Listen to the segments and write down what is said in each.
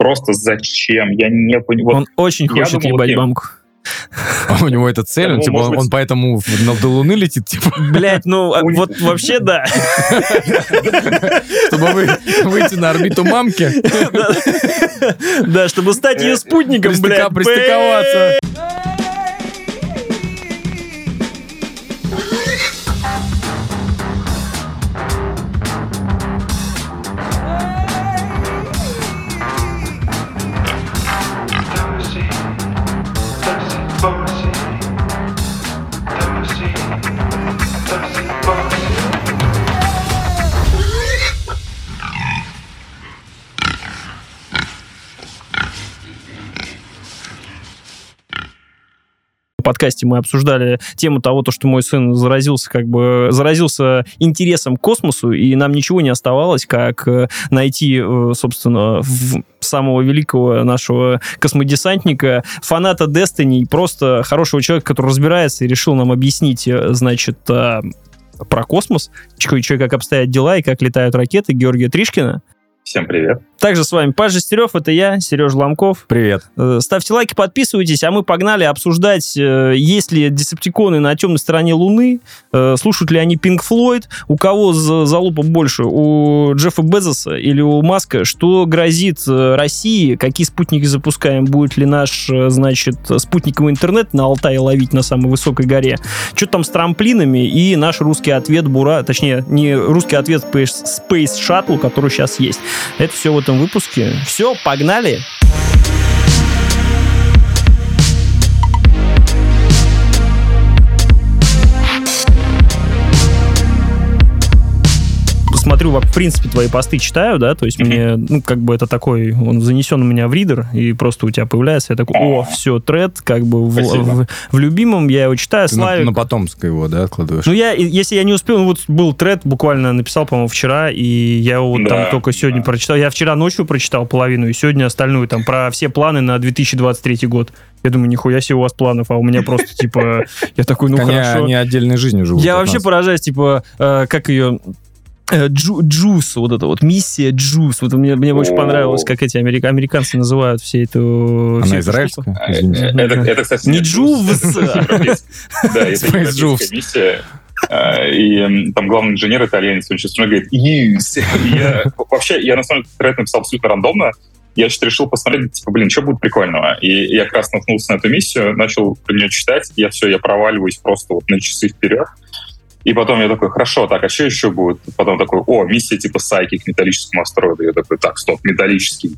Просто зачем? Я не понимаю. Он очень хочет думал, ебать мамку. А у него это цель, он, типа, он, быть- он поэтому до Луны летит, типа, Блять, ну а вот вообще да. чтобы вы- выйти на орбиту мамки. Да, чтобы стать ее спутником, блядь. пристыковаться. Подкасте мы обсуждали тему того, то, что мой сын заразился, как бы, заразился интересом к космосу, и нам ничего не оставалось, как э, найти, э, собственно, самого великого нашего космодесантника, фаната Destiny, просто хорошего человека, который разбирается и решил нам объяснить, э, значит, про космос, чё, чё, как обстоят дела и как летают ракеты Георгия Тришкина. Всем привет. Также с вами Паш Жестерев, это я, Сережа Ломков. Привет. Э, Ставьте лайки, подписывайтесь, а мы погнали обсуждать, э, есть ли десептиконы на темной стороне Луны, э, слушают ли они Пинк Флойд, у кого за залупа больше, у Джеффа Безоса или у Маска, что грозит России, какие спутники запускаем, будет ли наш, значит, спутниковый интернет на Алтае ловить на самой высокой горе, что там с трамплинами и наш русский ответ Бура, точнее, не русский ответ Space Shuttle, который сейчас есть. Это все в этом выпуске. Все, погнали! Смотрю, в принципе, твои посты читаю, да, то есть мне, ну, как бы это такой, он занесен у меня в ридер, и просто у тебя появляется, я такой, о, все, тред, как бы в, в- в любимом, я его читаю, Ты на, Славик. на потомское его, да, откладываешь? Ну, я, если я не успел, ну, вот был тред, буквально написал, по-моему, вчера, и я его вот Да, там только сегодня да. прочитал. Я вчера ночью прочитал половину, и сегодня остальную, там, про все планы на 2023 год. Я думаю, нихуя себе у вас планов, а у меня просто, типа, я такой, ну, хорошо. они отдельной жизнью живут. Я вообще поражаюсь, типа, э, как ее... э, Джу, Джус, вот это вот, миссия Джус. Вот мне, мне очень понравилось, как эти америк- американцы называют все эту... Она всю эту штуку. израильская? Извините. Э, Это, это, кстати, Не Джувс. европейский. Да, это JUICE. миссия. И там главный инженер итальянец, он сейчас говорит я- Вообще, я на самом деле тред написал абсолютно рандомно. Я что решил посмотреть, типа, блин, что будет прикольного? И я как раз наткнулся на эту миссию, начал про нее читать, я все, я проваливаюсь просто вот на часы вперед. И потом я такой, хорошо, так, а что еще будет? Потом такой, о, миссия типа Сайки к металлическому астероиду. Я такой, так, стоп, металлический.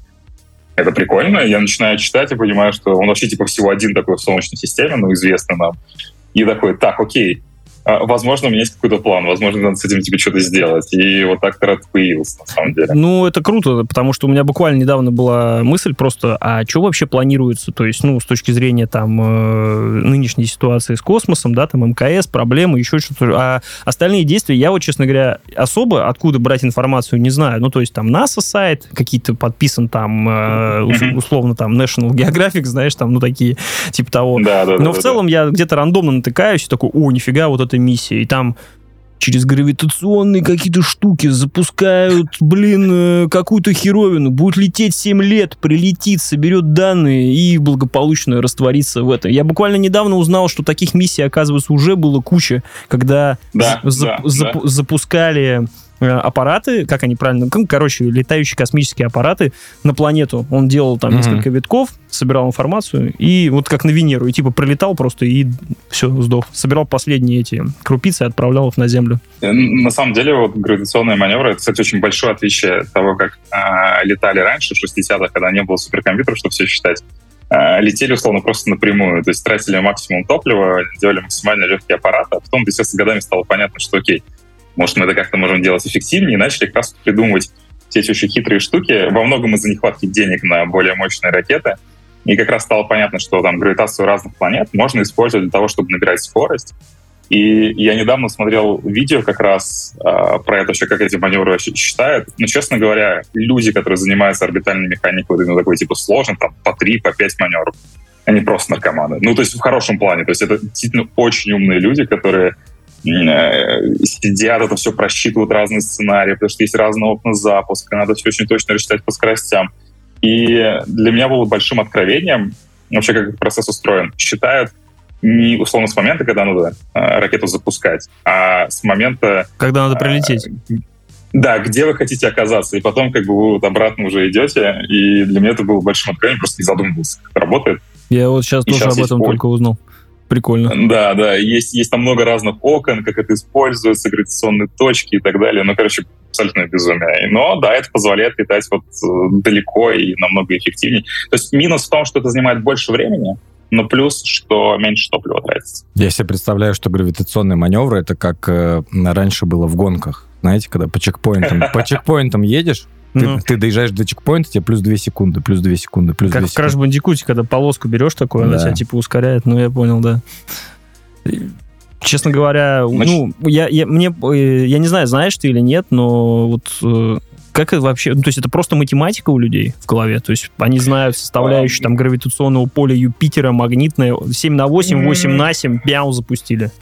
Это прикольно. Я начинаю читать и понимаю, что он вообще типа всего один такой в Солнечной системе, ну, известный нам. И такой, так, окей, возможно, у меня есть какой-то план, возможно, надо с этим типа что-то сделать. И вот так тред появился, на самом деле. Ну, это круто, потому что у меня буквально недавно была мысль просто, а что вообще планируется? То есть, ну, с точки зрения там э, нынешней ситуации с космосом, да, там МКС, проблемы, еще что-то. А остальные действия я вот, честно говоря, особо откуда брать информацию не знаю. Ну, то есть там NASA сайт, какие-то подписан там, э, условно там National Geographic, знаешь, там, ну, такие, типа того. Да, да, да. Но в да, целом я где-то рандомно натыкаюсь и такой, о, нифига, вот эта миссия. И там через гравитационные какие-то штуки запускают, блин, э, какую-то херовину. Будет лететь 7 лет, прилетит, соберет данные и благополучно растворится в этом. Я буквально недавно узнал, что таких миссий, оказывается, уже было куча, когда Да, за- да, запу- запускали э, аппараты, как они правильно, ну, короче, летающие космические аппараты на планету. Он делал там Мгм. несколько витков, собирал информацию, и вот как на Венеру, и типа пролетал просто и все, сдох. Собирал последние эти крупицы и отправлял их на Землю. Э, На самом деле, вот гравитационные маневры, это, кстати, очень большое отличие от того, как а, летали раньше, в 60-х, когда не было суперкомпьютеров, чтобы все считать. А, летели, условно, просто напрямую. То есть тратили максимум топлива, делали максимально легкие аппараты, а потом, естественно, с годами стало понятно, что окей, может, мы это как-то можем делать эффективнее, и начали как раз придумывать все эти очень хитрые штуки, во многом из-за нехватки денег на более мощные ракеты. И как раз стало понятно, что там гравитацию разных планет можно использовать для того, чтобы набирать скорость. И я недавно смотрел видео как раз а, про это вообще, как эти маневры вообще считают. Но, честно говоря, люди, которые занимаются орбитальной механикой, вот именно такой типа сложный, там по 3, по 5 маневров, они просто наркоманы. Ну, то есть в хорошем плане. То есть это действительно очень умные люди, которые э, сидят, это все просчитывают разные сценарии, потому что есть разные окна запуска, надо все очень точно рассчитать по скоростям. И для меня было большим откровением вообще, как процесс устроен. Считают не условно с момента, когда надо э, ракету запускать, а с момента... Когда надо прилететь. Э, да, где вы хотите оказаться. И потом как бы вы вот обратно уже идете. И для меня это было большим откровением, просто не задумывался, как это работает. Я вот сейчас и тоже сейчас об этом только узнал. Прикольно. Да, да. Есть, есть там много разных окон, как это используется, гравитационные точки и так далее. Ну, короче, абсолютно безумие. Но да, это позволяет летать вот э, далеко и намного эффективнее. То есть минус в том, что это занимает больше времени, но плюс, что меньше топлива тратится. Я себе представляю, что гравитационные маневры это как э, раньше было в гонках. Знаете, когда по чекпоинтам, по чекпоинтам едешь, ты, ну. ты доезжаешь до чекпоинта, тебе плюс 2 секунды, плюс 2 секунды, плюс как 2 секунды. Как в Crash Bandicoot, когда полоску берешь такую, да. она тебя типа ускоряет, ну я понял, да. Честно говоря, Значит... ну, я, я, мне, э, я не знаю, знаешь ты или нет, но вот э, как это вообще, ну, то есть это просто математика у людей в голове, то есть они знают составляющую там гравитационного поля Юпитера, магнитное, 7 на 8, 8 на 7, пяу запустили.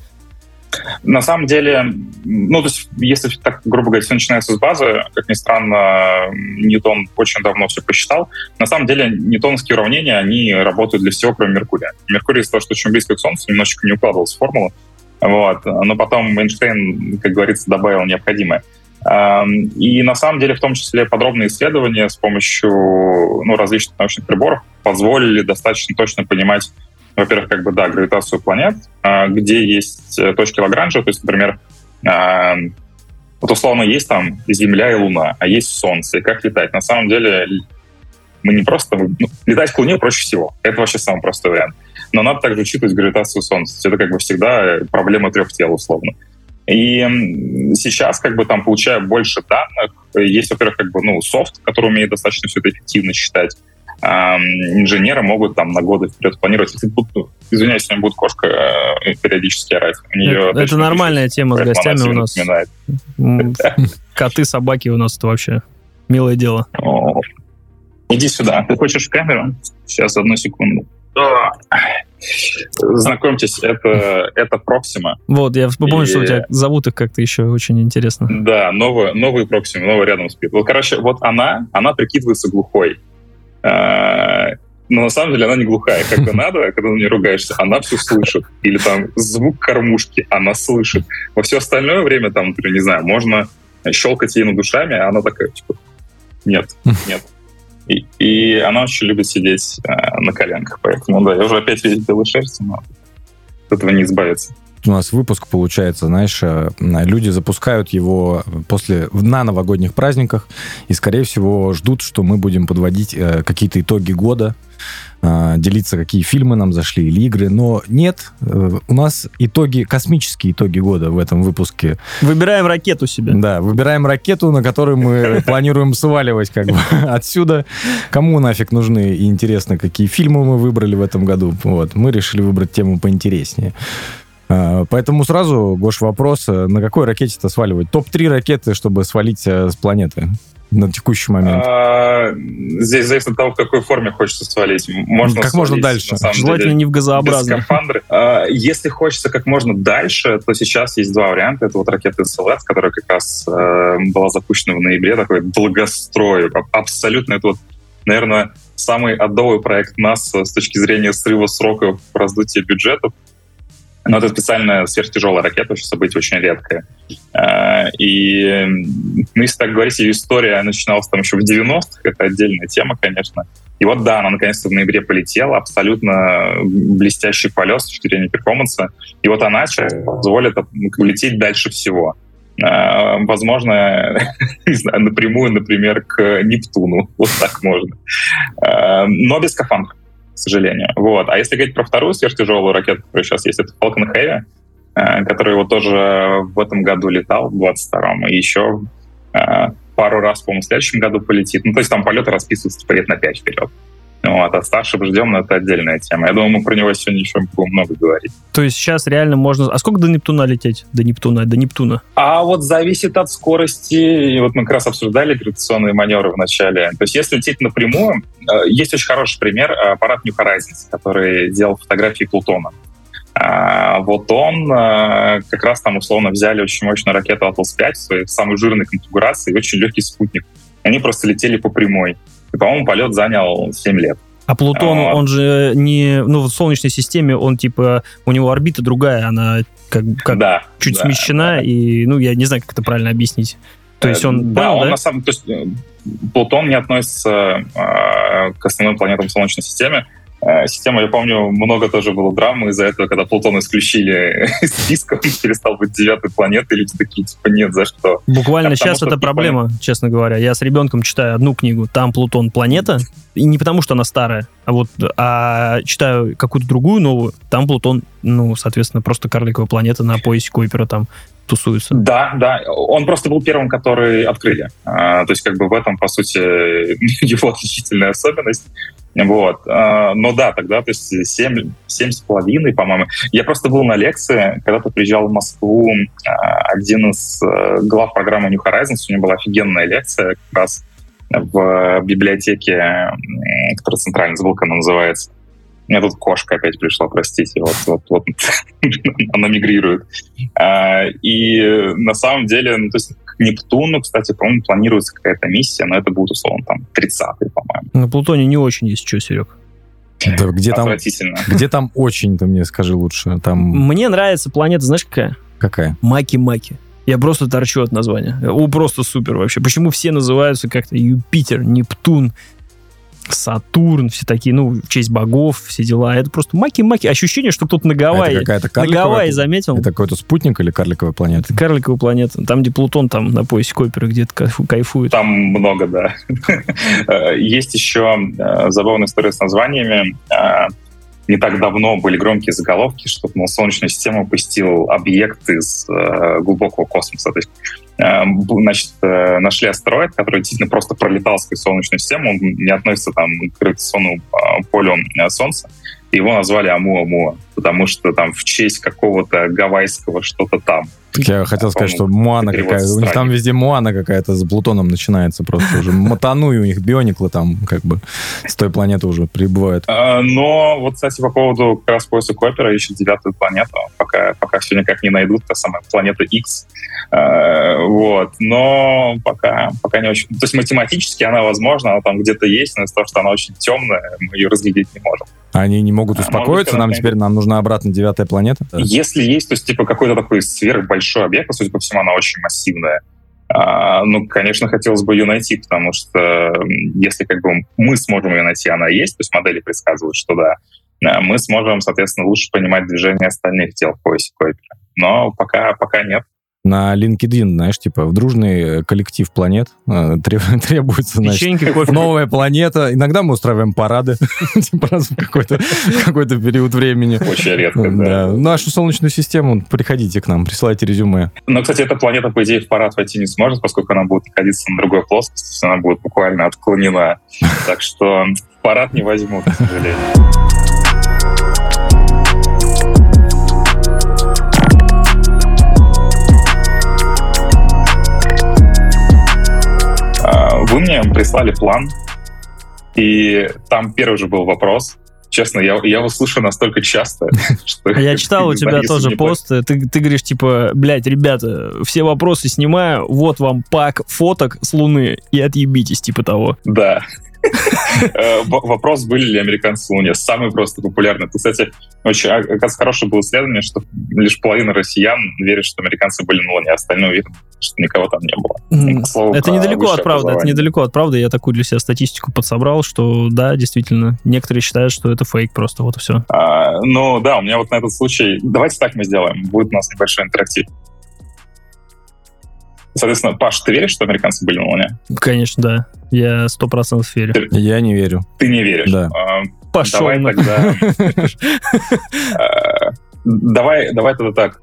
На самом деле, ну, то есть, если так, грубо говоря, все начинается с базы, как ни странно, Ньютон очень давно все посчитал. На самом деле, ньютоновские уравнения, они работают для всего, кроме Меркурия. Меркурий из-за того, что очень близко к Солнцу, немножечко не укладывалась в формулу. Вот. Но потом Эйнштейн, как говорится, добавил необходимое. И на самом деле, в том числе, подробные исследования с помощью ну, различных научных приборов позволили достаточно точно понимать во-первых, как бы, да, гравитацию планет, а, где есть э, точки Лагранжа, то есть, например, а, вот условно есть там Земля и Луна, а есть Солнце, и как летать? На самом деле мы не просто... Ну, летать к Луне проще всего. Это вообще самый простой вариант. Но надо также учитывать гравитацию Солнца. Это как бы всегда проблема трех тел, условно. И сейчас, как бы там, получая больше данных, есть, во-первых, как бы, ну, софт, который умеет достаточно все это эффективно считать инженеры могут там на годы вперед планировать. Если будут, ну, извиняюсь, сегодня будет кошка э, периодически орать. У нее это, это нормальная тема с гостями у нас. Коты, собаки у нас это вообще милое дело. Иди сюда. Ты хочешь камеру? Сейчас, одну секунду. Знакомьтесь, это, это Proxima. Вот, я помню, и... что у тебя зовут их как-то еще очень интересно. Да, новый, новый Proxima, новый рядом спит. Вот, короче, вот она, она прикидывается глухой. А, но на самом деле она не глухая. Когда надо, когда на нее ругаешься, она все слышит. Или там звук кормушки она слышит. Во все остальное время, там, например, не знаю, можно щелкать ей над душами, а она такая, типа, нет, нет. И, и она очень любит сидеть э, на коленках. Поэтому, да, я уже опять весь белый шерсть, но от этого не избавиться у нас выпуск получается, знаешь, э, люди запускают его после на новогодних праздниках и, скорее всего, ждут, что мы будем подводить э, какие-то итоги года, э, делиться, какие фильмы нам зашли или игры. Но нет, у нас итоги, космические итоги года в этом выпуске. Выбираем ракету себе. Да, выбираем ракету, на которую мы планируем сваливать как бы отсюда. Кому нафиг нужны и интересно, какие фильмы мы выбрали в этом году. Вот, мы решили выбрать тему поинтереснее. А, поэтому сразу, Гош, вопрос, э, на какой ракете-то сваливать? Топ-3 ракеты, чтобы свалить э, с планеты на текущий момент? А, здесь зависит от того, в какой форме хочется свалить. Можно как свалить, можно дальше. Желательно деле, не в газообразном. А, если хочется как можно дальше, то сейчас есть два варианта. Это вот ракета SLS, которая как раз э, была запущена в ноябре, такой долгострой. Абсолютно это вот, наверное, самый адовый проект НАСА с точки зрения срыва сроков раздутия бюджетов. Но это специальная сверхтяжелая ракета, что событие очень редкое. А, и, ну, если так говорить, ее история начиналась там еще в 90-х, это отдельная тема, конечно. И вот да, она наконец-то в ноябре полетела, абсолютно блестящий полет с точки зрения перформанса. И вот она позволит улететь дальше всего. А, возможно, не знаю, напрямую, например, к Нептуну. Вот так можно. А, но без скафандра к сожалению. Вот. А если говорить про вторую сверхтяжелую ракету, которая сейчас есть, это Falcon Heavy, э, который вот тоже в этом году летал, в 22-м, и еще э, пару раз, по-моему, в следующем году полетит. Ну, то есть там полеты расписываются лет на 5 вперед. Вот, а старшим ждем, это отдельная тема. Я думаю, мы про него сегодня еще будем много говорить. То есть сейчас реально можно... А сколько до Нептуна лететь? До Нептуна, до Нептуна? А вот зависит от скорости. И вот мы как раз обсуждали гравитационные маневры в начале. То есть если лететь напрямую, э, есть очень хороший пример, э, аппарат New Horizons, который делал фотографии Плутона. А, вот он э, как раз там условно взяли очень мощную ракету Atlas 5 в своей самой жирной конфигурации и очень легкий спутник. Они просто летели по прямой. И, по-моему, полет занял 7 лет. А Плутон, А. он же не... Ну, в Солнечной системе он, типа, у него орбита другая, она как, как да, чуть да, смещена, и, ну, я не знаю, как это правильно объяснить. То есть он... Э, Да, понял, он да? на самом... То есть э, Плутон не относится э, к основным планетам в Солнечной системе. Э, Система, я помню, много тоже было драмы из-за этого, когда Плутон исключили из списка, он перестал быть девятой планетой, люди такие, типа, нет, за что? Буквально потому сейчас это проблема, честно говоря. Я с ребенком читаю одну книгу, там Плутон планета, и не потому, что она старая, а вот а читаю какую-то другую новую, там Плутон, ну, соответственно, просто карликовая планета на поясе Койпера там тусуется. Да, да, он просто был первым, который открыли. А, то есть, как бы в этом, по сути, его отличительная особенность. Вот. А, но да, тогда, то есть, семь, семь с половиной, по-моему. Я просто был на лекции, когда-то приезжал в Москву а, один из э, глав программы New Horizons, у него была офигенная лекция как раз в библиотеке, которая центральная, забыл, она называется. У меня тут кошка опять пришла, простите. Вот, вот, вот. она мигрирует. А, И на самом деле, ну, то есть к Нептуну, кстати, по-моему, планируется какая-то миссия, но это будет, условно, там, 30-й, по-моему. На Плутоне не очень есть что, Серег. Да, где там, где там очень, ты мне скажи лучше. Там Мне нравится планета, знаешь, какая? какая? Маки-Маки. Я просто торчу от названия. О, просто супер вообще. Почему все называются как-то Юпитер, Нептун, Сатурн, все такие, ну, в честь богов, все дела. Это просто маки-маки. Ощущение, что кто-то на А это Гавайи. какая-то На? Гавайи заметил? Это какой-то спутник или карликовая планета? Это карликовая планета. Там, где Плутон, там на поясе Койпера где-то кайфу- кайфует. Там много, да. Э, Есть еще э, забавная история с названиями. Не так давно были громкие заголовки, что мол, Солнечную систему посетил объект из э, глубокого космоса. То есть, э, значит, э, нашли астероид, который действительно просто пролетал сквозь Солнечную систему, он не относится там, к гравитационному э, полю э, Солнца. Его назвали Амуа-Муа, потому что там в честь какого-то гавайского что-то там. Так я хотел сказать, что Муана какая У них там везде Муана какая-то за Плутоном начинается просто уже. Мотану, и у них биониклы там как бы с той планеты уже прибывают. А, Но вот, кстати, по поводу как раз пояса Койпера ищут девятую планету, пока, пока все никак не найдут, та самая планета X. А, Вот. Но пока, пока не очень... То есть математически она возможна, она там где-то есть, но из-за того, что она очень темная, мы ее разглядеть не можем. Они не могут А, может успокоиться, нам теперь нам нужна обратно девятая планета. Если есть, то есть типа какой-то такой сверхбольшой объект, а, судя по всему, она очень массивная, а, ну, конечно, хотелось бы ее найти, потому что если как бы мы сможем ее найти, она есть, то есть модели предсказывают, что да, а, мы сможем, соответственно, лучше понимать движение остальных тел в поясе Койпера. Но пока, пока нет. На LinkedIn, знаешь, типа в дружный коллектив планет э, треб- требуется, значит, новая планета. Иногда мы устраиваем парады, типа раз в какой-то какой-то период времени. Очень редко, да. Да. Нашу Солнечную систему приходите к нам, присылайте резюме. Но, кстати, эта планета, по идее, в парад войти не сможет, поскольку она будет находиться на другой плоскости, она будет буквально отклонена. Так что в парад не возьмут, к сожалению. Вы мне прислали план, и там первый же был вопрос. Честно, я, я его слышу настолько часто, что... Я читал у тебя тоже пост, ты, ты говоришь, типа, блядь, ребята, все вопросы снимаю, вот вам пак фоток с Луны и отъебитесь, типа того. Да. Э, Вопрос, были ли американцы на Луне. Самый просто популярный. Кстати, очень, а, хорошее было исследование, что лишь половина россиян верит, что американцы были на Луне, а остальные уверены, что никого там не было. Слову, Это недалеко от правды, это недалеко от правды. Я такую для себя статистику подсобрал, что да, действительно, некоторые считают, что это фейк просто, вот и все. А, Ну да, у меня вот на этот случай... Давайте так мы сделаем. Будет у нас небольшой интерактив. Соответственно, Паш, ты веришь, что американцы были на Луне? Конечно, да. Я сто процентов верю. Я не верю. Ты не веришь. Да. А, Пошел Давай на- тогда... Э, Давай, давай тогда так.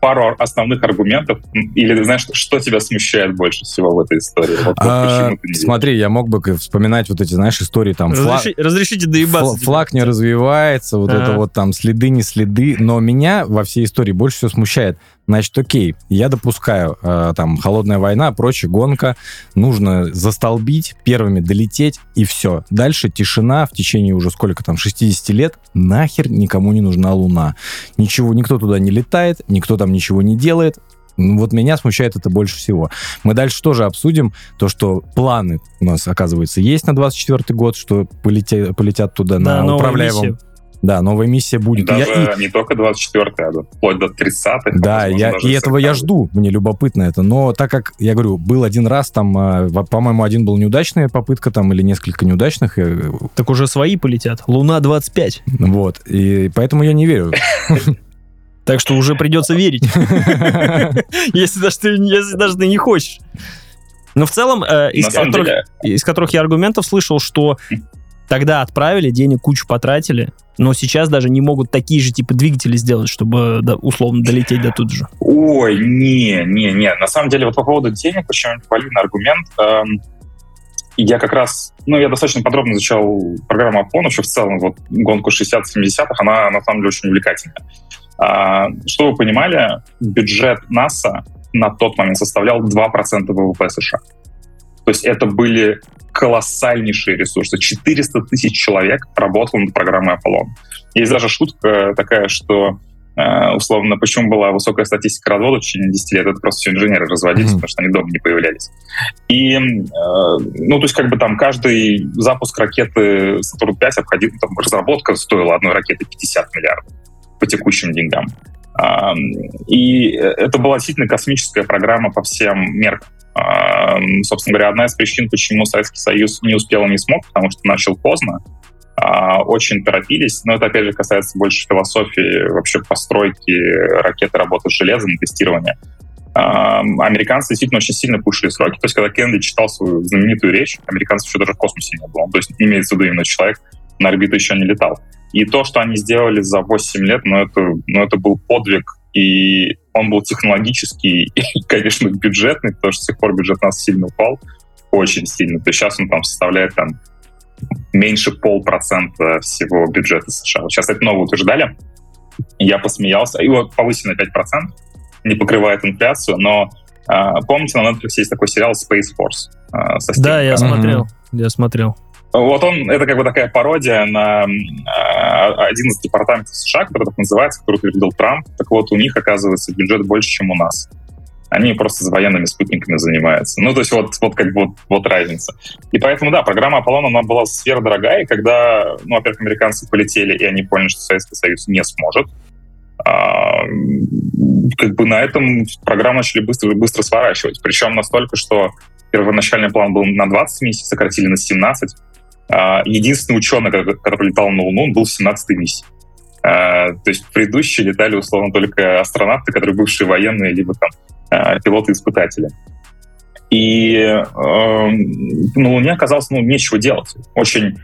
Пару основных аргументов. Или, знаешь, что тебя смущает больше всего в этой истории? Вот, А, почему ты не веришь? Смотри, я мог бы вспоминать вот эти, знаешь, истории там флаг, Разреши- Разрешите доебаться. типа. флаг не развивается, вот Ага. это вот там следы, не следы. Но меня во всей истории больше всего смущает. Значит, окей, я допускаю, э, там, холодная война, прочее, гонка, нужно застолбить, первыми долететь, и все. Дальше тишина в течение уже сколько там, 60 лет, нахер никому не нужна Луна. Ничего, никто туда не летает, никто там ничего не делает, Ну, вот меня смущает это больше всего. Мы дальше тоже обсудим то, что планы у нас, оказывается, есть на 24 год, что полетя, полетят туда Да, на управляемом... Да, новая миссия будет. Даже Я- и- не только 24 а вплоть до 30-х. Да, возможно, я, и этого я 40-х. жду, мне любопытно это. Но так как, я говорю, был один раз, там, а, по-моему, один был неудачная попытка там или несколько неудачных, Так уже свои полетят. Луна 25. вот, и поэтому я не верю. Так что уже придется верить. Если даже ты, если даже ты не хочешь. Но в целом, э, из, На самом которых, деле, из которых я аргументов слышал, что тогда отправили, денег кучу потратили, но сейчас даже не могут такие же типа двигатели сделать, чтобы да, условно долететь до тут же. Ой, не, не, не. На самом деле, вот по поводу денег очень валидный аргумент. Эм, Я как раз, ну, я достаточно подробно изучал программу Аполлон, вообще в целом, вот гонку 60-70-х, она на самом деле очень увлекательная. А, Что вы понимали, бюджет НАСА на тот момент составлял 2% ВВП США. То есть это были колоссальнейшие ресурсы. 400 тысяч человек работало над программой Аполлон. Есть даже шутка такая, что э, условно, почему была высокая статистика развода в течение 10 лет, это просто все инженеры разводились, Мгм. потому что они дома не появлялись. И, э, ну, то есть, как бы там каждый запуск ракеты Сатурн-5 обходил, там, разработка стоила одной ракеты 50 миллиардов по текущим деньгам. А, И это была действительно космическая программа по всем меркам. А, Собственно говоря, одна из причин, почему Советский Союз не успел и не смог, потому что начал поздно, а, очень торопились. Но это, опять же, касается больше философии вообще постройки ракеты, работы с железом, тестирования. А, Американцы действительно очень сильно пушили сроки. То есть, когда Кеннеди читал свою знаменитую речь, американцев еще даже в космосе не было. То есть, имеется в виду именно человек на орбиту еще не летал. И то, что они сделали за 8 лет, ну, это, ну, это был подвиг, и он был технологический и, конечно, бюджетный, потому что с тех пор бюджет у нас сильно упал, очень сильно. То есть сейчас он там составляет там меньше полпроцента всего бюджета США. Вот сейчас это новое утверждали, я посмеялся, его повысили на 5%, не покрывает инфляцию, но а, помните, на Netflix есть такой сериал Space Force а, со Да, я смотрел. Я смотрел. Вот он, это как бы такая пародия на э, один из департаментов США, который так называется, который утвердил Трамп. Так вот, у них, оказывается, бюджет больше, чем у нас. Они просто с военными спутниками занимаются. Ну, то есть вот, вот как бы вот, вот разница. И поэтому, да, программа Аполлон, она была сверхдорогая, и когда, ну, во-первых, американцы полетели, и они поняли, что Советский Союз не сможет, а, как бы на этом программу начали быстро, быстро сворачивать. Причем настолько, что первоначальный план был на 20 миссий, сократили на 17. А, Единственный ученый, который летал на Луну, он был в 17-й миссии. А, То есть предыдущие летали, условно, только астронавты, которые бывшие военные, либо там а, пилоты-испытатели. И э, на Луне оказалось, ну, нечего делать. Очень,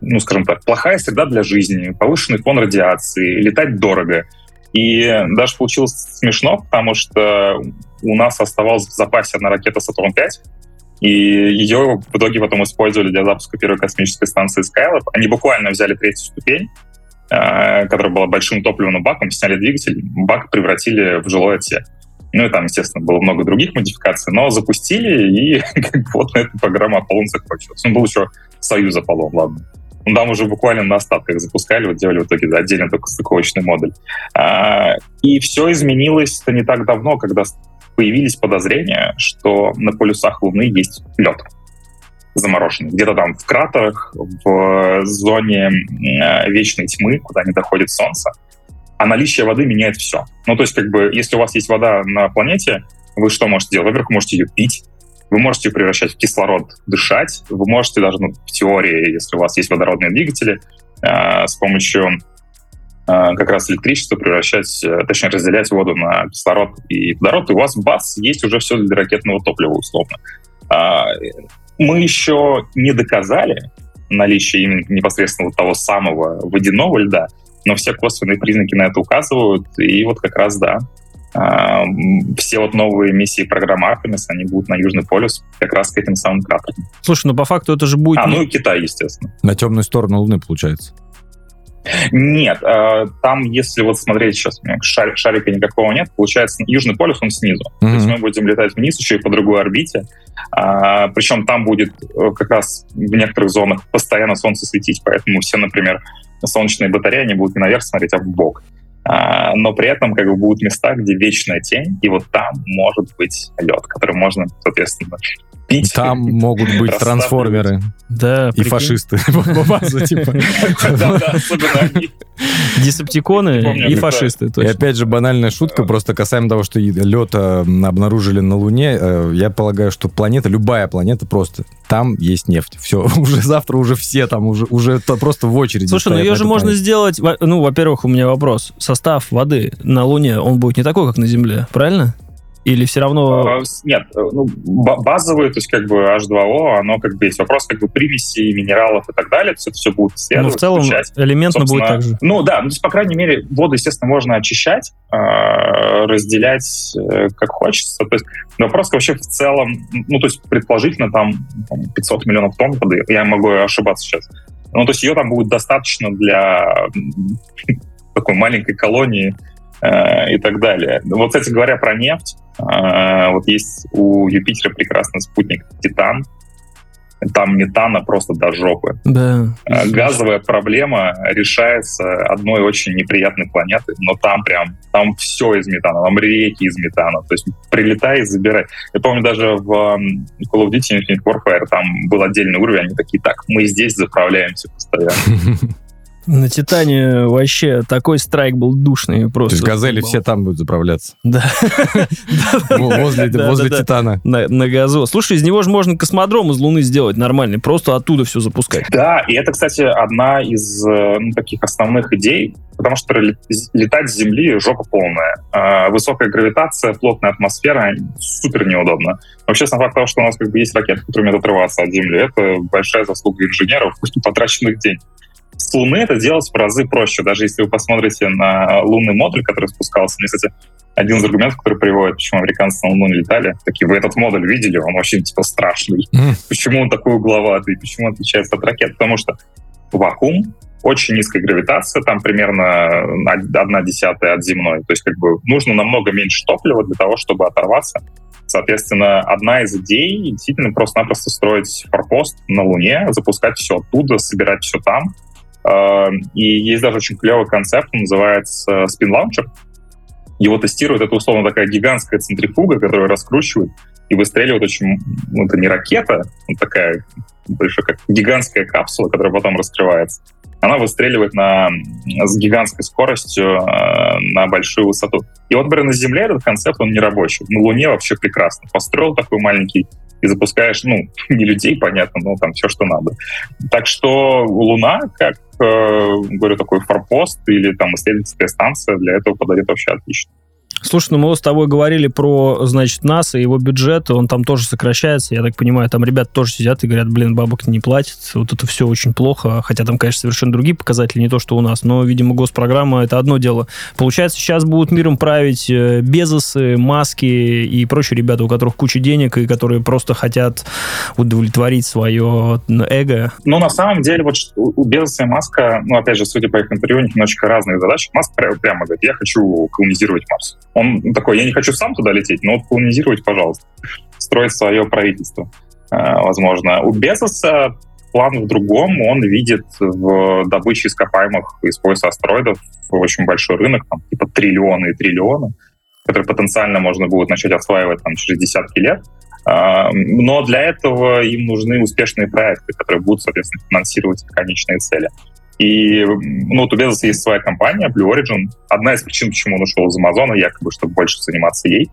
ну, скажем так, плохая среда для жизни, повышенный фон радиации, летать дорого. И даже получилось смешно, потому что у нас оставалась в запасе одна ракета «Сатурн-5», и ее в итоге потом использовали для запуска первой космической станции Skylab. Они буквально взяли третью ступень, э, которая была большим топливным баком, сняли двигатель, бак превратили в жилой отсек. Ну и там, естественно, было много других модификаций, но запустили, и как бы вот на этой программа Аполлон закончилась. Ну, был еще Союз Аполлон, ладно. Ну, там уже буквально на остатках запускали, вот делали в итоге отдельно только стыковочный модуль. А, и все изменилось-то не так давно, когда появились подозрения, что на полюсах Луны есть лед замороженный. Где-то там в кратерах, в зоне э, вечной тьмы, куда не доходит Солнце. А наличие воды меняет все. Ну, то есть, как бы, если у вас есть вода на планете, вы что можете делать? Во-первых, можете ее пить, вы можете ее превращать в кислород, дышать, вы можете даже, ну, в теории, если у вас есть водородные двигатели, э, с помощью как раз электричества превращать, э, точнее, разделять воду на кислород и водород, и у вас, бац, есть уже все для ракетного топлива, условно. А, мы еще не доказали наличие именно непосредственно того самого водяного льда, но все косвенные признаки на это указывают, и вот как раз, да, а, все вот новые миссии программы Artemis, они будут на Южный полюс как раз к этим самым кратерам. Слушай, ну по факту это же будет... А, ну и Китай, естественно. На темную сторону Луны, получается. Нет, э, там, если вот смотреть сейчас, у меня шар- шарика никакого нет, получается, Южный полюс, он снизу. То есть мы будем летать вниз еще и по другой орбите. А, причем там будет э, как раз в некоторых зонах постоянно солнце светить, поэтому все, например, солнечные батареи, они будут не наверх смотреть, а в бок. А, но при этом как бы будут места, где вечная тень, и вот там может быть лед, который можно, соответственно, пить. Там могут быть трансформеры. Да, и фашисты. Типа. Десептиконы и фашисты. И опять же банальная шутка, просто касаемо того, что лед обнаружили на Луне. Э, я полагаю, что планета, любая планета просто, там есть нефть. Все, уже завтра уже все там, уже, уже просто в очереди. Слушай, ну ее же можно сделать, ну, во-первых, у меня вопрос. Состав воды на Луне, он будет не такой, как на Земле, правильно? Или все равно... А, нет, э, ну, базовый, то есть как бы H2O, оно как бы есть вопрос как бы примесей, минералов и так далее, есть это все будет исследовать, Ну, в целом изучать. элементно будет так же. Ну, да, ну, то есть, по крайней мере, воду, естественно, можно очищать, а, разделять э, как хочется. То есть вопрос вообще в целом, ну, то есть предположительно там 500 миллионов тонн воды, я могу ошибаться сейчас. Ну, то есть ее там будет достаточно для такой маленькой колонии и так далее. Вот, кстати говоря, про нефть, а, вот есть у Юпитера прекрасный спутник Титан. Там метана просто до жопы. Да. А, газовая проблема решается одной очень неприятной планеты, но там прям, там все из метана, там реки из метана. То есть прилетай и забирай. Я помню даже в Call of Duty Infinite Warfare там был отдельный уровень, они такие, так, мы здесь заправляемся постоянно. На Титане вообще такой страйк был душный просто. То есть газели все там будут заправляться? Да. Возле Титана. На газу. Слушай, из него же можно космодром из Луны сделать нормальный, просто оттуда все запускать. Да, и это, кстати, одна из э, ну, таких основных идей, потому что летать с Земли жопа полная. А, высокая гравитация, плотная атмосфера, супер неудобно. Вообще, сам факт того, что у нас как бы есть ракеты, которые умеют отрываться от Земли, это большая заслуга инженеров, потраченных денег. С Луны это делать в разы проще. Даже если вы посмотрите на лунный модуль, который спускался, мне, кстати, один из аргументов, который приводит, почему американцы на Луну не летали, такие, вы этот модуль видели? Он очень, типа, страшный. Mm. Почему он такой угловатый? Почему он отличается от ракет? Потому что вакуум, очень низкая гравитация, там примерно одна десятая от земной. То есть как бы нужно намного меньше топлива для того, чтобы оторваться. Соответственно, одна из идей действительно просто-напросто строить форпост на Луне, запускать все оттуда, собирать все там, и есть даже очень клевый концепт, он называется Spin Launcher. Его тестируют, это условно такая гигантская центрифуга, которая раскручивает и выстреливает очень... Ну, это не ракета, это такая больше как гигантская капсула, которая потом раскрывается. Она выстреливает на, с гигантской скоростью э, на большую высоту. И вот, например, на Земле этот концепт, он не рабочий. На Луне вообще прекрасно. Построил такой маленький и запускаешь, ну, не людей, понятно, но там все, что надо. Так что Луна, как, э, говорю, такой форпост или там исследовательская станция для этого подойдет вообще отлично. Слушай, ну мы с тобой говорили про, значит, НАСА, его бюджет, он там тоже сокращается, я так понимаю, там ребята тоже сидят и говорят, блин, бабок не платят, вот это все очень плохо, хотя там, конечно, совершенно другие показатели, не то, что у нас, но, видимо, госпрограмма это одно дело. Получается, сейчас будут миром править э, Безосы, Маски и прочие ребята, у которых куча денег и которые просто хотят удовлетворить свое эго. Ну, на самом деле, вот у Безоса и Маска, ну, опять же, судя по их интервью, у них немножечко разные задачи. Маск прямо говорит, я хочу колонизировать Марс. Он такой, я не хочу сам туда лететь, но колонизировать, пожалуйста. Строить свое правительство, э, возможно. У Безоса план в другом. Он видит в добыче ископаемых из пояса астероидов очень большой рынок, там, типа триллионы и триллионы, который потенциально можно будет начать осваивать там, через десятки лет. Э, но для этого им нужны успешные проекты, которые будут, соответственно, финансировать конечные цели. И ну, вот у Безоса есть своя компания, Blue Origin. Одна из причин, почему он ушел из Амазона, якобы, чтобы больше заниматься ей.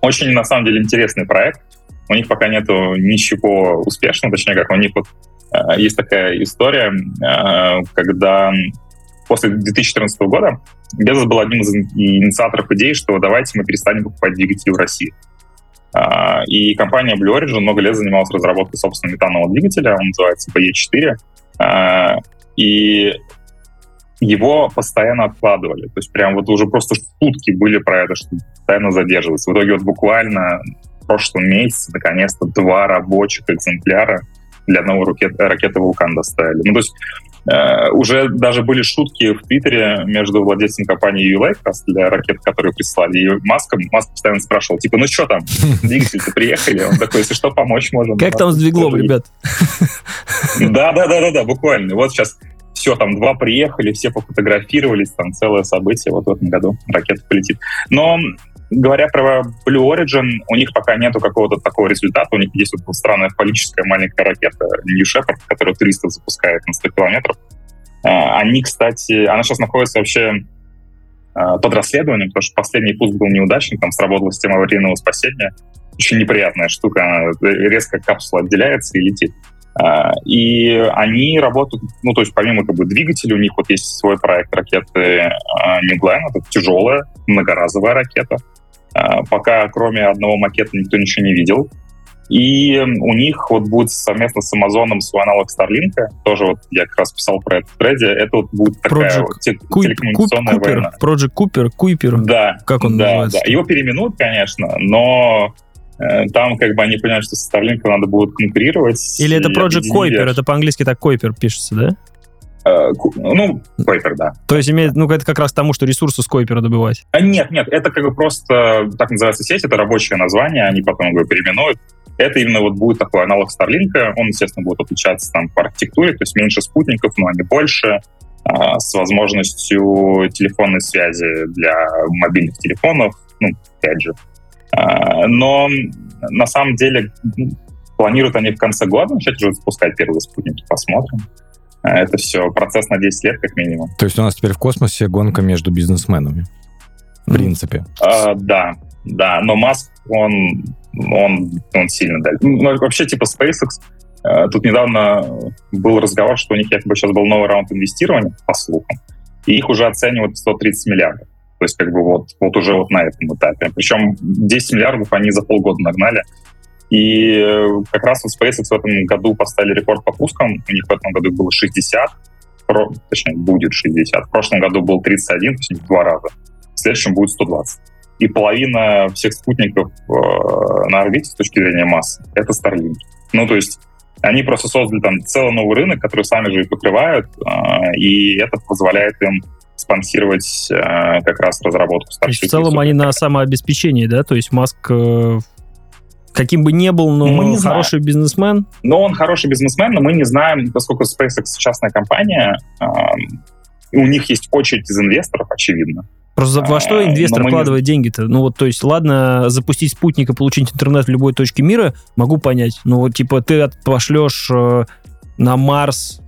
Очень, на самом деле, интересный проект. У них пока нету ничего успешного, точнее, как у них вот э, есть такая история, э, когда после 2014 года Безос был одним из инициаторов идеи, что давайте мы перестанем покупать двигатели в России. Uh, и компания Blue Origin много лет занималась разработкой собственного метанового двигателя, он называется BE4. И его постоянно откладывали. То есть прям вот уже просто шутки были про это, что постоянно задерживается. В итоге вот буквально в прошлом месяце наконец-то два рабочих экземпляра для новой ракеты, ракеты «Вулкан» доставили. Ну, то есть уже даже были шутки в Твиттере между владельцем компании ULA для ракет, которые прислали, и Маском. Маск постоянно спрашивал, типа, ну что там, двигатели-то приехали? Он такой, если что, помочь можем. Как там с двиглом, ребят? Да-да-да-да, буквально. Вот сейчас все, там два приехали, все пофотографировались, там целое событие вот в этом году ракета полетит. Но говоря про Blue Origin, у них пока нету какого-то такого результата. У них есть вот странная фаллическая маленькая ракета New Shepard, которая туристов запускает на 100 километров. А, они, кстати, она сейчас находится вообще а, под расследованием, потому что последний пуск был неудачный, там сработала система аварийного спасения. Очень неприятная штука, она резко капсула отделяется и летит. А, и они работают, ну, то есть помимо как бы двигателя, у них вот есть свой проект ракеты New Glenn, это тяжелая, многоразовая ракета. Пока кроме одного макета никто ничего не видел. И у них вот будет совместно с Амазоном свой аналог Starlink. Тоже вот я как раз писал про это в. Это вот будет такая Project вот телекоммуникационная Cooper, война. Project Cooper, Kuiper. Да. Как он да, называется? Да. Его переименуют, конечно, но э, там как бы они понимают, что с Starlink надо будет конкурировать. Или это Project Kuiper, это по-английски так Kuiper пишется, да? Э, ну, Kuiper, да. То есть имеет, ну, это как раз тому, что ресурсы с Kuiper добывать. А нет, нет, это как бы просто, так называется сеть, это рабочее название, они потом его переименуют. Это именно вот будет такой аналог Starlink, он, естественно, будет отличаться там по архитектуре, то есть меньше спутников, но они больше, а, с возможностью телефонной связи для мобильных телефонов, ну, опять же. А, Но на самом деле планируют они в конце года начать уже запускать первые спутники, посмотрим. А, Это все процесс на 10 лет, как минимум. То есть у нас теперь в космосе гонка между бизнесменами. В принципе. А, да, да, но Маск, он, он, он сильно дальше. Ну, вообще, типа SpaceX, э, тут недавно был разговор, что у них якобы сейчас был новый раунд инвестирования, по слухам, и их уже оценивают в 130 миллиардов. То есть как бы вот, вот уже вот на этом этапе. Причем 10 миллиардов они за полгода нагнали. И э, как раз вот SpaceX в этом году поставили рекорд по пускам. У них в этом году было 60, про- точнее, будет 60. В прошлом году был 31, то есть в два раза. В следующем будет 120 и половина всех спутников э, на орбите с точки зрения массы — это Starlink. Ну, то есть они просто создали там целый новый рынок, который сами же и покрывают, э, и это позволяет им спонсировать э, как раз разработку То есть Starship. в целом они на самообеспечении, да? То есть Маск э, каким бы ни был, но Мы не знаем. хороший бизнесмен. Но он хороший бизнесмен, но мы не знаем, поскольку SpaceX частная компания, э, у них есть очередь из инвесторов, очевидно. Просто во что А, инвестор мы не- вкладывает деньги-то? Ну вот, то есть, ладно, запустить спутник и получить интернет в любой точке мира, могу понять. Но вот, типа, ты пошлешь э, на Марс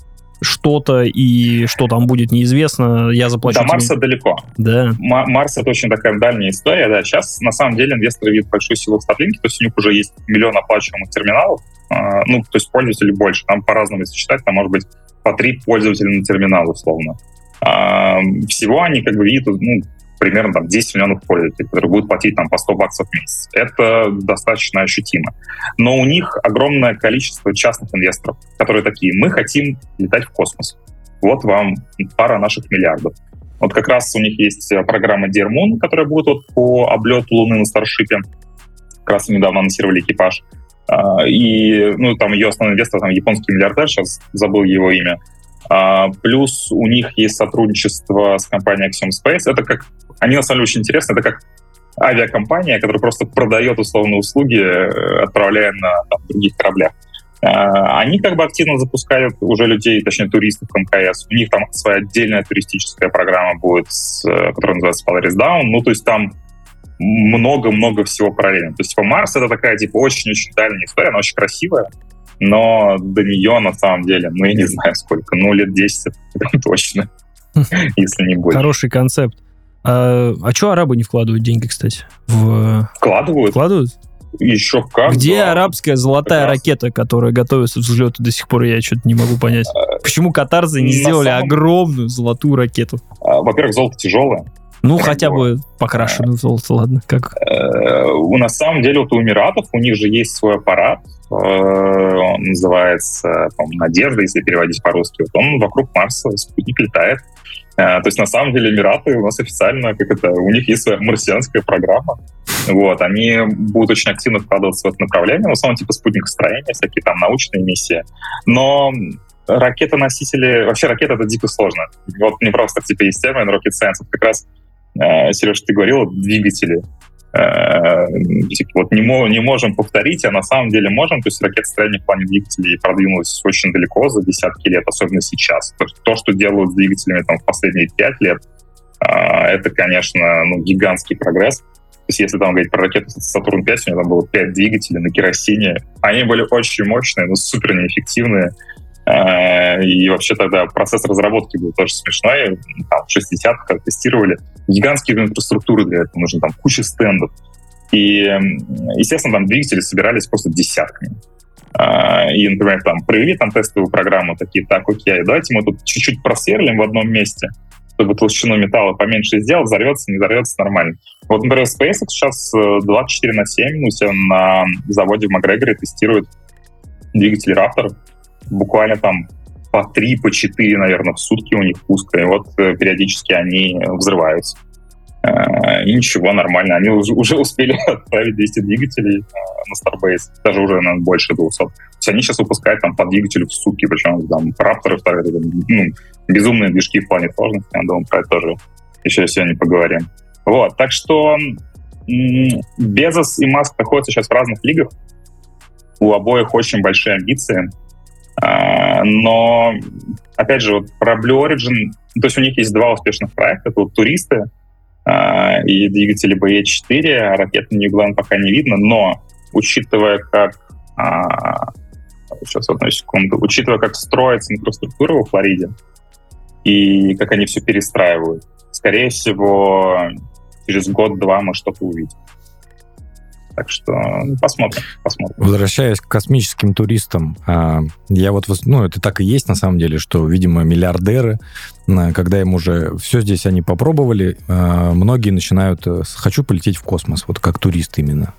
что-то, и что там будет неизвестно, я заплачу До. Марса далеко. Да. Ма- Марс это очень такая дальняя история, да. Сейчас на самом деле инвесторы видят большую силу в Starlink, то есть у них уже есть миллион оплачиваемых терминалов, а, ну, то есть пользователей больше, там по-разному, если считать, там может быть по три пользователя на терминал условно. А, всего они как бы видят, ну, примерно там 10 миллионов пользователей, которые будут платить там по 100 баксов в месяц. Это достаточно ощутимо. Но у них огромное количество частных инвесторов, которые такие, мы хотим летать в космос. Вот вам пара наших миллиардов. Вот как раз у них есть э, программа Dear Moon, которая будет вот по облету Луны на Старшипе. Как раз недавно анонсировали экипаж. А, И, ну, там ее основной инвестор, там, японский миллиардер, сейчас забыл его имя. А, Плюс у них есть сотрудничество с компанией Axiom Space. Это как... Они, на самом деле, очень интересны. Это как авиакомпания, которая просто продает условно услуги, э, отправляя на там, других кораблях. А, Они как бы активно запускают уже людей, точнее туристов в МКС. У них там своя отдельная туристическая программа будет, э, которая называется Polaris Down. Ну, то есть там много-много всего параллельно. То есть, типа, Марс — это такая, типа, очень-очень дальняя история, она очень красивая, но до нее, на самом деле, ну, я не знаю сколько, ну, лет 10 это точно, если не больше. Хороший концепт. А, а что арабы не вкладывают деньги, кстати? В... Вкладывают Вкладывают? еще как. Где да. арабская золотая Прекрасно. ракета, которая готовится к взлету до сих пор, я что-то не могу понять. Почему катарцы не на сделали самом- огромную золотую ракету? А, Во-первых, золото тяжелое. Ну, Как хотя бы, бы покрашенную в золото, ладно. Как? Э, У на самом деле вот у Эмиратов у них же есть свой аппарат, э, он называется, по-моему, Надежда, если переводить по-русски. Вот он вокруг Марса, спутник летает. Э, То есть на самом деле Эмираты у нас официально, как это, у них есть своя марсианская программа. Вот, они будут очень активно вкладываться в это направление, в основном типа спутникостроения, всякие там научные миссии. Но ракетоносители, вообще ракета это дико сложно. Вот не просто типа есть термин rocket science, это как раз, э, Сереж, ты говорил, двигатели. э, типа, вот не, не можем повторить, а на самом деле можем. То есть ракетостроение в плане двигателей продвинулось очень далеко за десятки лет, особенно сейчас. То, то что делают с двигателями там, в последние пять лет, э, это, конечно, ну, гигантский прогресс. То есть если там говорить про ракету Сатурн-5, у него там было 5 двигателей на керосине. Они были очень мощные, но супер неэффективные. Э, и вообще тогда процесс разработки был тоже смешной. Там в 60-х как тестировали. Гигантские инфраструктуры для этого нужны, там куча стендов. И, естественно, там двигатели собирались просто десятками. Э, и, например, там провели там тестовую программу, такие, так, окей, давайте мы тут чуть-чуть просверлим в одном месте, чтобы толщину металла поменьше сделать, взорвется, не взорвется, нормально. Вот, например, SpaceX сейчас 24 э, на 7 у себя на заводе в Макгрегоре тестирует двигатели Raptor, буквально там по 3, по 4, наверное, в сутки у них пуска, и вот э, периодически они взрываются. Э, и ничего, нормально. Они уже, уже успели отправить 200 двигателей э, на Starbase, даже уже, наверное, больше 200. То есть они сейчас выпускают там по двигателю в сутки, причем там рапторы вторые, ну, безумные движки в плане сложности. Я думаю, про это тоже еще сегодня поговорим. Вот, так что Безос и Маск находятся сейчас в разных лигах. У обоих очень большие амбиции. А, но, опять же, вот про Blue Origin, то есть у них есть два успешных проекта. Это вот туристы а, и двигатели BE4, а ракеты New Glenn пока не видно, но учитывая, как сейчас одну секунду, учитывая, как строится инфраструктура во Флориде и как они все перестраивают, скорее всего, через год-два мы что-то увидим. Так что ну, посмотрим, посмотрим. Возвращаясь к космическим туристам, а, я вот, ну, это так и есть на самом деле, что, видимо, миллиардеры, когда им уже все здесь они попробовали, а, многие начинают э, «хочу полететь в космос», вот как турист именно.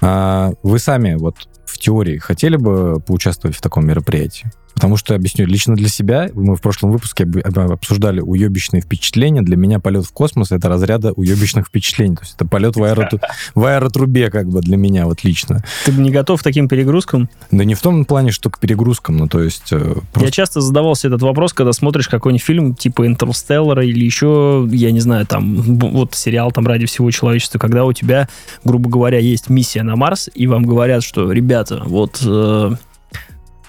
А, вы сами вот в теории хотели бы поучаствовать в таком мероприятии? Потому что, объясню, лично для себя, мы в прошлом выпуске обсуждали уебищные впечатления. Для меня полет в космос — это разряда уебищных впечатлений. То есть это полет в, аэротру... в аэротрубе как бы для меня вот лично. Ты не готов к таким перегрузкам? Да не в том плане, что к перегрузкам, ну то есть... Э, просто... Я часто задавался этот вопрос, когда смотришь какой-нибудь фильм типа «Интерстеллара» или еще, я не знаю, там, вот сериал там «Ради всего человечества», когда у тебя, грубо говоря, есть миссия на Марс, и вам говорят, что, ребята, вот э,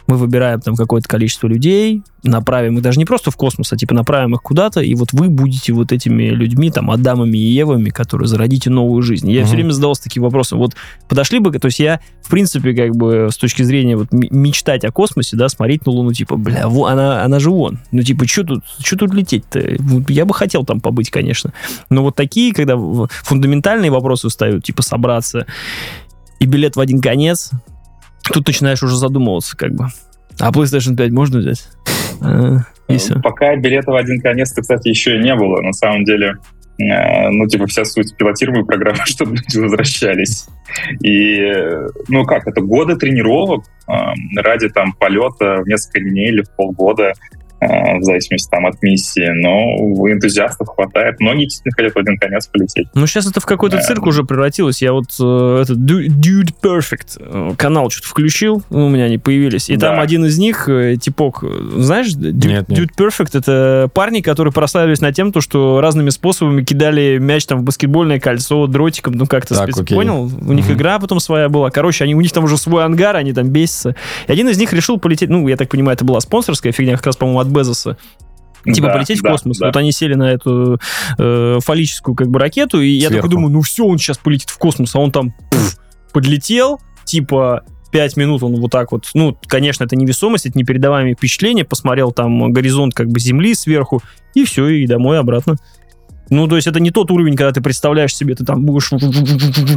мы выбираем там какое-то количество людей, направим их даже не просто в космос, а типа направим их куда-то, и вот вы будете вот этими людьми, там, Адамами и Евами, которые зародите новую жизнь. Я угу. все время задавался таким вопросом, вот подошли бы, то есть я, в принципе, как бы с точки зрения вот мечтать о космосе, да, смотреть на Луну, типа, бля, во, она, она же вон. Ну, типа, что тут, что тут лететь-то? Я бы хотел там побыть, конечно. Но вот такие, когда фундаментальные вопросы встают, типа, собраться и билет в один конец, Тут начинаешь уже задумываться, как бы. А PlayStation 5 можно взять? А, и все. Пока билета в один конец, кстати, еще и не было. На самом деле, э, ну, типа, вся суть пилотируемой программы, чтобы люди возвращались. И, ну как, это годы тренировок э, ради там полета в несколько дней или в полгода. Э, в зависимости там от миссии, но у энтузиастов хватает. Многие действительно хотят в один конец полететь. Ну, сейчас это в какой-то цирк уже превратилось. Я вот э, этот Dude Perfect э, канал что-то включил, ну, у меня они появились, и да. там один из них, типок, знаешь, Dude, нет, нет. Dude Perfect, это парни, которые прославились на тем, то, что разными способами кидали мяч там в баскетбольное кольцо дротиком, ну, как-то спец... понял? У них угу. игра потом своя была. Короче, они, у них там уже свой ангар, они там бесятся. И один из них решил полететь, ну, я так понимаю, это была спонсорская фигня, как раз, по-моему, от Безоса. Типа да, полететь да, в космос. Да. Вот они сели на эту э, фаллическую как бы ракету, и Сверху. я такой думаю, ну все, он сейчас полетит в космос, а он там пфф, подлетел, типа пять минут он вот так вот, ну, конечно, это невесомость, это непередаваемые впечатления, посмотрел там горизонт как бы Земли сверху, и все, и домой обратно. Ну, то есть это не тот уровень, когда ты представляешь себе, ты там будешь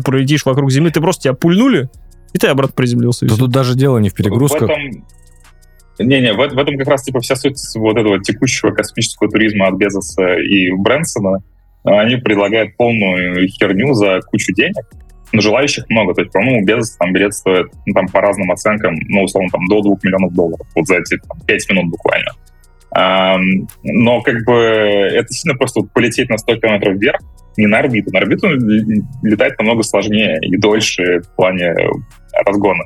пролетишь вокруг Земли, ты просто тебя пульнули, и ты обратно приземлился. Да тут даже дело не в перегрузках. В этом, не-не, в, в этом как раз типа вся суть вот этого текущего космического туризма от Безоса и Брэнсона. Они предлагают полную херню за кучу денег, но желающих много. То есть, по-моему, Безос там билет стоит, ну, там по разным оценкам, ну, условно, там до 2 миллионов долларов. Вот за эти там, 5 минут буквально. А, но как бы это сильно просто полететь на 100 километров вверх, не на орбиту. На орбиту летать намного сложнее и дольше в плане разгона.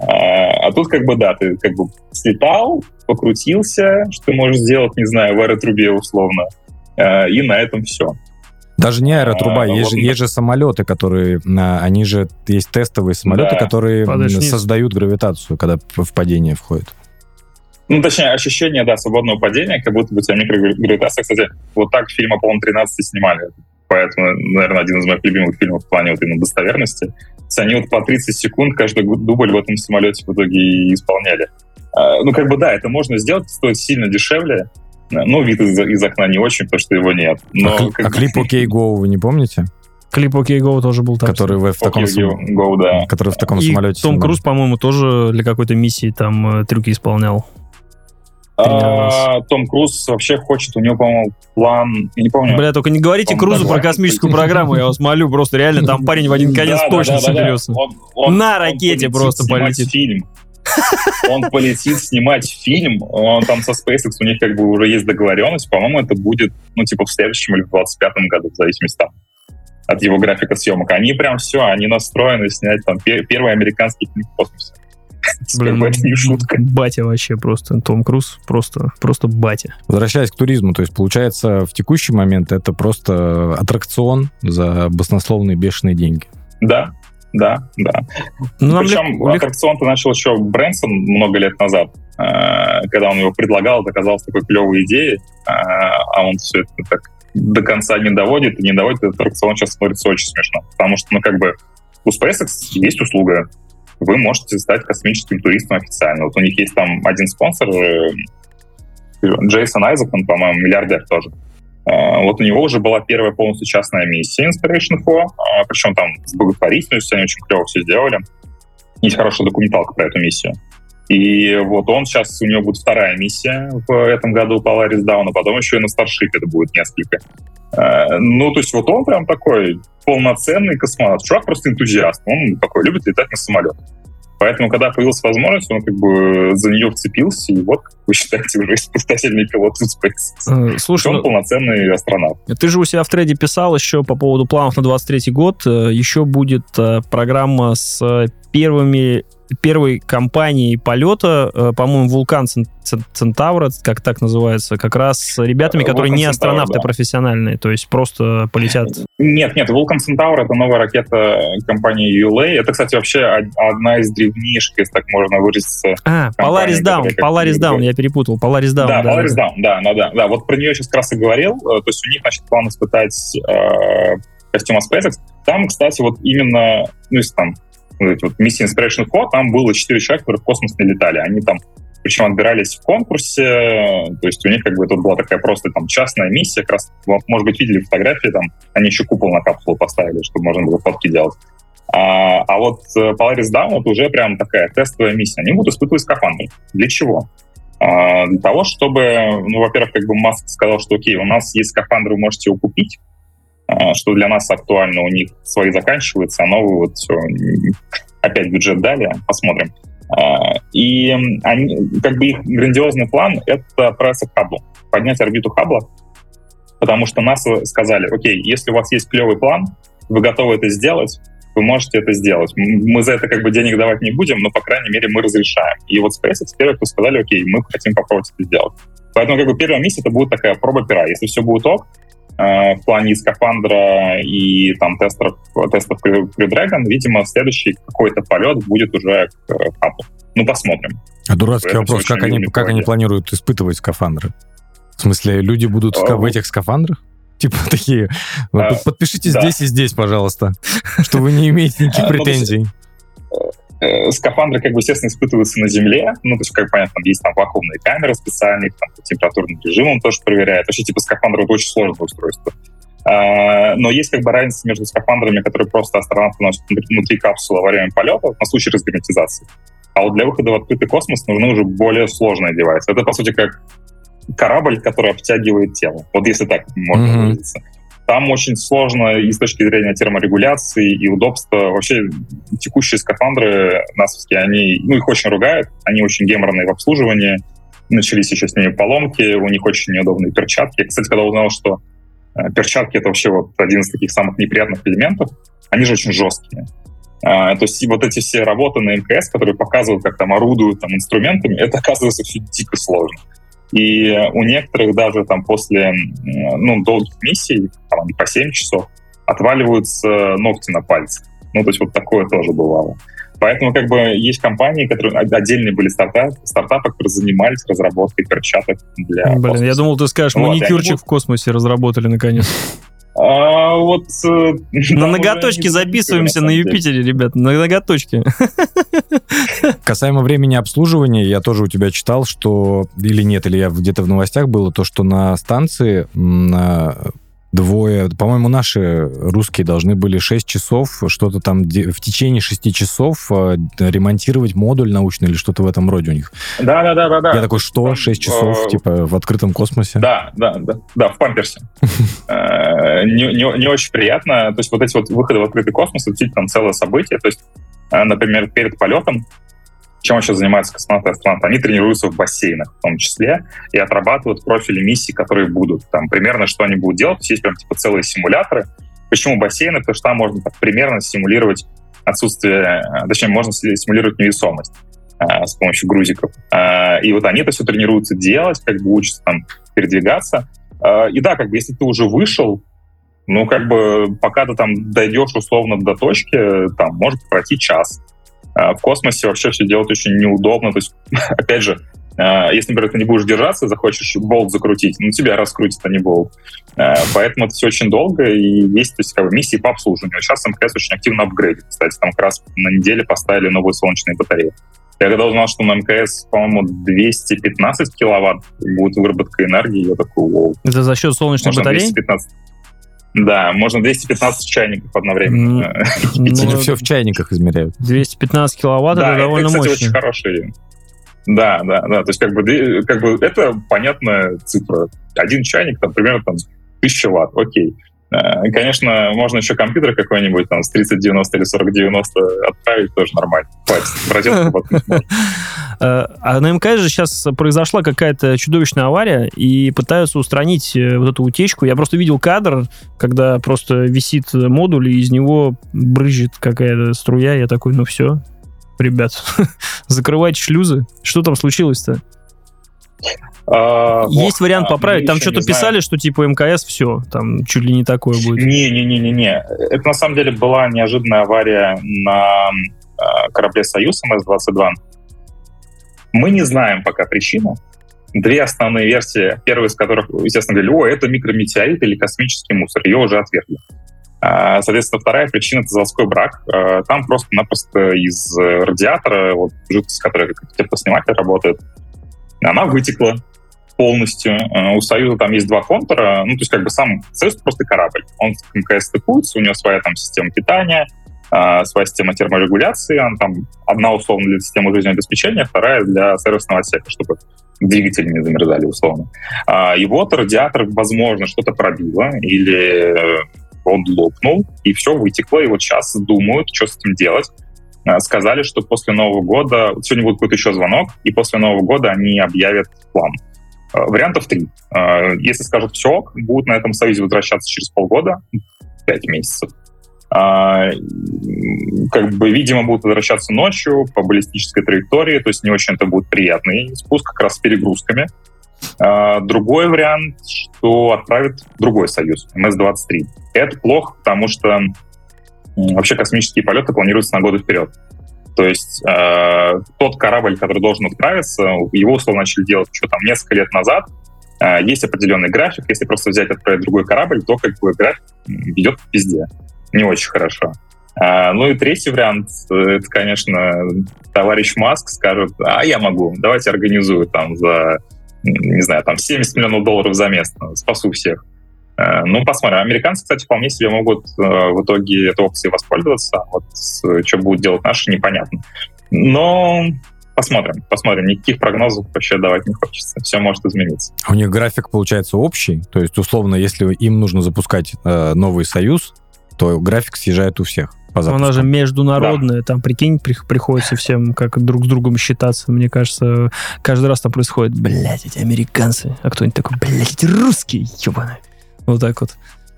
А, а тут как бы, да, ты как бы слетал, покрутился, что ты можешь сделать, не знаю, в аэротрубе условно, а, и на этом все. Даже не аэротруба, а, есть, вот, же, есть же самолеты, которые, они же, есть тестовые самолеты, да. которые Подожди. создают гравитацию, когда в падение входит. Ну, точнее, ощущение, да, свободного падения, как будто бы у тебя микрогравитация. Кстати, вот так фильм «Аполлон 13» снимали. Поэтому, наверное, один из моих любимых фильмов в плане вот именно достоверности. Есть они вот по 30 секунд каждый дубль в этом самолете в итоге и исполняли. А, ну, как бы, да, это можно сделать, стоит сильно дешевле, ну, вид из, из окна не очень, потому что его нет. Но, а, как... а клип OK Go вы не помните? Клип OK Go тоже был там. Который в, в таком, Go, да. который в таком и самолете. Том Круз, по-моему, тоже для какой-то миссии там э, трюки исполнял. А, Том Круз вообще хочет, у него, по-моему, план, я не помню. Бля, только не говорите Крузу про космическую программу, я вас молю, просто реально там парень в один конец точно соберется. На ракете просто полетит. фильм. Он полетит снимать фильм, он там со SpaceX, у них как бы уже есть договоренность, по-моему, это будет, ну, типа, в следующем или в 25 году, в зависимости там, от его графика съемок. Они прям все, они настроены снять там первый американский фильм в космосе. Блин, это не шутка. Батя вообще просто. Том Круз просто, просто батя. Возвращаясь к туризму, то есть получается в текущий момент это просто аттракцион за баснословные бешеные деньги. Да, да, да. Ну, Причем лег... аттракцион-то начал еще Брэнсон много лет назад, э, когда он его предлагал, это оказалось такой клевой идеей, э, а он все это так до конца не доводит и не доводит, этот аттракцион сейчас смотрится очень смешно. Потому что, ну, как бы, у SpaceX есть услуга, вы можете стать космическим туристом официально. Вот у них есть там один спонсор, э, Джейсон Айзекон, по-моему, миллиардер тоже. Э, вот у него уже была первая полностью частная миссия Inspiration 4, э, причем там с благотворительностью они очень клево все сделали. Есть хорошая документалка про эту миссию. И вот он сейчас, у него будет вторая миссия в этом году по Ларис Даун, а потом еще и на Старшипе это будет несколько. Ну, то есть вот он прям такой полноценный космонавт. Чувак просто энтузиаст. Он такой любит летать на самолет. Поэтому, когда появилась возможность, он как бы за нее вцепился, и вот, вы считаете, уже испытательный пилот в SpaceX. Э, слушай, он ну, полноценный астронавт. Ты же у себя в треде писал еще по поводу планов на 23 год. Э, еще будет э, программа с первыми первой компании полета, э, по-моему, Вулкан Центавра, как так называется, как раз с ребятами, которые Vulcan не астронавты Centaur, да. профессиональные, то есть просто полетят. Нет, нет, Вулкан Центавр это новая ракета компании ULA. Это, кстати, вообще одна из древнейших, если так можно выразиться. А, Polaris Down, Polaris Down, я перепутал, Polaris Down. Да, да Polaris да. Down, да, да, да, да. Вот про нее сейчас как раз и говорил. Э, то есть у них, значит, план испытать э, костюм SpaceX. Там, кстати, вот именно, ну, если там эти вот миссии Inspiration 4, там было 4 человека, которые в космос не летали. Они там причем отбирались в конкурсе, то есть у них как бы тут была такая просто там частная миссия, как раз, может быть, видели фотографии, там они еще купол на капсулу поставили, чтобы можно было фотки делать. А, а вот э, Polaris Down это уже прям такая тестовая миссия. Они будут испытывать скафандры. Для чего? А, для того, чтобы, ну, во-первых, как бы Маск сказал, что окей, у нас есть скафандры, вы можете его купить, что для нас актуально, у них свои заканчиваются, а новые вот все, опять бюджет дали, посмотрим. А, и они, как бы их грандиозный план — это отправиться к Хаблу, поднять орбиту Хабла, потому что НАСА сказали, окей, если у вас есть клевый план, вы готовы это сделать, вы можете это сделать. Мы за это как бы денег давать не будем, но, по крайней мере, мы разрешаем. И вот SpaceX первые, кто сказали, окей, мы хотим попробовать это сделать. Поэтому как бы первая миссия это будет такая проба пера. Если все будет ок, в плане скафандра и там тестов, тестов Crew Dragon, видимо, следующий какой-то полет будет уже к хабу. Ну, посмотрим. А дурацкий вопрос, как они, как они планируют испытывать скафандры? В смысле, люди будут в, в этих скафандрах? Типа такие, а, подпишите да. здесь и здесь, пожалуйста, что вы не имеете никаких ну, претензий. Э, скафандры, как бы, естественно, испытываются на Земле. Ну, то есть, как понятно, там есть там вакуумные камеры специальные, там по температурным режимам тоже проверяют. Вообще, типа, скафандр — это очень сложное устройство. А, но есть как бы разница между скафандрами, которые просто астронавты носят внутри капсулы во время полета на случай разгерметизации. А вот для выхода в открытый космос нужны уже более сложные девайсы. Это, по сути, как корабль, который обтягивает тело. Вот если так можно mm-hmm. выразиться. Там очень сложно и с точки зрения терморегуляции и удобства. Вообще текущие скафандры насовские, они, ну, их очень ругают, они очень геморные в обслуживании. Начались еще с ними поломки, у них очень неудобные перчатки. Кстати, когда узнал, что э, перчатки — это вообще вот один из таких самых неприятных элементов, они же очень жесткие. А, то есть вот эти все работы на МКС, которые показывают, как там орудуют там, инструментами, это оказывается все дико сложно. И у некоторых даже там после ну, долгих миссий, там по 7 часов, отваливаются ногти на пальцах. Ну, то есть вот такое тоже бывало. Поэтому как бы есть компании, которые отдельные были стартапы, стартапы, которые занимались разработкой перчаток для Блин, космоса. я думал, ты скажешь, Вот, маникюрчик в космосе разработали наконец. А, вот... э, На ноготочки записываемся на. Юпитере, ребят, на ноготочки. Касаемо времени обслуживания, я тоже у тебя читал, что или нет, или я где-то в новостях было, то, что на станции двое, по-моему, наши русские должны были 6 часов, что-то там в течение 6 часов э, ремонтировать модуль научный или что-то в этом роде у них. Да, да, да, да, да. Я такой, что, Там, 6 часов, э, типа, в открытом космосе? Да, да, да, да, в памперсе. Э, Не, очень приятно. То есть вот эти вот выходы в открытый космос, это действительно целое событие. То есть, например, перед полетом, чем вообще занимаются космонавты и астронавты? Они тренируются в бассейнах в том числе и отрабатывают профили миссий, которые будут. Там примерно, что они будут делать. Есть прям типа целые симуляторы. Почему бассейны? Потому что там можно так примерно симулировать отсутствие, э, точнее, можно симулировать невесомость э, с помощью грузиков. Э, И вот они это все тренируются делать, как бы учатся там передвигаться. Э, И да, как бы если ты уже вышел, ну, как бы, пока ты там дойдешь условно до точки, там может пройти час. А В космосе вообще все делать очень неудобно. То есть, опять же, э, если, например, ты не будешь держаться, захочешь болт закрутить, ну, тебя раскрутит, а не болт. Э, Поэтому это все очень долго, и есть то есть, как бы, миссии по обслуживанию. Сейчас МКС очень активно апгрейдит. Кстати, там как раз на неделе поставили новые солнечные батареи. Я когда узнал, что на МКС, по-моему, 215 киловатт будет выработка энергии, я такой, вау, Это за счет солнечной можно батареи? 215. Да, можно 215 чайников одновременно. Ну, Или все в чайниках измеряют? 215 киловатт, Да, это это, довольно кстати, мощно. очень хороший. Да, да, да. То есть, как бы, как бы это понятная цифра. Один чайник, там, примерно там, 1000 ватт, окей. Э, Конечно, можно еще компьютер какой-нибудь там с 3090 или 4090 отправить, тоже нормально. Хватит. Э, А на МКС же сейчас произошла какая-то чудовищная авария, и пытаются устранить э, вот эту утечку. Я просто видел кадр, когда просто висит модуль, и из него брызжет какая-то струя. Я такой, ну все, ребят, закрывайте шлюзы. Что там случилось-то? А, Есть вот, вариант а, поправить. Там что-то не писали, что типа МКС все, там чуть ли не такое будет. Не-не-не-не-не. Это на самом деле была неожиданная авария на э, корабле «Союз» МС-22. Мы не знаем пока причину. Две основные версии, первая из которых, естественно, говорили, о, это микрометеорит или космический мусор. Ее уже отвергли. А, Соответственно, вторая причина — это заводской брак. А, Там просто-напросто из э, радиатора, вот жидкость, которая как теплосниматель работает, она вытекла полностью. Э, У Союза там есть два контура. Ну, то есть как бы сам Союз просто корабль. Он с МКС стыкуется, у него своя там система питания, э, своя система терморегуляции. Она там одна условно для системы жизнеобеспечения, вторая для сервисного отсека, чтобы двигатели не замерзали условно. А, И вот радиатор, возможно, что-то пробило или э, он лопнул, и все вытекло, и вот сейчас думают, что с этим делать. Сказали, что после Нового года, сегодня будет какой-то еще звонок, и после Нового года они объявят план. Э, Вариантов три. Э, Если скажут все, будут на этом союзе возвращаться через полгода, пять месяцев. М, Как бы, видимо, будут возвращаться ночью по баллистической траектории, то есть не очень это будет приятный спуск, как раз с перегрузками. Другой вариант, что отправят другой союз, МС-23. Это плохо, потому что вообще космические полеты планируются на годы вперед. То есть э, тот корабль, который должен отправиться, его условно начали делать еще там несколько лет назад. Э, есть определенный график. Если просто взять отправить другой корабль, то как бы график идет везде. Не очень хорошо. А, ну и третий вариант, э, это, конечно, товарищ Маск скажет, а я могу, давайте организую там за, не знаю, там 70 миллионов долларов за место, спасу всех. Э, Ну, посмотрим. Американцы, кстати, вполне себе могут э, в итоге этой опцией воспользоваться. Вот с- что будут делать наши, непонятно. Но посмотрим, посмотрим. Никаких прогнозов вообще давать не хочется. Все может измениться. А У них график получается общий, то есть, условно, если им нужно запускать э, новый союз, то график съезжает у всех по запуску. Она же международная, там, прикинь, при- приходится всем как друг с другом считаться. Мне кажется, каждый раз там происходит, блядь, эти американцы. А кто-нибудь такой, блядь, эти русские, ебаные. Вот так вот.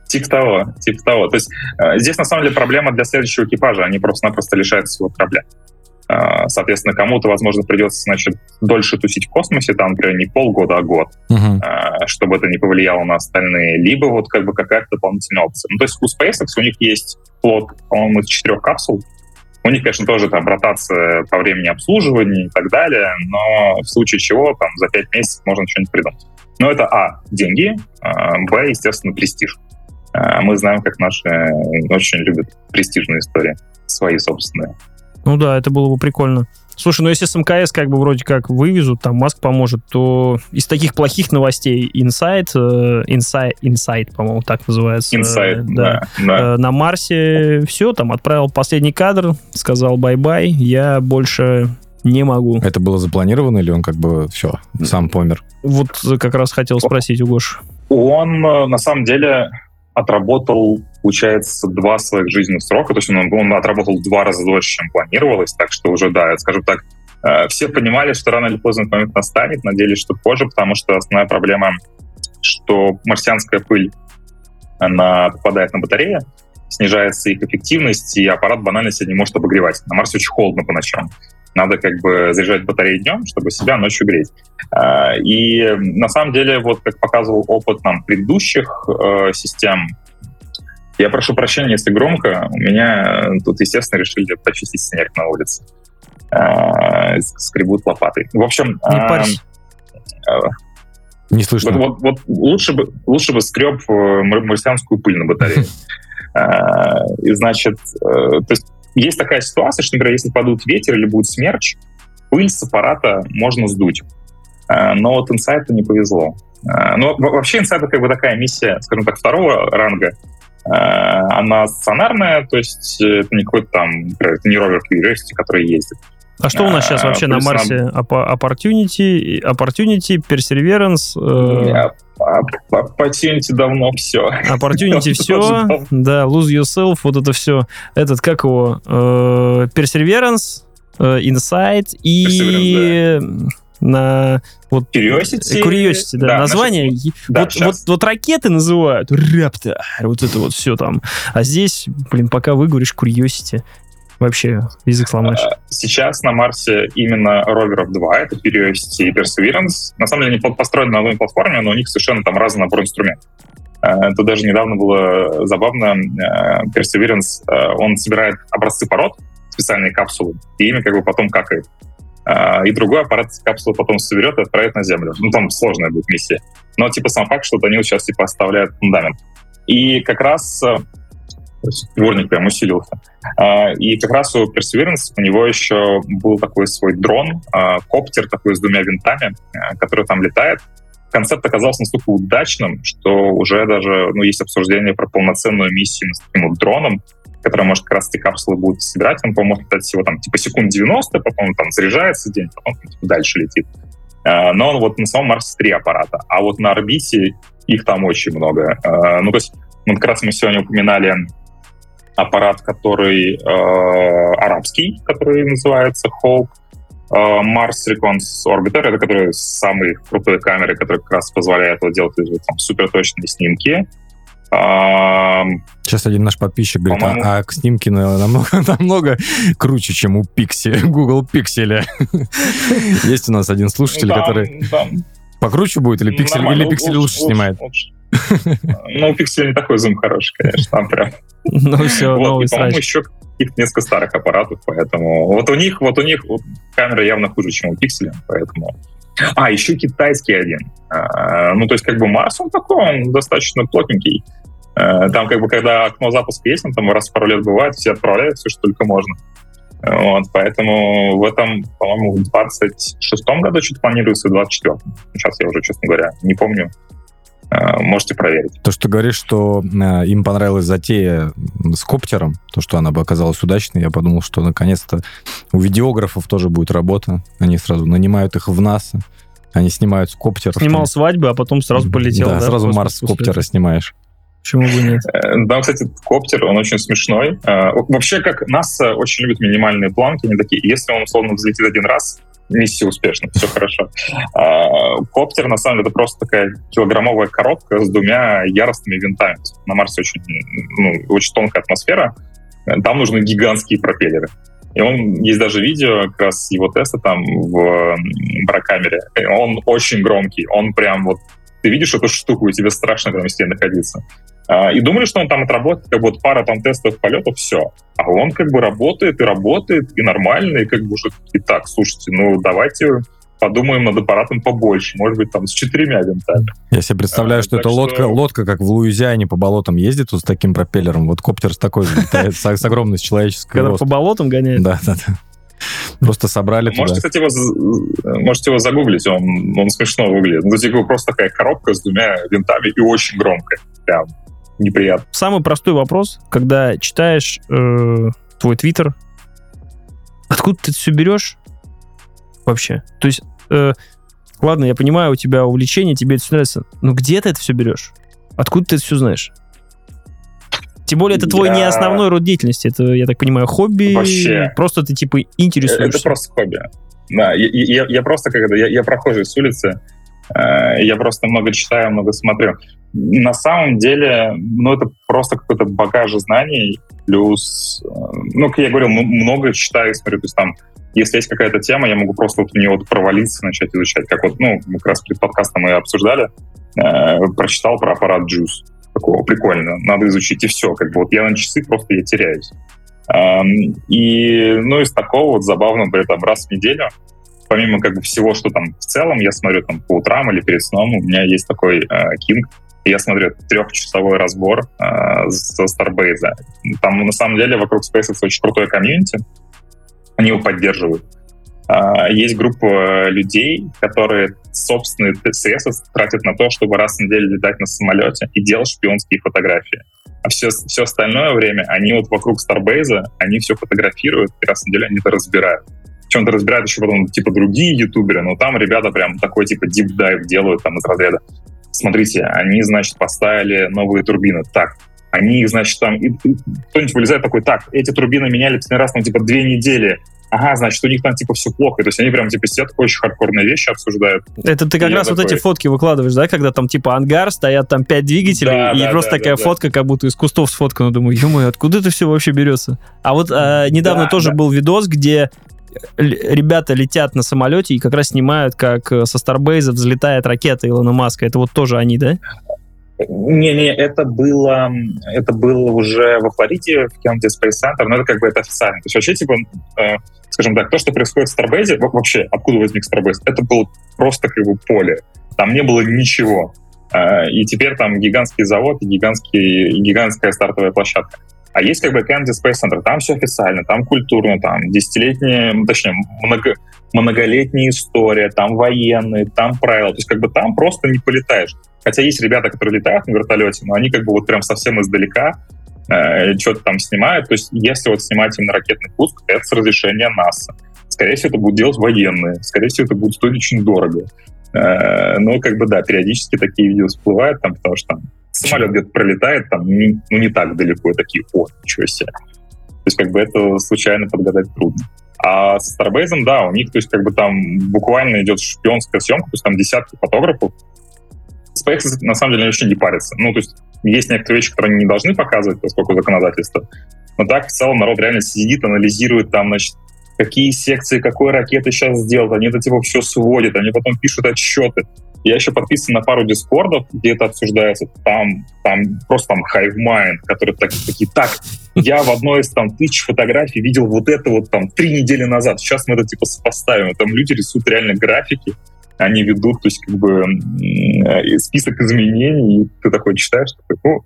Типа того, типа того. То есть э, здесь на самом деле проблема для следующего экипажа. Они просто-напросто лишаются своего корабля. Э, соответственно, кому-то, возможно, придется, значит, дольше тусить в космосе, там, например, не полгода, а год, uh чтобы это не повлияло на остальные, либо вот как бы какая-то дополнительная опция. Ну, то есть у SpaceX у них есть флот, по-моему, из четырех капсул, у них, конечно, тоже там ротация по времени обслуживания и так далее, но в случае чего там за пять месяцев можно что-нибудь придумать. Но это, а, деньги, а, б, естественно, престиж. А, мы знаем, как наши очень любят престижные истории, свои собственные. Ну да, это было бы прикольно. Слушай, ну если с МКС как бы вроде как вывезут, там Маск поможет, то из таких плохих новостей Insight, э, Insight, Insight по-моему, так называется. Insight, э, да. да. Э, на Марсе все, там отправил последний кадр, сказал bye-bye, я больше не могу. Это было запланировано или он как бы все, сам помер? Вот как раз хотел спросить у Гоши. Он на самом деле отработал, получается, два своих жизненных срока, то есть он, он отработал в два раза дольше, чем планировалось, так что уже, да, скажем так, э, все понимали, что рано или поздно этот момент настанет, надеялись, что позже, потому что основная проблема, что марсианская пыль, она попадает на батареи, снижается их эффективность, и аппарат банально себя не может обогревать. На Марсе очень холодно по ночам. Надо как бы заряжать батареи днем, чтобы себя ночью греть. А, и на самом деле, вот как показывал опыт нам предыдущих э, систем, я прошу прощения, если громко, у меня тут, естественно, решили почистить снег на улице. А, скребут лопатой. В общем... Не а, Не слышно. Вот, вот, вот лучше, бы, лучше бы скреб э, марсианскую пыль на батарее. И, значит, э, то есть есть такая ситуация, что, например, если падут ветер или будет смерч, пыль с аппарата можно сдуть. Э, но вот инсайту не повезло. Э, но вообще инсайт как бы такая миссия, скажем так, второго ранга. Э, она стационарная, то есть это не какой-то там, например, это не ровер который ездит. А что у нас сейчас вообще на Марсе? Opportunity, Opportunity, Perseverance? Opportunity давно все. Opportunity все, да, Lose Yourself, вот это все. Этот, как его? Perseverance, Insight и на вот Curiosity, Curiosity да, да название. Значит, да, вот, вот, вот ракеты называют Raptor, вот это вот все там. А здесь, блин, пока выговоришь Curiosity, вообще язык сломаешь. А, сейчас на Марсе именно роверов два, это Curiosity и Perseverance. На самом деле они построены на одной платформе, но у них совершенно там разный набор инструментов. А, это даже недавно было забавно. А, Perseverance, он собирает образцы пород, специальные капсулы, и ими как бы потом какает. И другой аппарат капсулу потом соберет и отправит на Землю. Ну, там сложная будет миссия. Но, типа, сам факт, что они вот сейчас, типа, оставляют фундамент. И как раз дворник прям усилился. А, и как раз у Perseverance у него еще был такой свой дрон, а, коптер такой с двумя винтами, а, который там летает. Концепт оказался настолько удачным, что уже даже ну, есть обсуждение про полноценную миссию с таким вот дроном, который может как раз эти капсулы будет собирать. Он, по-моему, летать всего там типа секунд 90, потом там заряжается день, потом типа, дальше летит. Но он вот на самом Марсе три аппарата, а вот на орбите их там очень много. Ну, то есть, ну, как раз мы сегодня упоминали аппарат, который э, арабский, который называется Hope, э, Mars Recon Orbiter, это который самый крутой камеры, который как раз позволяет вот делать там, суперточные снимки. Сейчас один наш подписчик говорит, а, а снимки намного, намного круче, чем у Pixie, Google Pixel. Есть у нас один слушатель, который... Покруче будет или Pixel, или Pixel лучше, снимает? Ну, у Pixel не такой зум хороший, конечно, там прям ну все, вот, новый и, по-моему, еще несколько старых аппаратов, поэтому вот у них, вот у них вот, камера явно хуже, чем у Pixel, поэтому... А, еще китайский один. А, ну, то есть, как бы Марс, он такой, он достаточно плотненький. А, там, как бы, когда окно запуска есть, он там раз в пару лет бывает, все отправляют все, что только можно. Вот, поэтому в этом, по-моему, в 26-м году что-то планируется, в 24-м. Сейчас я уже, честно говоря, не помню. Э, можете проверить. То, что ты говоришь, что э, им понравилась затея с коптером, то, что она бы оказалась удачной, я подумал, что наконец-то у видеографов тоже будет работа. Они сразу нанимают их в НАСА, они снимают с коптера. Снимал свадьбу, а потом сразу полетел. Да, да сразу Марс с коптера снимаешь. Почему бы нет? Э, да, кстати, коптер, он очень смешной. Вообще, как НАСА очень любит минимальные планки, они такие, если он условно взлетит один раз, миссия успешна, все хорошо. А, коптер, на самом деле, это просто такая килограммовая коробка с двумя яростными винтами. На Марсе очень, ну, очень тонкая атмосфера. Там нужны гигантские пропеллеры. И он, есть даже видео как раз его теста там в барокамере. Он очень громкий, он прям вот... Ты видишь эту штуку, и тебе страшно там с ней находиться. А, и думали, что он там отработает, как бы вот пара там тестовых полетов, все. А он как бы работает и работает, и нормально, и как бы уже и так, слушайте, ну давайте подумаем над аппаратом побольше, может быть, там с четырьмя винтами. Я себе представляю, а, что это лодка, что... лодка, как в Луизиане по болотам ездит вот с таким пропеллером. Вот коптер с такой с огромной человеческой Когда по болотам гоняет? Да, да, да. Просто собрали Можете, туда. кстати, его, можете его загуглить, он, он смешно выглядит. Ну, типа, просто такая коробка с двумя винтами и очень громкая. Прям неприятно. Самый простой вопрос, когда читаешь э, твой твиттер, откуда ты это все берешь вообще? То есть э, ладно, я понимаю, у тебя увлечение, тебе это все нравится, но где ты это все берешь? Откуда ты это все знаешь? Тем более, это твой я... не основной род деятельности, это, я так понимаю, хобби. Вообще. Просто ты, типа, интересуешься. Это просто хобби. Да, я, я, я просто когда я, я прохожий с улицы, э, я просто много читаю, много смотрю. На самом деле, ну, это просто какой-то багаж знаний, плюс, э, ну, как я говорил, много читаю, смотрю, то есть там если есть какая-то тема, я могу просто вот в нее вот провалиться, начать изучать. Как вот, ну, как раз перед подкастом мы обсуждали, э, прочитал про аппарат Juice. Такого прикольно, надо изучить, и все. Как бы вот я на часы просто я теряюсь. И, ну, из такого вот забавного, например, там раз в неделю, помимо как бы всего, что там в целом я смотрю там по утрам или перед сном, у меня есть такой э, я смотрю трехчасовой разбор э, со Starbase. Там, на самом деле, вокруг SpaceX очень крутой комьюнити, они его поддерживают. А, есть группа людей, которые собственные средства тратят на то, чтобы раз в неделю летать на самолете и делать шпионские фотографии. А все, все остальное время они вот вокруг Starbase, они все фотографируют, и раз в неделю они это разбирают. Причем это разбирают еще потом типа другие ютуберы, но там ребята прям такой типа deep dive делают там из разряда. Смотрите, они, значит, поставили новые турбины. Так, они, значит, там, кто-нибудь вылезает такой, так, эти турбины меняли последний раз, ну, типа, две недели. Ага, значит, у них там, типа, все плохо. То есть они прям, типа, сидят, очень хардкорные вещи обсуждают. Это ты как и раз вот такой... эти фотки выкладываешь, да, когда там, типа, ангар, стоят там пять двигателей, да, и да, просто да, такая да, фотка, да. как будто из кустов сфоткана. Думаю, ё откуда это все вообще берется? А вот э, недавно да, тоже да. был видос, где ребята летят на самолете и как раз снимают, как э, со Старбейза взлетает ракета Илона Маска. Это вот тоже они, да? Не-не, это было, это было уже во Флориде, в Kennedy Space Center, но это как бы это официально. То есть вообще, типа, э, скажем так, то, что происходит в Starbase, вообще, откуда возник Starbase, это было просто как бы поле. Там не было ничего. Э, и теперь там гигантский завод и гигантская стартовая площадка. А есть как бы Kennedy Space Center, там все официально, там культурно, там десятилетняя, точнее, много, многолетняя история, там военные, там правила. То есть как бы там просто не полетаешь. Хотя есть ребята, которые летают на вертолете, но они как бы вот прям совсем издалека э, что-то там снимают. То есть если вот снимать именно ракетный пуск, это с разрешения НАСА. Скорее всего, это будут делать военные. Скорее всего, это будет стоить очень дорого. Э, но как бы да, периодически такие видео всплывают, там, потому что там самолет где-то пролетает, там, не, ну, не так далеко, такие, о, ничего себе. То есть, как бы это случайно подгадать трудно. А с Starbase, да, у них, то есть, как бы там буквально идет шпионская съемка, то есть там десятки фотографов, SpaceX на самом деле вообще не парится. Ну, то есть есть некоторые вещи, которые они не должны показывать, поскольку законодательство. Но так в целом народ реально сидит, анализирует там, значит, какие секции, какой ракеты сейчас сделать. Они это типа все сводят, они потом пишут отчеты. Я еще подписан на пару дискордов, где это обсуждается. Там, там просто там hive mind, которые так, такие, так, я в одной из там тысяч фотографий видел вот это вот там три недели назад. Сейчас мы это типа сопоставим. Там люди рисуют реально графики, они ведут, то есть как бы список изменений, и ты такой читаешь, такой, ну,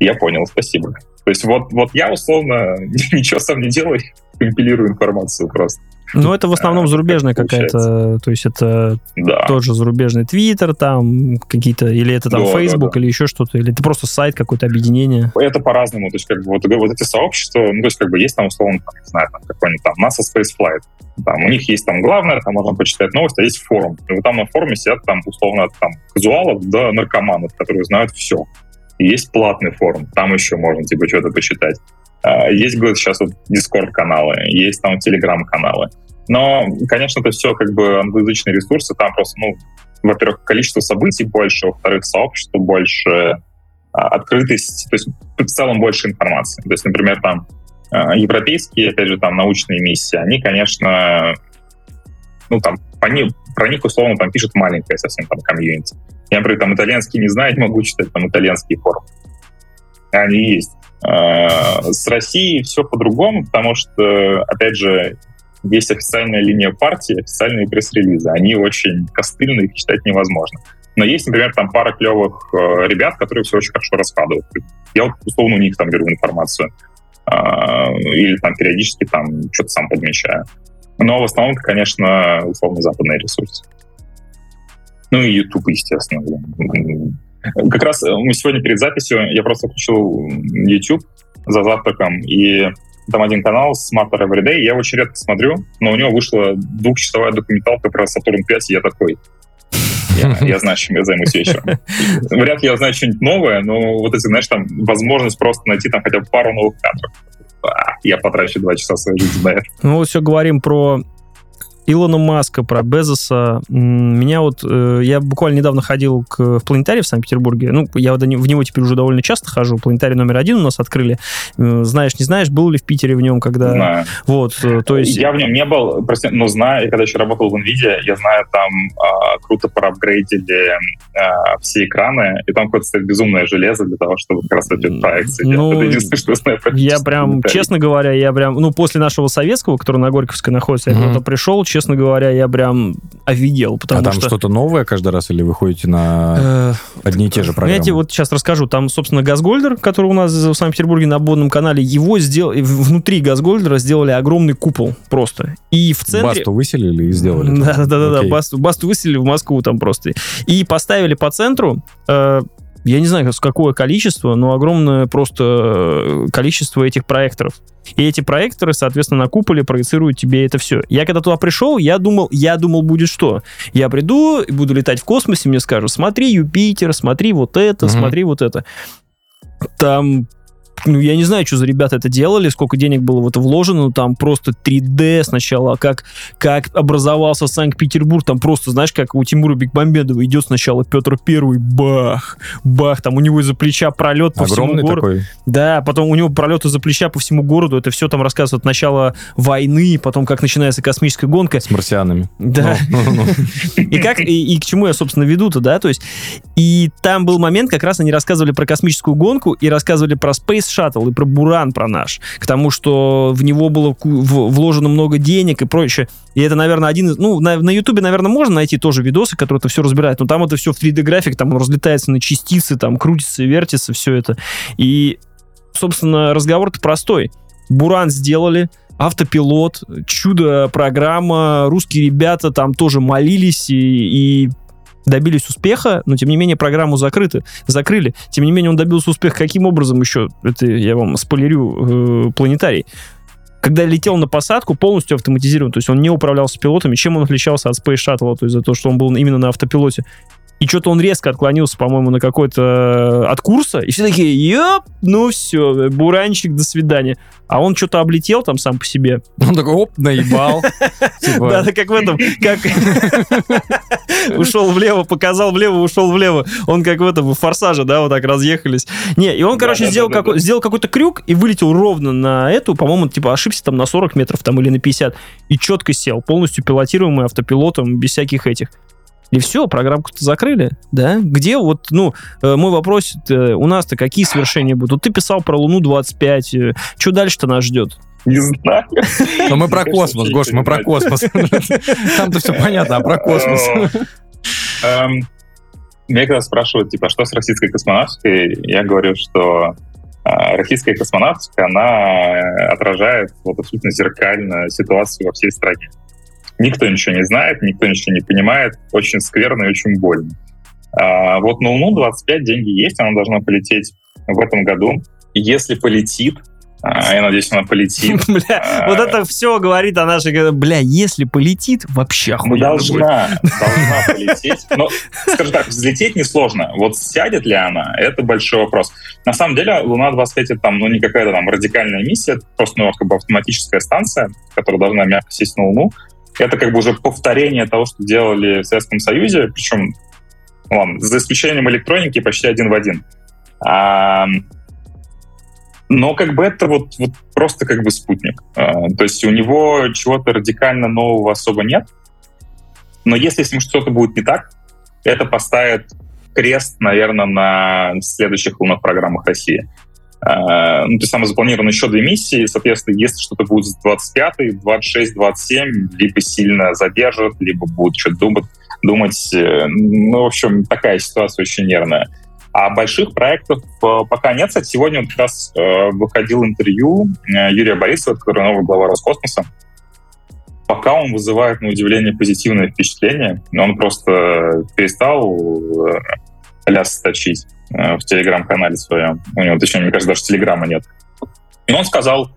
я понял, спасибо. То есть вот, вот я условно ничего сам не делаю, компилирую информацию просто. Ну, это в основном а, зарубежная какая-то, то есть это да. тот же зарубежный Твиттер там какие-то, или это там да, Facebook, да, да. или еще что-то, или это просто сайт, какое-то объединение? Это по-разному, то есть как бы вот, вот эти сообщества, ну, то есть как бы есть там условно, там, не знаю, там какой-нибудь там NASA Space Flight, там у них есть там главное, там можно почитать новости, а есть форум. И вот там на форуме сидят там условно там казуалов до наркоманов, которые знают все. И есть платный форум, там еще можно типа что-то почитать. А, есть, говорит, сейчас вот Discord-каналы, есть там Telegram-каналы. Но, конечно, это все как бы англоязычные ресурсы, там просто, ну, во-первых, количество событий больше, во-вторых, сообщество больше, а, открытость, то есть в целом больше информации. То есть, например, там Европейские, опять же, там научные миссии, они, конечно, ну, там, по ним, про них, условно, там пишет маленькая совсем там комьюнити. Я, например, там итальянский не знаю, не могу читать там итальянские форумы. Они есть. С Россией все по-другому, потому что, опять же, есть официальная линия партии, официальные пресс-релизы. Они очень костыльные, их читать невозможно. Но есть, например, там пара клевых э, ребят, которые все очень хорошо раскладывают. Я вот условно у них там беру информацию. Э, или там периодически там что-то сам подмечаю. Но в основном, конечно, условно западные ресурсы. Ну и YouTube, естественно. Как раз э, мы сегодня перед записью, я просто включил YouTube за завтраком, и там один канал Smarter Everyday, я очень редко смотрю, но у него вышла двухчасовая документалка про Saturn 5, и я такой, я, я знаю, чем я займусь вечером. Вряд ли я знаю что-нибудь новое, но вот эти, знаешь, там возможность просто найти там хотя бы пару новых кадров. А, я потрачу два часа своей жизни на это. Ну, вот все говорим про Илона Маска, про Безоса. Меня вот... Э, я буквально недавно ходил к, в планетарий в Санкт-Петербурге. Ну, я в него теперь уже довольно часто хожу. Планетарий номер один у нас открыли. Э, знаешь, не знаешь, был ли в Питере в нем, когда... Знаю. Вот, э, то есть... Я в нем не был, прости, но знаю, когда еще работал в NVIDIA, я знаю, там э, круто проапгрейдили э, все экраны, и там какое-то стоит безумное железо для того, чтобы как раз эти проекции ну, Это единственное, что я знаю Я прям, честно говоря, я прям... Ну, после нашего советского, который на Горьковской находится, я mm-hmm. когда пришел, честно говоря, я прям офигел. Потому а там что... что-то новое каждый раз или вы ходите на одни и те же программы? Я тебе вот сейчас расскажу. Там, собственно, Газгольдер, который у нас в Санкт-Петербурге на обводном канале, его сделали, внутри Газгольдера сделали огромный купол просто. И в центре... Басту выселили и сделали? Да-да-да, басту, басту выселили в Москву там просто. И поставили по центру э, я не знаю, какое количество, но огромное просто э, количество этих проекторов. И эти проекторы, соответственно, на куполе проецируют тебе это все. Я когда туда пришел, я думал, я думал, будет что? Я приду и буду летать в космосе, мне скажут, смотри Юпитер, смотри вот это, угу. смотри вот это. Там ну, я не знаю, что за ребята это делали, сколько денег было в это вложено, но там просто 3D сначала, как, как образовался Санкт-Петербург, там просто, знаешь, как у Тимура Бекмамбетова идет сначала Петр Первый, бах, бах, там у него из-за плеча пролет по Огромный всему городу. такой. Да, потом у него пролет из-за плеча по всему городу, это все там рассказывает от начала войны, потом как начинается космическая гонка. С марсианами. Да. Ну, ну, ну. И как, и, и к чему я, собственно, веду-то, да, то есть, и там был момент, как раз они рассказывали про космическую гонку и рассказывали про Space Shuttle и про Буран про наш, к тому, что в него было вложено много денег и прочее. И это, наверное, один из... Ну, на, на YouTube, наверное, можно найти тоже видосы, которые это все разбирают, но там это все в 3D-график, там он разлетается на частицы, там крутится, вертится, все это. И, собственно, разговор-то простой. Буран сделали, автопилот, чудо-программа, русские ребята там тоже молились и, и добились успеха, но тем не менее программу закрыты, закрыли. Тем не менее он добился успеха. Каким образом еще? Это я вам спойлерю э, планетарий. Когда летел на посадку, полностью автоматизирован, то есть он не управлялся пилотами. Чем он отличался от Space Shuttle? То есть за то, что он был именно на автопилоте и что-то он резко отклонился, по-моему, на какой-то э, от курса, и все такие, ёп, ну все, буранчик, до свидания. А он что-то облетел там сам по себе. Он такой, оп, наебал. Типа. Да, как в этом, как ушел влево, показал влево, ушел влево. Он как в этом, в форсаже, да, вот так разъехались. Не, и он, короче, сделал какой-то крюк и вылетел ровно на эту, по-моему, типа ошибся там на 40 метров там или на 50, и четко сел, полностью пилотируемый автопилотом, без всяких этих. И все, программку-то закрыли, да? Где вот, ну, э, мой вопрос, э, у нас-то какие свершения будут? Вот ты писал про Луну 25, э, что дальше-то нас ждет? Не знаю. Но мы про космос, Гош, мы про космос. Там-то все понятно, а про космос? Эм, меня когда спрашивают, типа, что с российской космонавтикой, я говорю, что российская космонавтика, она отражает вот абсолютно зеркально ситуацию во всей стране. Никто ничего не знает, никто ничего не понимает. Очень скверно и очень больно. А, вот на Луну 25 деньги есть, она должна полететь в этом году. Если полетит, а, я надеюсь, она полетит. Бля, а, вот это все говорит о нашей... Бля, если полетит, вообще охуенно Ну, должна, должна полететь. Но, скажем так, взлететь несложно. Вот сядет ли она, это большой вопрос. На самом деле, Луна-25 это там, ну, не какая-то там радикальная миссия, это просто, ну, как бы автоматическая станция, которая должна мягко сесть на Луну. Это как бы уже повторение того, что делали в Советском Союзе, причем, ладно, за исключением электроники почти один в один. А, Но как бы это вот, вот просто как бы спутник. А, то есть у него чего-то радикально нового особо нет. Но если с ним что-то будет не так, это поставит крест, наверное, на следующих лунных программах России. Uh, ну, то есть там запланировано еще две миссии, соответственно, если что-то будет с 25 26, 27, либо сильно задержат, либо будут что-то думать, думать. Э, ну, в общем, такая ситуация очень нервная. А больших проектов э, пока нет. Кстати, сегодня вот как раз э, выходил интервью э, Юрия Борисова, который новый глава Роскосмоса. Пока он вызывает, на удивление, позитивное впечатление. Он просто перестал э, ляс точить э, в телеграм-канале своем. У него, точнее, мне кажется, даже телеграма нет. И он сказал,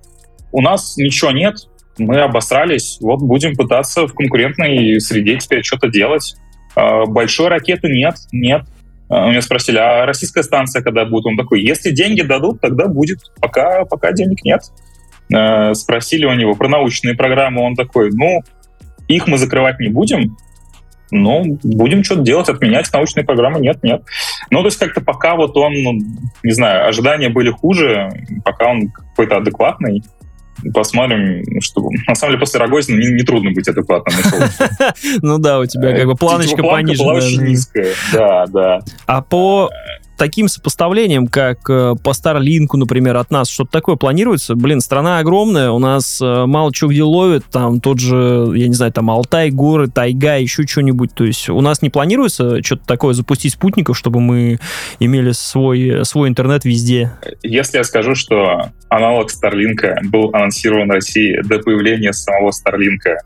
у нас ничего нет, мы обосрались, вот будем пытаться в конкурентной среде теперь что-то делать. Э, большой ракеты нет, нет. А, у меня спросили, а российская станция когда будет? Он такой, если деньги дадут, тогда будет. Пока, пока денег нет. А, спросили у него про научные программы. Он такой, ну, их мы закрывать не будем, но будем что-то делать, отменять научные программы. Нет, нет. Ну, то есть как-то пока вот он, ну, не знаю, ожидания были хуже, пока он какой-то адекватный, посмотрим, что... На самом деле, после Рогозина не, не трудно быть адекватным. Ну да, у тебя как бы планочка понижена. была очень низкая, да, да. А по таким сопоставлением, как э, по Starlink, например, от нас что-то такое планируется? Блин, страна огромная, у нас э, мало чего где ловит, там тот же, я не знаю, там Алтай, горы, тайга, еще что-нибудь. То есть у нас не планируется что-то такое запустить спутников, чтобы мы имели свой, свой интернет везде? Если я скажу, что аналог Starlink был анонсирован в России до появления самого Starlink,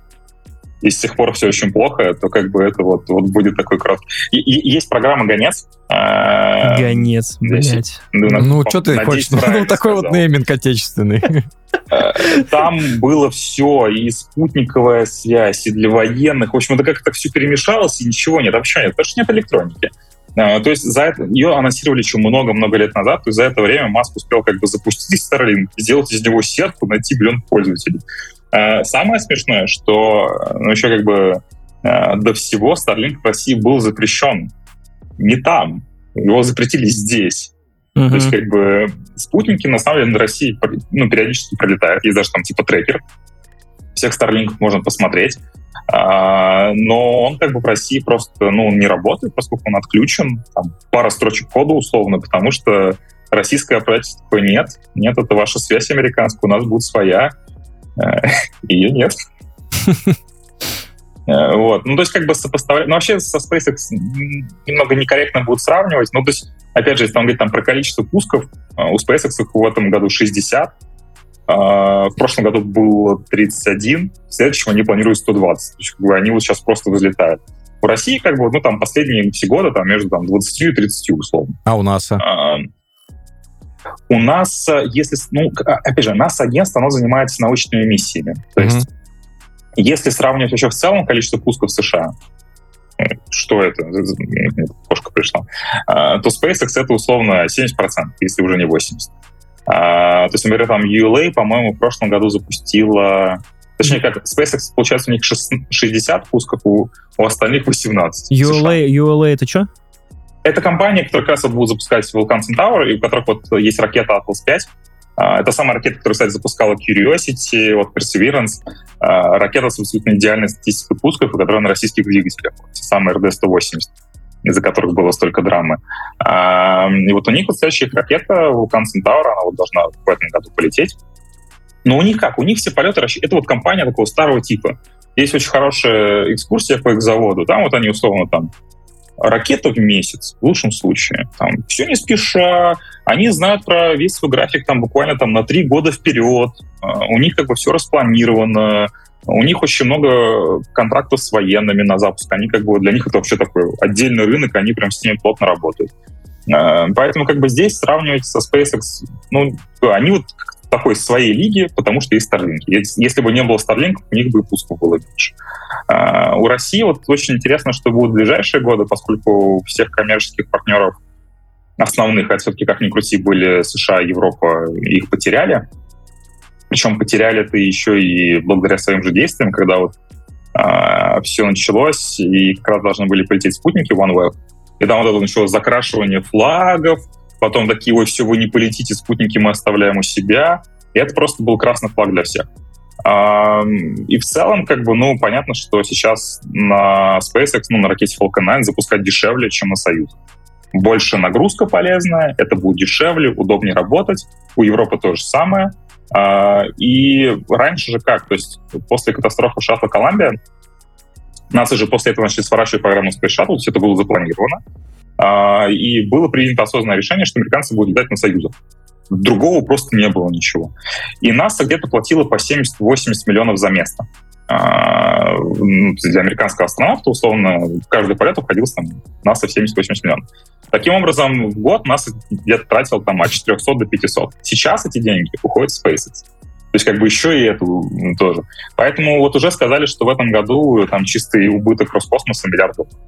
и с тех пор все очень плохо, то как бы это вот, вот будет такой крот. И, и есть программа «Гонец». А, Гонец, блядь. Ну, ну что ты хочешь? Ну, такой вот нейминг отечественный. А, там было все, и спутниковая связь, и для военных. В общем, это как-то все перемешалось, и ничего нет, вообще нет, потому что нет электроники. А, то есть за это, ее анонсировали еще много-много лет назад, то есть за это время Маск успел как бы запустить Starlink, сделать из него сетку, найти миллион пользователей. Э, самое смешное, что ну, еще как бы э, до всего Starlink в России был запрещен. Не там. Его запретили здесь. Uh-huh. То есть, как бы, спутники, на самом деле, на России ну, периодически пролетают. Есть даже там типа трекер. Всех Starlink можно посмотреть. А, но он как бы в России просто ну, не работает, поскольку он отключен. Там, пара строчек кода условно, потому что российское правительство нет. Нет, это ваша связь американская, у нас будет своя. Ее нет. Э, вот. Ну, то есть, как бы сопоставлять... Ну, вообще со SpaceX немного некорректно будет сравнивать. Ну, то есть, опять же, если он говорит там про количество пусков, э, у SpaceX в этом году 60, а, в прошлом году было 31, в следующем они планируют 120. То есть, как бы, они вот сейчас просто взлетают. В России, как бы, ну, там, последние все годы, там, между там, 20 и 30, условно. А у нас? А, у нас, э, если, ну, а, опять же, нас агентство, оно занимается научными миссиями. То mm-hmm. есть, если сравнивать вообще в целом количество пусков в США, что это? Кошка пришла. А, то SpaceX это условно 70%, если уже не 80%. А, то есть, например, там ULA, по-моему, в прошлом году запустила... Точнее, как SpaceX, получается, у них 60 пусков, у, у остальных 18. ULA, ULA это что? Это компания, которая как раз вот будет запускать Vulcan Centaur, и у которых вот есть ракета Atlas 5. А, это самая ракета, которую, кстати, запускала Curiosity, вот Perseverance. А, ракета с абсолютно идеальной статистикой пусков, и которая на российских двигателях. Самая RD-180 из-за которых было столько драмы. А, и вот у них вот следующая ракета Vulcan Centaur, она вот должна в этом году полететь. Но у них как? У них все полеты... Это вот компания такого старого типа. Есть очень хорошая экскурсия по их заводу. Там вот они условно там ракета в месяц, в лучшем случае. Там, все не спеша, они знают про весь свой график там буквально там на три года вперед, а, у них как бы все распланировано, у них очень много контрактов с военными на запуск, они как бы для них это вообще такой отдельный рынок, они прям с ними плотно работают. А, поэтому как бы здесь сравнивать со SpaceX, ну, они вот такой своей лиги, потому что есть Starlink. Если бы не было Starlink, у них бы и пусков было меньше. А, у России вот очень интересно, что будут в ближайшие годы, поскольку у всех коммерческих партнеров основных, а все-таки, как ни крути, были США, Европа, их потеряли. Причем потеряли это еще и благодаря своим же действиям, когда вот а, все началось, и как раз должны были полететь спутники OneWeb. И там вот это началось закрашивание флагов, потом такие, ой, все, вы не полетите, спутники мы оставляем у себя. И это просто был красный флаг для всех. И в целом, как бы, ну, понятно, что сейчас на SpaceX, ну, на ракете Falcon 9 запускать дешевле, чем на Союз. Больше нагрузка полезная, это будет дешевле, удобнее работать. У Европы то же самое. А, и раньше же как? То есть после катастрофы шаттла Колумбия нас уже после этого начали сворачивать программу Space Shuttle, все это было запланировано. А, и было принято осознанное решение, что американцы будут летать на Союзах. Другого просто не было ничего. И НАСА где-то платила по 70-80 миллионов за место. А, ну, для американского астронавта, условно, каждый полет обходился там НАСА в 70-80 миллионов. Таким образом, в год НАСА где-то тратил там от 400 до 500. Сейчас эти деньги уходят в SpaceX. То есть как бы еще и эту тоже. Поэтому вот уже сказали, что в этом году там чистый убыток Роскосмоса миллиард долларов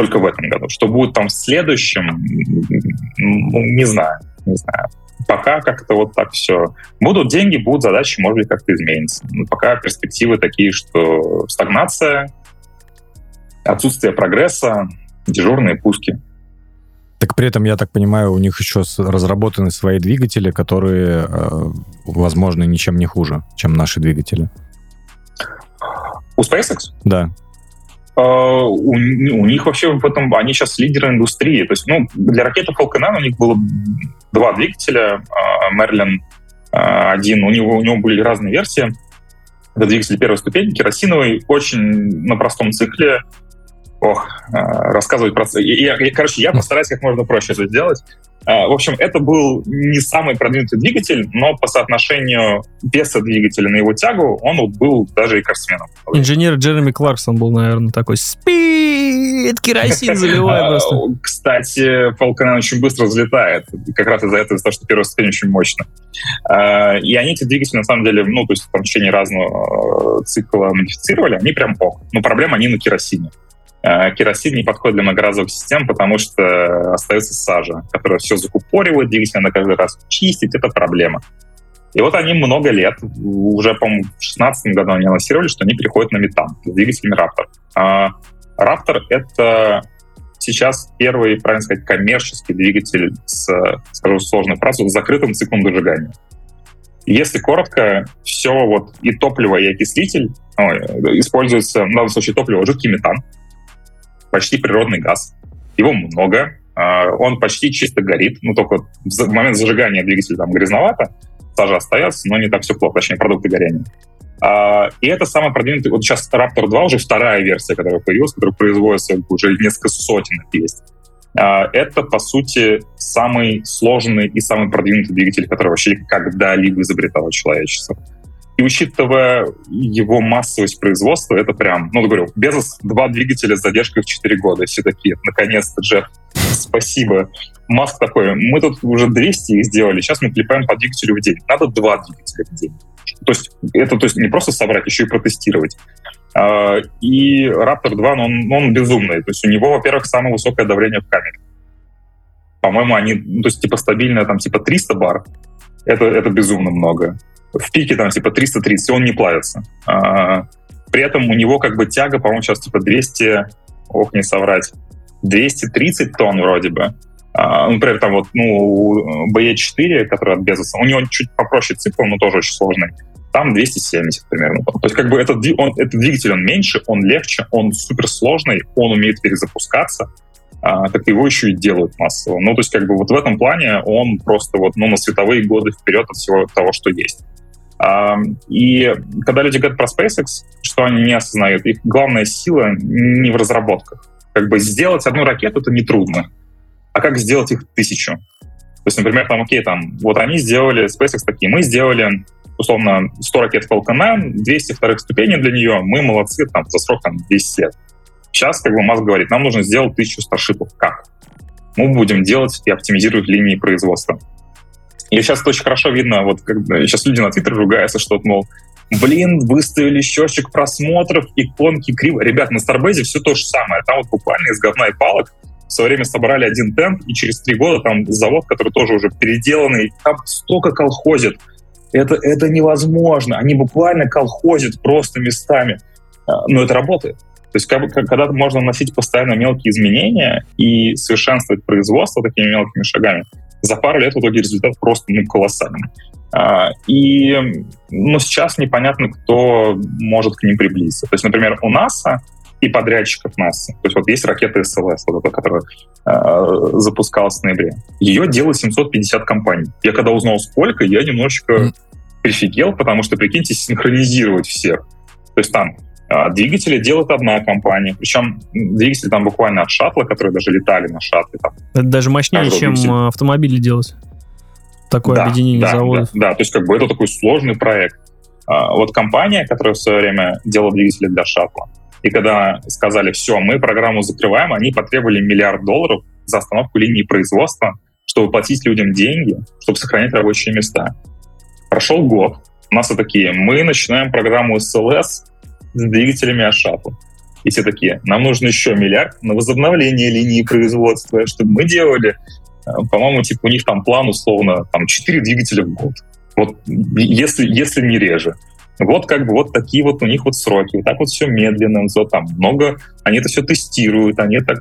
только в этом году. Что будет там в следующем, ну, не знаю, не знаю. Пока как-то вот так все. Будут деньги, будут задачи, может быть, как-то изменится. Но пока перспективы такие, что стагнация, отсутствие прогресса, дежурные пуски. Так при этом, я так понимаю, у них еще разработаны свои двигатели, которые, э, возможно, ничем не хуже, чем наши двигатели. У SpaceX? Да. А, у, у них вообще в этом, они сейчас лидеры индустрии. То есть, ну, для ракеты Falcon 9 у них было два двигателя, Merlin а, один, у него, у него были разные версии. Это двигатель первой ступени, керосиновый, очень на простом цикле, ох, а, рассказывать про... Я, я, короче, я постараюсь как можно проще это сделать. А, в общем, это был не самый продвинутый двигатель, но по соотношению веса двигателя на его тягу он был даже и корсменом. Инженер Джереми Кларксон был, наверное, такой спид, керосин заливай просто. Кстати, Falcon очень быстро взлетает, как раз из-за этого, из-за того, что первая ступень очень мощно. И они эти двигатели, на самом деле, ну, то есть в течение разного э, цикла модифицировали, они прям ок. Но проблема они на керосине. Э, керосин не подходит для многоразовых систем, потому что остается сажа, которая все закупоривает, двигатель на каждый раз чистить, это проблема. И вот они много лет, уже, по-моему, в 2016 году они анонсировали, что они переходят на метан с. А Raptor — это сейчас первый, правильно сказать, коммерческий двигатель с, скажу сложной фразой, с закрытым циклом зажигания. Если коротко, все вот и топливо, и окислитель ой, используется, в данном случае топливо, жидкий метан, почти природный газ. Его много, а, он почти чисто горит, ну только в момент зажигания двигателя там грязновато, сажа остается, но не так все плохо, точнее продукты горения. А, и это самый продвинутый, вот сейчас Raptor 2 уже вторая версия, которая появилась, которая производится уже несколько сотен есть. А, это, по сути, самый сложный и самый продвинутый двигатель, который вообще когда-либо изобретало человечество. И учитывая его массовость производства, это прям, ну, говорю, Безос два двигателя с задержкой в 4 года. Все такие, наконец-то, Джефф, спасибо. Маск такой, мы тут уже 200 их сделали, сейчас мы клепаем по двигателю в день. Надо два двигателя в день. То есть это то есть не просто собрать, еще и протестировать. А, и Raptor 2, ну, он, он безумный. То есть у него, во-первых, самое высокое давление в камере. По-моему, они, ну, то есть типа стабильное там типа 300 бар. Это, это безумно много в пике там типа 330, он не плавится. А, при этом у него как бы тяга, по-моему, сейчас типа 200, ох, не соврать, 230 тонн вроде бы. А, ну, например, там вот, ну, BE4, который от Безоса, у него чуть попроще цикл, но тоже очень сложный. Там 270 примерно. То есть как бы этот, он, этот двигатель, он меньше, он легче, он суперсложный, он умеет перезапускаться, а, так его еще и делают массово. Ну, то есть как бы вот в этом плане он просто вот, ну, на световые годы вперед от всего того, что есть. И когда люди говорят про SpaceX, что они не осознают, их главная сила не в разработках. Как бы сделать одну ракету — это нетрудно. А как сделать их тысячу? То есть, например, там, окей, там, вот они сделали, SpaceX такие, мы сделали, условно, 100 ракет Falcon 9, 200 вторых ступеней для нее, мы молодцы, там, за срок, там, 10 лет. Сейчас, как бы, Маск говорит, нам нужно сделать тысячу старшипов. Как? Мы будем делать и оптимизировать линии производства. И сейчас это очень хорошо видно, вот как, сейчас люди на Твиттере ругаются, что, мол, блин, выставили счетчик просмотров, иконки криво. Ребят, на Starbase все то же самое. Там вот буквально из говна и палок в свое время собрали один темп, и через три года там завод, который тоже уже переделанный, там столько колхозит. Это, это невозможно. Они буквально колхозят просто местами. А, но это работает. То есть как, когда можно вносить постоянно мелкие изменения и совершенствовать производство такими мелкими шагами, за пару лет в итоге результат просто ну, колоссальный. А, и ну, сейчас непонятно, кто может к ним приблизиться. То есть, например, у НАСА и подрядчиков НАСА, то есть вот есть ракета СЛС, вот эта, которая э, запускалась в ноябре, ее делает 750 компаний. Я когда узнал сколько, я немножечко прифигел, потому что, прикиньте, синхронизировать всех. То есть там двигатели делает одна компания, причем двигатели там буквально от шаттла, которые даже летали на шаттле. Там, Это даже мощнее, чем двигатель. автомобили делать такое да, объединение да, заводов. Да, да, то есть как бы это такой сложный проект. А, вот компания, которая в свое время делала двигатели для шаттла, и когда сказали, все, мы программу закрываем, они потребовали миллиард долларов за остановку линии производства, чтобы платить людям деньги, чтобы сохранять рабочие места. Прошел год, у нас и такие, мы начинаем программу СЛС с двигателями Ашапу. И все такие, нам нужно еще миллиард на возобновление линии производства, чтобы мы делали Э, по-моему, типа у них там план условно там 4 двигателя в год. Вот если, если не реже. Вот как бы вот такие вот у них вот сроки. Вот так вот все медленно, вот там много, они это все тестируют, они так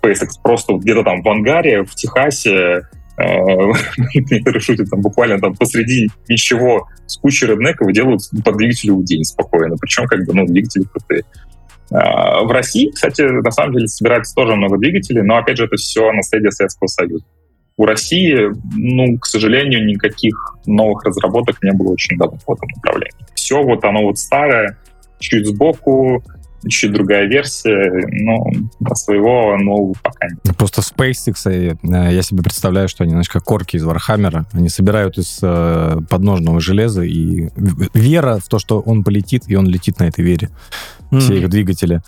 SpaceX просто где-то там в ангаре, в Техасе, некоторые шутят, там буквально там посреди ничего с кучей реднеков делают по двигателю в день спокойно. Причем как бы, ну, двигатели крутые. А, в России, кстати, на самом деле собирается тоже много двигателей, но, опять же, это все наследие Советского Союза. У России, ну, к сожалению, никаких новых разработок не было очень давно в этом направлении. Все вот оно вот старое, чуть сбоку, чуть другая версия, но своего нового пока нет. Просто SpaceX, э, я себе представляю, что они, знаешь, как орки из Warhammer а, они собирают из э, подножного железа, и вера в то, что он полетит, и он летит на этой вере, mm-hmm. все их двигатели.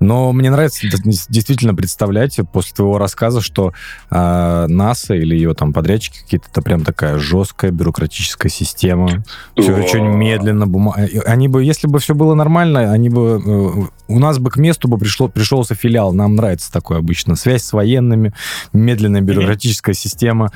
Но мне нравится действительно представлять после твоего рассказа, что э, НАСА или ее там подрядчики какие-то, это прям такая жесткая бюрократическая система. Все очень медленно. Бума... Э, они бы, если бы все было нормально, они бы... Э, у нас бы к месту бы пришло, пришелся филиал. Нам нравится такое обычно. Связь с военными, медленная бюрократическая mm-hmm. система.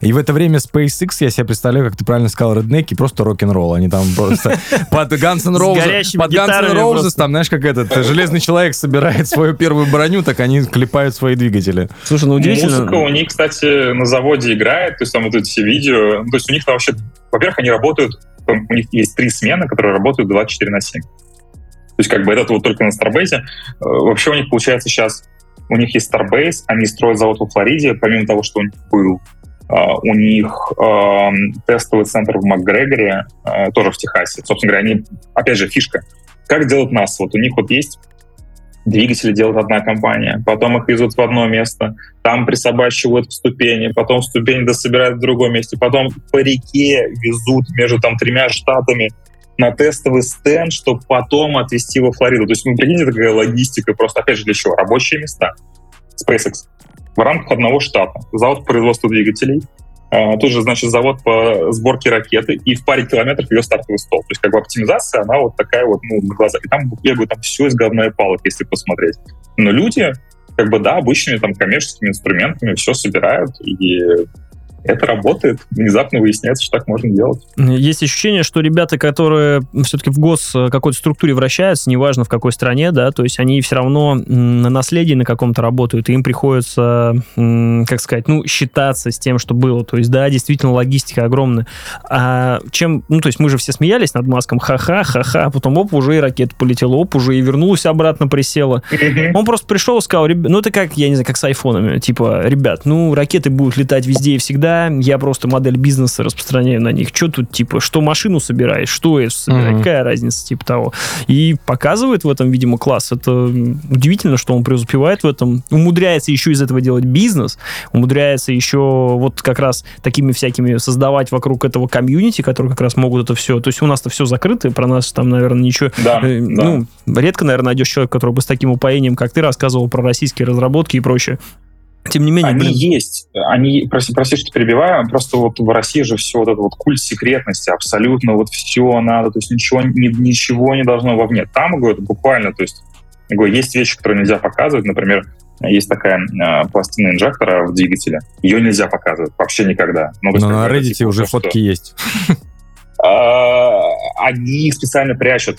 И в это время SpaceX, я себе представляю, как ты правильно сказал, реднеки, просто рок-н-ролл. Они там просто под Guns N' Roses, под Guns N' Roses, там, знаешь, как этот железный человек собирает свою первую броню, так они клепают свои двигатели. Слушай, ну удивительно. Музыка у них, кстати, на заводе играет, то есть там вот эти все видео, то есть у них там вообще, во-первых, они работают, у них есть три смены, которые работают 24 на 7. То есть как бы это вот только на Starbase. Э, вообще у них получается сейчас, у них есть Starbase, они строят завод во Флориде, помимо того, что у них был Uh, у них uh, тестовый центр в МакГрегоре, uh, тоже в Техасе. Собственно говоря, они, опять же, фишка. Как делать нас? Вот у них вот есть двигатели делает одна компания, потом их везут в одно место, там присобачивают в ступени, потом ступени дособирают в другом месте, потом по реке везут между там тремя штатами на тестовый стенд, чтобы потом отвезти во Флориду. То есть, ну, прикиньте, такая логистика, просто, опять же, для чего? Рабочие места. SpaceX в рамках одного штата. Завод по производству двигателей, тут же, значит, завод по сборке ракеты, и в паре километров ее стартовый стол. То есть как бы оптимизация, она вот такая вот, ну, на глаза. И там, я говорю, там все из говна и палок, если посмотреть. Но люди, как бы, да, обычными там коммерческими инструментами все собирают, и это работает. Внезапно выясняется, что так можно делать. Есть ощущение, что ребята, которые все-таки в гос э, какой-то структуре вращаются, неважно в какой стране, да, то есть они все равно на наследии на каком-то работают, и им приходится, как сказать, ну, считаться с тем, что было. То есть, да, действительно, логистика огромная. А чем, ну, то есть мы же все смеялись над Маском, ха-ха, ха-ха, потом оп, уже и ракета полетела, оп, уже и вернулась обратно, присела. Он просто пришел и сказал, ну, это как, я не знаю, как с айфонами, типа, ребят, ну, ракеты будут летать везде и всегда, я просто модель бизнеса распространяю на них. Что тут, типа, что машину собираешь, что это собираешь, mm-hmm. какая разница, типа того. И показывает в этом, видимо, класс. Это удивительно, что он преуспевает в этом, умудряется еще из этого делать бизнес, умудряется еще вот как раз такими всякими создавать вокруг этого комьюнити, которые как раз могут это все. То есть у нас-то все закрыто, про нас там, наверное, ничего... Да, э, ну, да. редко, наверное, найдешь человека, который бы с таким упоением, как ты рассказывал про российские разработки и прочее, тем не менее, они блин... есть. Они, прости, прости, что перебиваю, просто вот в России же все вот это вот культ секретности, абсолютно вот все надо, то есть ничего, ни, ничего не должно вовне. Там, говорю, буквально, то есть, говорю, есть вещи, которые нельзя показывать, например, есть такая э, пластина инжектора в двигателе, ее нельзя показывать вообще никогда. Ну, Но, на Reddit типа, уже фотки что... есть. они их специально прячут.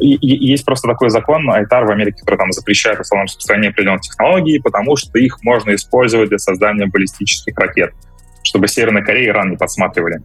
Есть просто такой закон, Айтар в Америке, который там запрещает условно распространение определенных технологий, потому что их можно использовать для создания баллистических ракет, чтобы Северная Корея и Иран не подсматривали.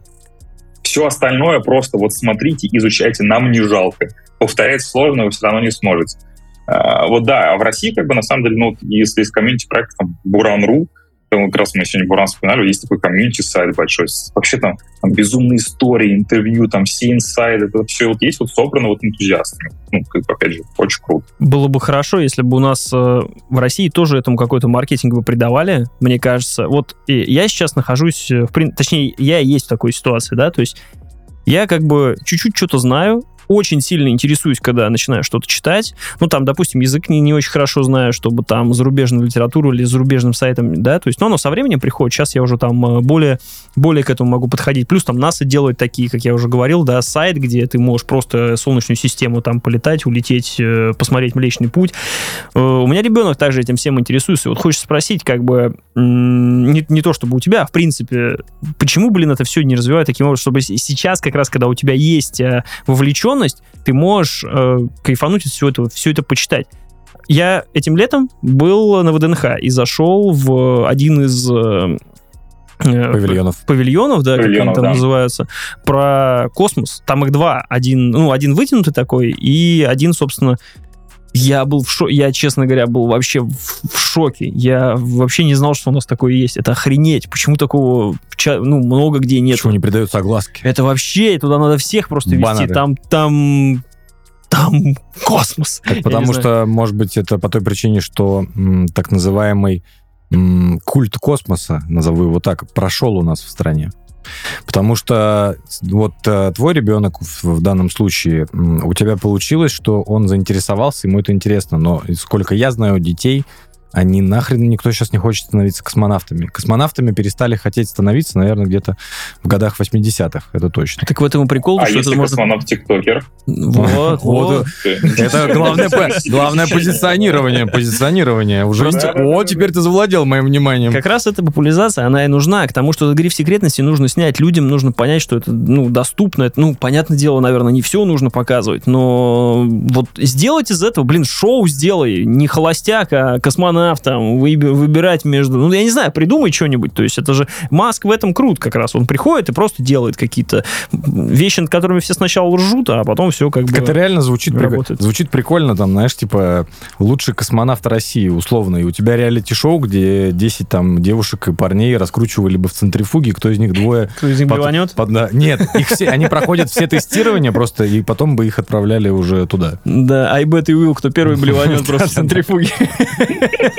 Все остальное просто вот смотрите, изучайте, нам не жалко. Повторять сложно, вы все равно не сможете. Вот да, а в России как бы на самом деле, ну, если из комьюнити проекта там Буран.ру, как раз мы сегодня Буран вспоминали, есть такой комьюнити сайт большой. Вообще там, там безумные истории, интервью, там все инсайды, это все вот есть вот собрано вот энтузиастами. Ну, как опять же, очень круто. Было бы хорошо, если бы у нас э, в России тоже этому какой-то маркетинг бы придавали, мне кажется. Вот я сейчас нахожусь, в, точнее, я есть в такой ситуации, да, то есть я как бы чуть-чуть что-то знаю, очень сильно интересуюсь, когда начинаю что-то читать. Ну, там, допустим, язык не, не очень хорошо знаю, чтобы там зарубежную литературу или зарубежным сайтом, да, то есть, но оно со временем приходит. Сейчас я уже там э, более, более к этому могу подходить. Плюс там НАСА делают такие, как я уже говорил, да, сайт, где ты можешь просто Солнечную систему там полетать, улететь, э, посмотреть Млечный Путь. Э, у меня ребенок также этим всем интересуется. Вот хочется спросить, как бы, не, не то чтобы у тебя, а в принципе, почему, блин, это все не развивать таким образом, чтобы сейчас, как раз, когда у тебя есть вовлеченность, вовлеченность, ты можешь э, кайфануть от всего этого, все это почитать. Я этим летом был на ВДНХ и зашел в один из э, э Павильонов. Павильонов, да, Павильонов, как они там да. называются, про космос. Там их два. Один, ну, один вытянутый такой, и один, собственно, я был в шоке, я, честно говоря, был вообще в, в шоке. Я вообще не знал, что у нас такое есть. Это охренеть. Почему такого, ну, много где нет. Почему не придаются огласки? Это вообще, туда надо всех просто Баннеры. вести. Там, там, там космос. Так, потому что, может быть, это по той причине, что м, так называемый м, культ космоса, назову его так, прошел у нас в стране. Потому что вот э, твой ребенок в, данном случае, у тебя получилось, что он заинтересовался, ему это интересно. Но сколько я знаю детей, они нахрен никто сейчас не хочет становиться космонавтами. Космонавтами перестали хотеть становиться, наверное, где-то в годах 80-х, это точно. Так в этом и прикол, а что если это можно... космонавт-тиктокер? Вот, вот. Это главное, главное позиционирование, позиционирование. Уже, о, теперь ты завладел моим вниманием. Как раз эта популяризация, она и нужна, к тому, что этот гриф секретности нужно снять людям, нужно понять, что это, ну, доступно, это, ну, понятное дело, наверное, не все нужно показывать, но вот сделать из этого, блин, шоу сделай, не холостяк, а космонавт космонавт, там, выбирать между... Ну, я не знаю, придумай что-нибудь. То есть это же... Маск в этом крут как раз. Он приходит и просто делает какие-то вещи, над которыми все сначала ржут, а потом все как так бы... Это реально звучит, прик... звучит прикольно, там, знаешь, типа, лучший космонавт России, условно. И у тебя реалити-шоу, где 10 там девушек и парней раскручивали бы в центрифуге, кто из них двое... Кто из них под... блеванет? Под... Да. Нет, их все, они проходят все тестирования просто, и потом бы их отправляли уже туда. Да, Айбет и Уилл, кто первый блеванет просто в центрифуге.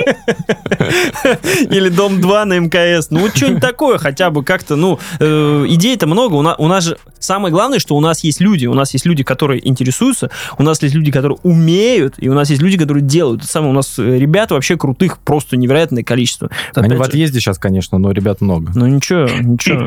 Или Дом 2 на МКС. Ну, вот что-нибудь такое хотя бы как-то, ну, э, идей-то много. У нас, у нас же самое главное, что у нас есть люди. У нас есть люди, которые интересуются, у нас есть люди, которые умеют, и у нас есть люди, которые делают. Это самое, у нас э, ребят вообще крутых просто невероятное количество. Они Опять в отъезде сейчас, конечно, но ребят много. Ну, ничего, ничего.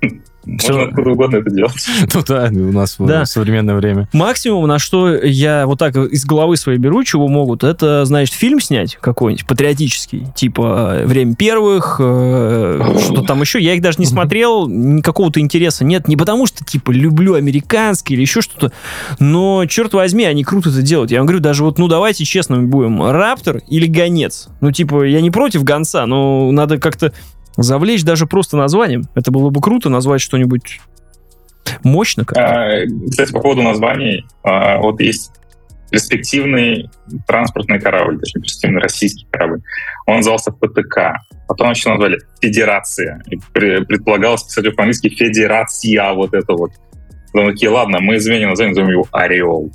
Можно откуда угодно это делать. Ну да, у нас да. в современное время. Максимум, на что я вот так из головы своей беру, чего могут, это, значит, фильм снять какой-нибудь патриотический, типа «Время первых», э, что-то там еще. Я их даже не смотрел, никакого-то интереса нет. Не потому что, типа, люблю американский или еще что-то, но, черт возьми, они круто это делают. Я вам говорю, даже вот, ну, давайте честными будем, «Раптор» или «Гонец». Ну, типа, я не против «Гонца», но надо как-то завлечь даже просто названием. Это было бы круто назвать что-нибудь мощно. А, кстати, по поводу названий, а, вот есть перспективный транспортный корабль, точнее, перспективный российский корабль. Он назывался ПТК. Потом еще назвали Федерация. И предполагалось писать по-английски Федерация, вот это вот. Потом такие, ладно, мы изменим название, назовем его Ореол.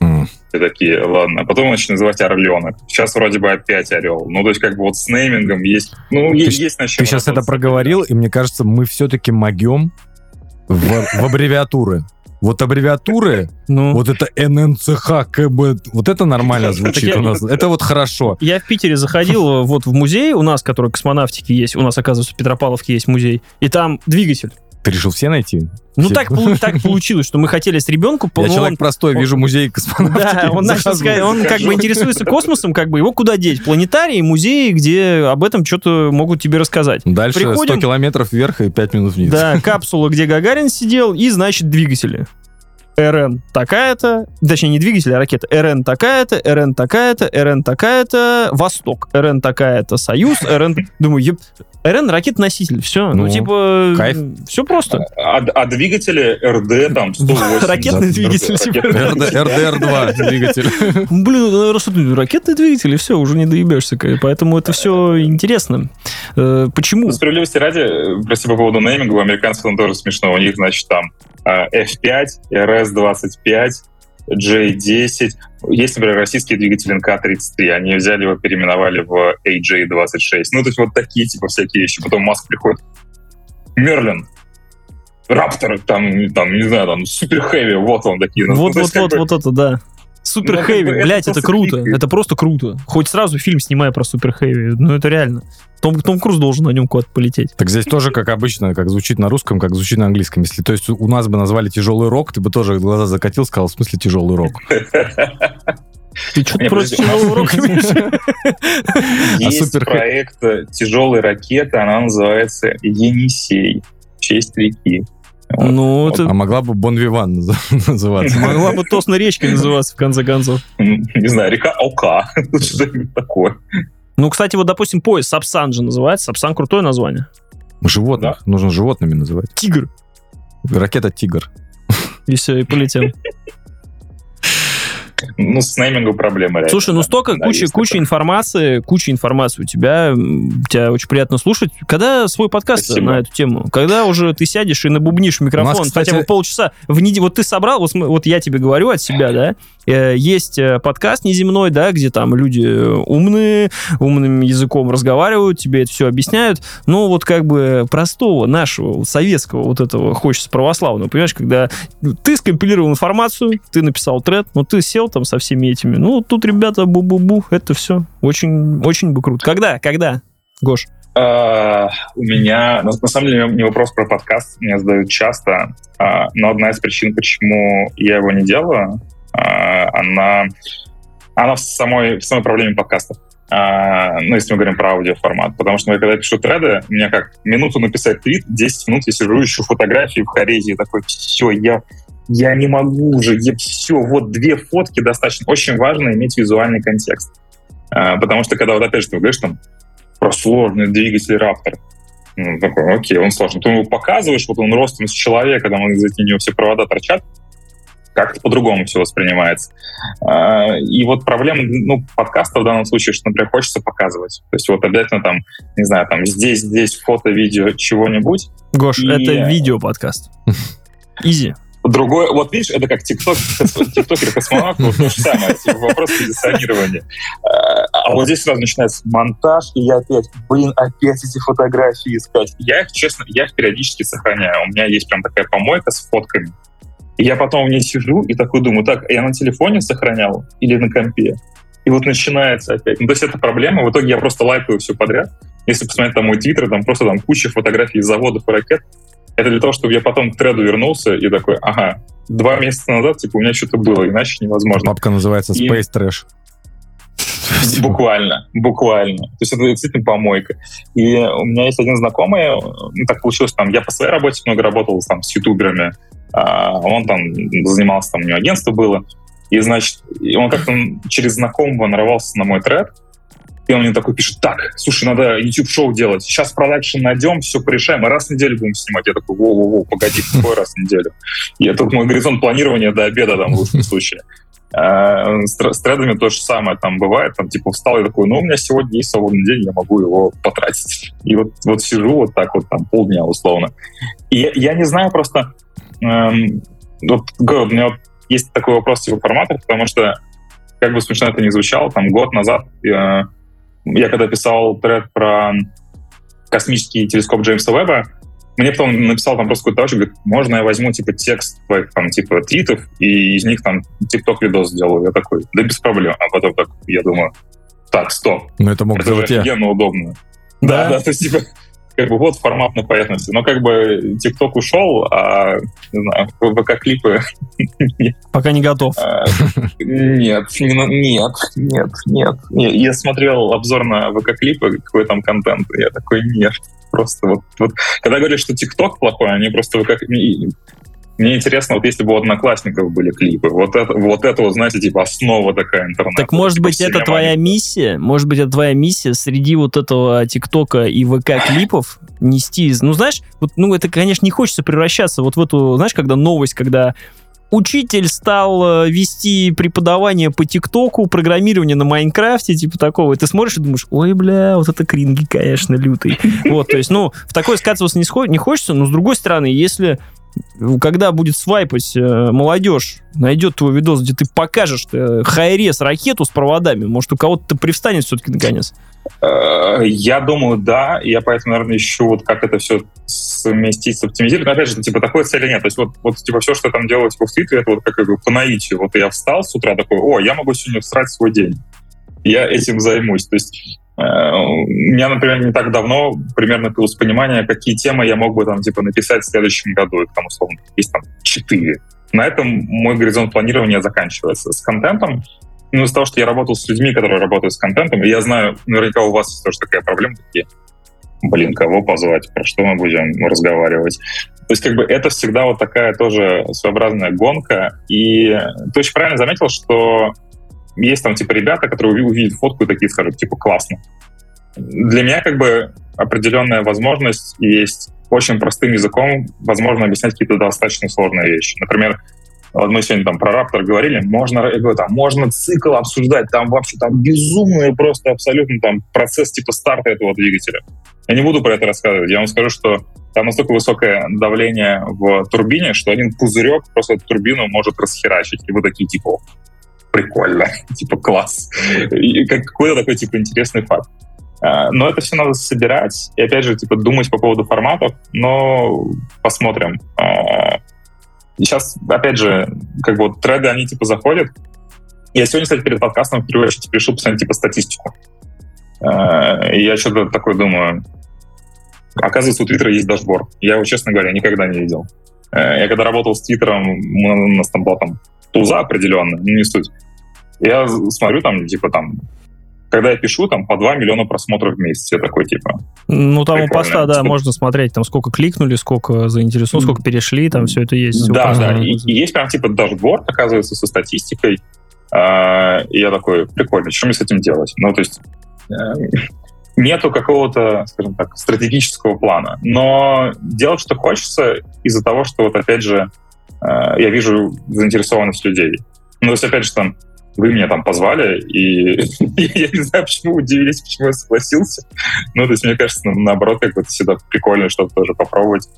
Mm. Все такие, ладно. Потом начали называть Орленок. Сейчас вроде бы опять Орел. Ну, то есть, как бы вот с неймингом есть... Ну, ты, есть, есть на Ты сейчас это проговорил, и мне кажется, мы все-таки могем в, в аббревиатуры. Вот аббревиатуры, ну. вот это ННЦХ, КБ, вот это нормально звучит у нас. Это вот хорошо. Я в Питере заходил вот в музей у нас, который космонавтики есть, у нас, оказывается, в Петропавловке есть музей, и там двигатель Ты решил все найти? Ну, Все. так, так получилось, что мы хотели с ребенком... Я человек он- простой, он- вижу музей космонавтики. Да, он начал он как бы интересуется космосом, как бы его куда деть? Планетарии, музеи, где об этом что-то могут тебе рассказать. Дальше 100 Приходим- километров вверх и 5 минут вниз. Да, капсула, где Гагарин сидел, и, значит, двигатели. РН такая-то, точнее, не двигатель, а ракета. РН такая-то, РН такая-то, РН такая-то, Восток. РН такая-то, Союз, РН... Думаю, еб... РН ракет-носитель, все. Ну, Ну, типа, кайф. все просто. А, а двигатели РД там 180. Ракетный двигатель, РД, типа. ракетный РДР-2 двигатель. Блин, ну, наверное, ракетный двигатель, и все, уже не доебешься. Поэтому это все интересно. Э, Почему? Справедливости ради, э, прости по поводу нейминга, у американцев там тоже смешно. У них, значит, там F5, RS-25, J10. Есть, например, российский двигатель НК-33. Они взяли его, переименовали в AJ-26. Ну, то есть вот такие, типа, всякие вещи. Потом Маск приходит. Мерлин. Раптор, там, там, не знаю, там, Супер Хэви, вот он такие. Ну, Вот, то вот, вот, бы, вот это, да. Супер Ну, хэви, бы это блядь, это просто круто. Это просто круто. Хоть сразу фильм снимай про супер хэви. Ну, это реально. Том, Том Круз должен на нем куда-то полететь. Так здесь тоже, как обычно, как звучит на русском, как звучит на английском. Если, то есть, у нас бы назвали тяжелый рок, ты бы тоже глаза закатил, сказал, в смысле тяжелый рок. Ты что-то у нас- тяжелого рока имеешь? Есть проект э, тяжелой ракеты, она называется Енисей. В честь реки. Вот. Ну, это А могла бы Бон Виван наз- называться. могла бы Тосна речкой называться, в конце концов. Не знаю, река Ока. Что-нибудь такое. Ну, кстати, вот, допустим, поезд Сапсан же называется. Сапсан крутое название. Животных. Нужно животными называть. Тигр. Ракета «Тигр». И все, и полетел. Ну, с неймингом проблема реально. Слушай, ну столько, Да, куча, куча такое. информации, куча информации у тебя. Тебя очень приятно слушать. Когда свой подкаст Спасибо. на эту тему? Когда уже ты сядешь и набубнишь в микрофон нас, кстати- хотя бы полчаса в неделю. Вот ты собрал, вот, вот я тебе говорю от себя, да, э, есть э, подкаст неземной, да, где там люди э, умные, умным языком разговаривают, тебе это все объясняют. Но вот как бы простого нашего советского вот этого хочется православного, понимаешь, когда ты скомпилировал информацию, ты написал тред, но ты сел там со всеми этими. Ну, тут, ребята, бу-бу-бу, это все очень, очень бы круто. Когда? Когда? Гош. А, У меня, на на самом деле, не вопрос про подкаст, мне задают часто, а, но одна из причин, почему я его не делаю, а, она, она в самой, в самой проблеме подкастов. Ну, если мы говорим про аудиоформат. Потому что я когда пишу треды, мне как минуту написать твит, 10 минут я сижу, ищу фотографии в Хорезии, такой, все, я, я не могу уже, все, вот две фотки достаточно. Очень важно иметь визуальный контекст. А, потому что когда вот опять же ты говоришь там про сложный двигатель Раптор, ну, такой, окей, он сложный. Ты его показываешь, вот он ростом с человека, там из за него все провода торчат, как-то по-другому все воспринимается. А, И вот проблема ну, подкаста в данном случае, что, например, хочется показывать. То есть вот обязательно там, не знаю, там здесь, здесь фото, видео, чего-нибудь. Гош, И- это видео-подкаст. Изи. Другое, вот видишь, это как тикток, тиктокер космонавт, вот то же самое, типа вопрос позиционирования. А, А вот здесь сразу начинается монтаж, и я опять, блин, опять эти фотографии искать. Я их, честно, я их периодически сохраняю. У меня есть прям такая помойка с фотками. И я потом в ней сижу и такой думаю, так, я на телефоне сохранял или на компе? И вот начинается опять. Ну, то есть это проблема. В итоге я просто лайкаю все подряд. Если посмотреть там мой твиттер, там просто там куча фотографий заводов и ракет. Это для того, чтобы я потом к треду вернулся и такой, ага, два месяца назад, типа, у меня что-то было, иначе невозможно. Папка называется И- Space Trash. Буквально, буквально. То есть это действительно помойка. И у меня есть один знакомый, ну, так получилось, там, я по своей работе много работал там с ютуберами, а он там занимался, там у него агентство было, и, значит, и он как-то через знакомого нарвался на мой тред, и он мне такой пишет, так, слушай, надо YouTube-шоу делать, сейчас продакшн найдем, все порешаем, и раз в неделю будем снимать. Я такой, воу-воу-воу, погоди, какой раз в неделю? И это мой горизонт планирования до обеда там в лучшем случае. А, С тр- с тредами то же самое там бывает, там типа встал и такой, ну у меня сегодня есть свободный день, я могу его потратить. И вот, вот сижу вот так вот там полдня условно. И я, не знаю просто, эм, вот, у меня вот есть такой вопрос типа формата, потому что как бы смешно это ни звучало, там год назад э, я когда писал тред про космический телескоп Джеймса Веба, мне потом написал там просто какой-то товарищ, говорит, можно я возьму типа текст твоих там типа твитов и из них там тикток видос сделаю. Я такой, да без проблем. А потом так, я думаю, так, стоп, Ну, это мог это сделать я. офигенно удобно. Да? Да, да, то есть типа как бы вот формат на поверхности. Но как бы ТикТок ушел, а, не знаю, ВК-клипы... Пока не готов. А, нет, нет, нет, нет. Я смотрел обзор на ВК-клипы, какой там контент, я такой, нет. Просто вот, вот когда говорят, что ТикТок плохой, они просто ВК... Мне интересно, вот если бы у одноклассников были клипы, вот это, вот это вот, знаете, типа основа такая интернета. Так может быть это твоя миссия? Может быть это твоя миссия среди вот этого ТикТока и ВК-клипов нести? Ну знаешь, вот, ну это, конечно, не хочется превращаться вот в эту, знаешь, когда новость, когда учитель стал э, вести преподавание по ТикТоку, программирование на Майнкрафте, типа такого, и ты смотришь и думаешь, ой, бля, вот это кринги, конечно, лютый. Вот, то есть, ну, в такое скатываться не, не хочется, но с другой стороны, если когда будет свайпать э, молодежь, найдет твой видос, где ты покажешь э, хайрес ракету с проводами, может, у кого-то привстанет все-таки наконец? Э, я думаю, да. Я поэтому, наверное, ищу, вот как это все совместить, оптимизировать. Но, опять же, типа, такой цели нет. То есть вот, вот типа, все, что я там делаю типа, в Твиттере, это вот как бы по наитию. Вот я встал с утра такой, о, я могу сегодня всрать свой день. Я этим займусь. То есть меня, например, не так давно примерно появилось понимание, какие темы я мог бы там, типа, написать в следующем году. Это там, условно, есть там четыре. На этом мой горизонт планирования заканчивается. С контентом, ну, из-за того, что я работал с людьми, которые работают с контентом, и я знаю, наверняка у вас тоже такая проблема, такие, блин, кого позвать, про что мы будем разговаривать. То есть, как бы, это всегда вот такая тоже своеобразная гонка. И ты очень правильно заметил, что есть там, типа, ребята, которые увидят фотку и такие скажут, типа, классно. Для меня, как бы, определенная возможность есть очень простым языком, возможно, объяснять какие-то достаточно сложные вещи. Например, вот мы сегодня там про Раптор говорили, можно, я говорю, там, можно цикл обсуждать, там вообще там безумный просто абсолютно там процесс типа старта этого двигателя. Я не буду про это рассказывать, я вам скажу, что там настолько высокое давление в турбине, что один пузырек просто эту турбину может расхерачить. И вы такие, типа, прикольно, типа класс. И какой-то такой типа интересный факт. А, но это все надо собирать и, опять же, типа, думать по поводу форматов, но посмотрим. Сейчас, а, опять же, как бы вот треды, они, типа, заходят. Я сегодня, кстати, перед подкастом в первую очередь решил посмотреть, типа, статистику. А, и я что-то такое думаю. Оказывается, у Твиттера есть дашборд. Я его, честно говоря, никогда не видел. Я когда работал с Твиттером, у нас там была там туза определенно, не суть. Я смотрю там, типа, там, когда я пишу, там по 2 миллиона просмотров в месяц. Я такой, типа... Ну, там у поста, да, сколько... можно смотреть, там, сколько кликнули, сколько заинтересованы, сколько перешли, там все это есть. Да, да, и, и есть прям, типа, дашборд, оказывается, со статистикой. А, и я такой, прикольно, что мне с этим делать? Ну, то есть э, нету какого-то, скажем так, стратегического плана. Но делать, что хочется, из-за того, что, вот опять же, я вижу заинтересованность людей. Ну, то есть, опять же, там, вы меня там позвали, и я не знаю, почему удивились, почему я согласился. Ну, то есть, мне кажется, наоборот, как бы всегда прикольно что-то тоже попробовать.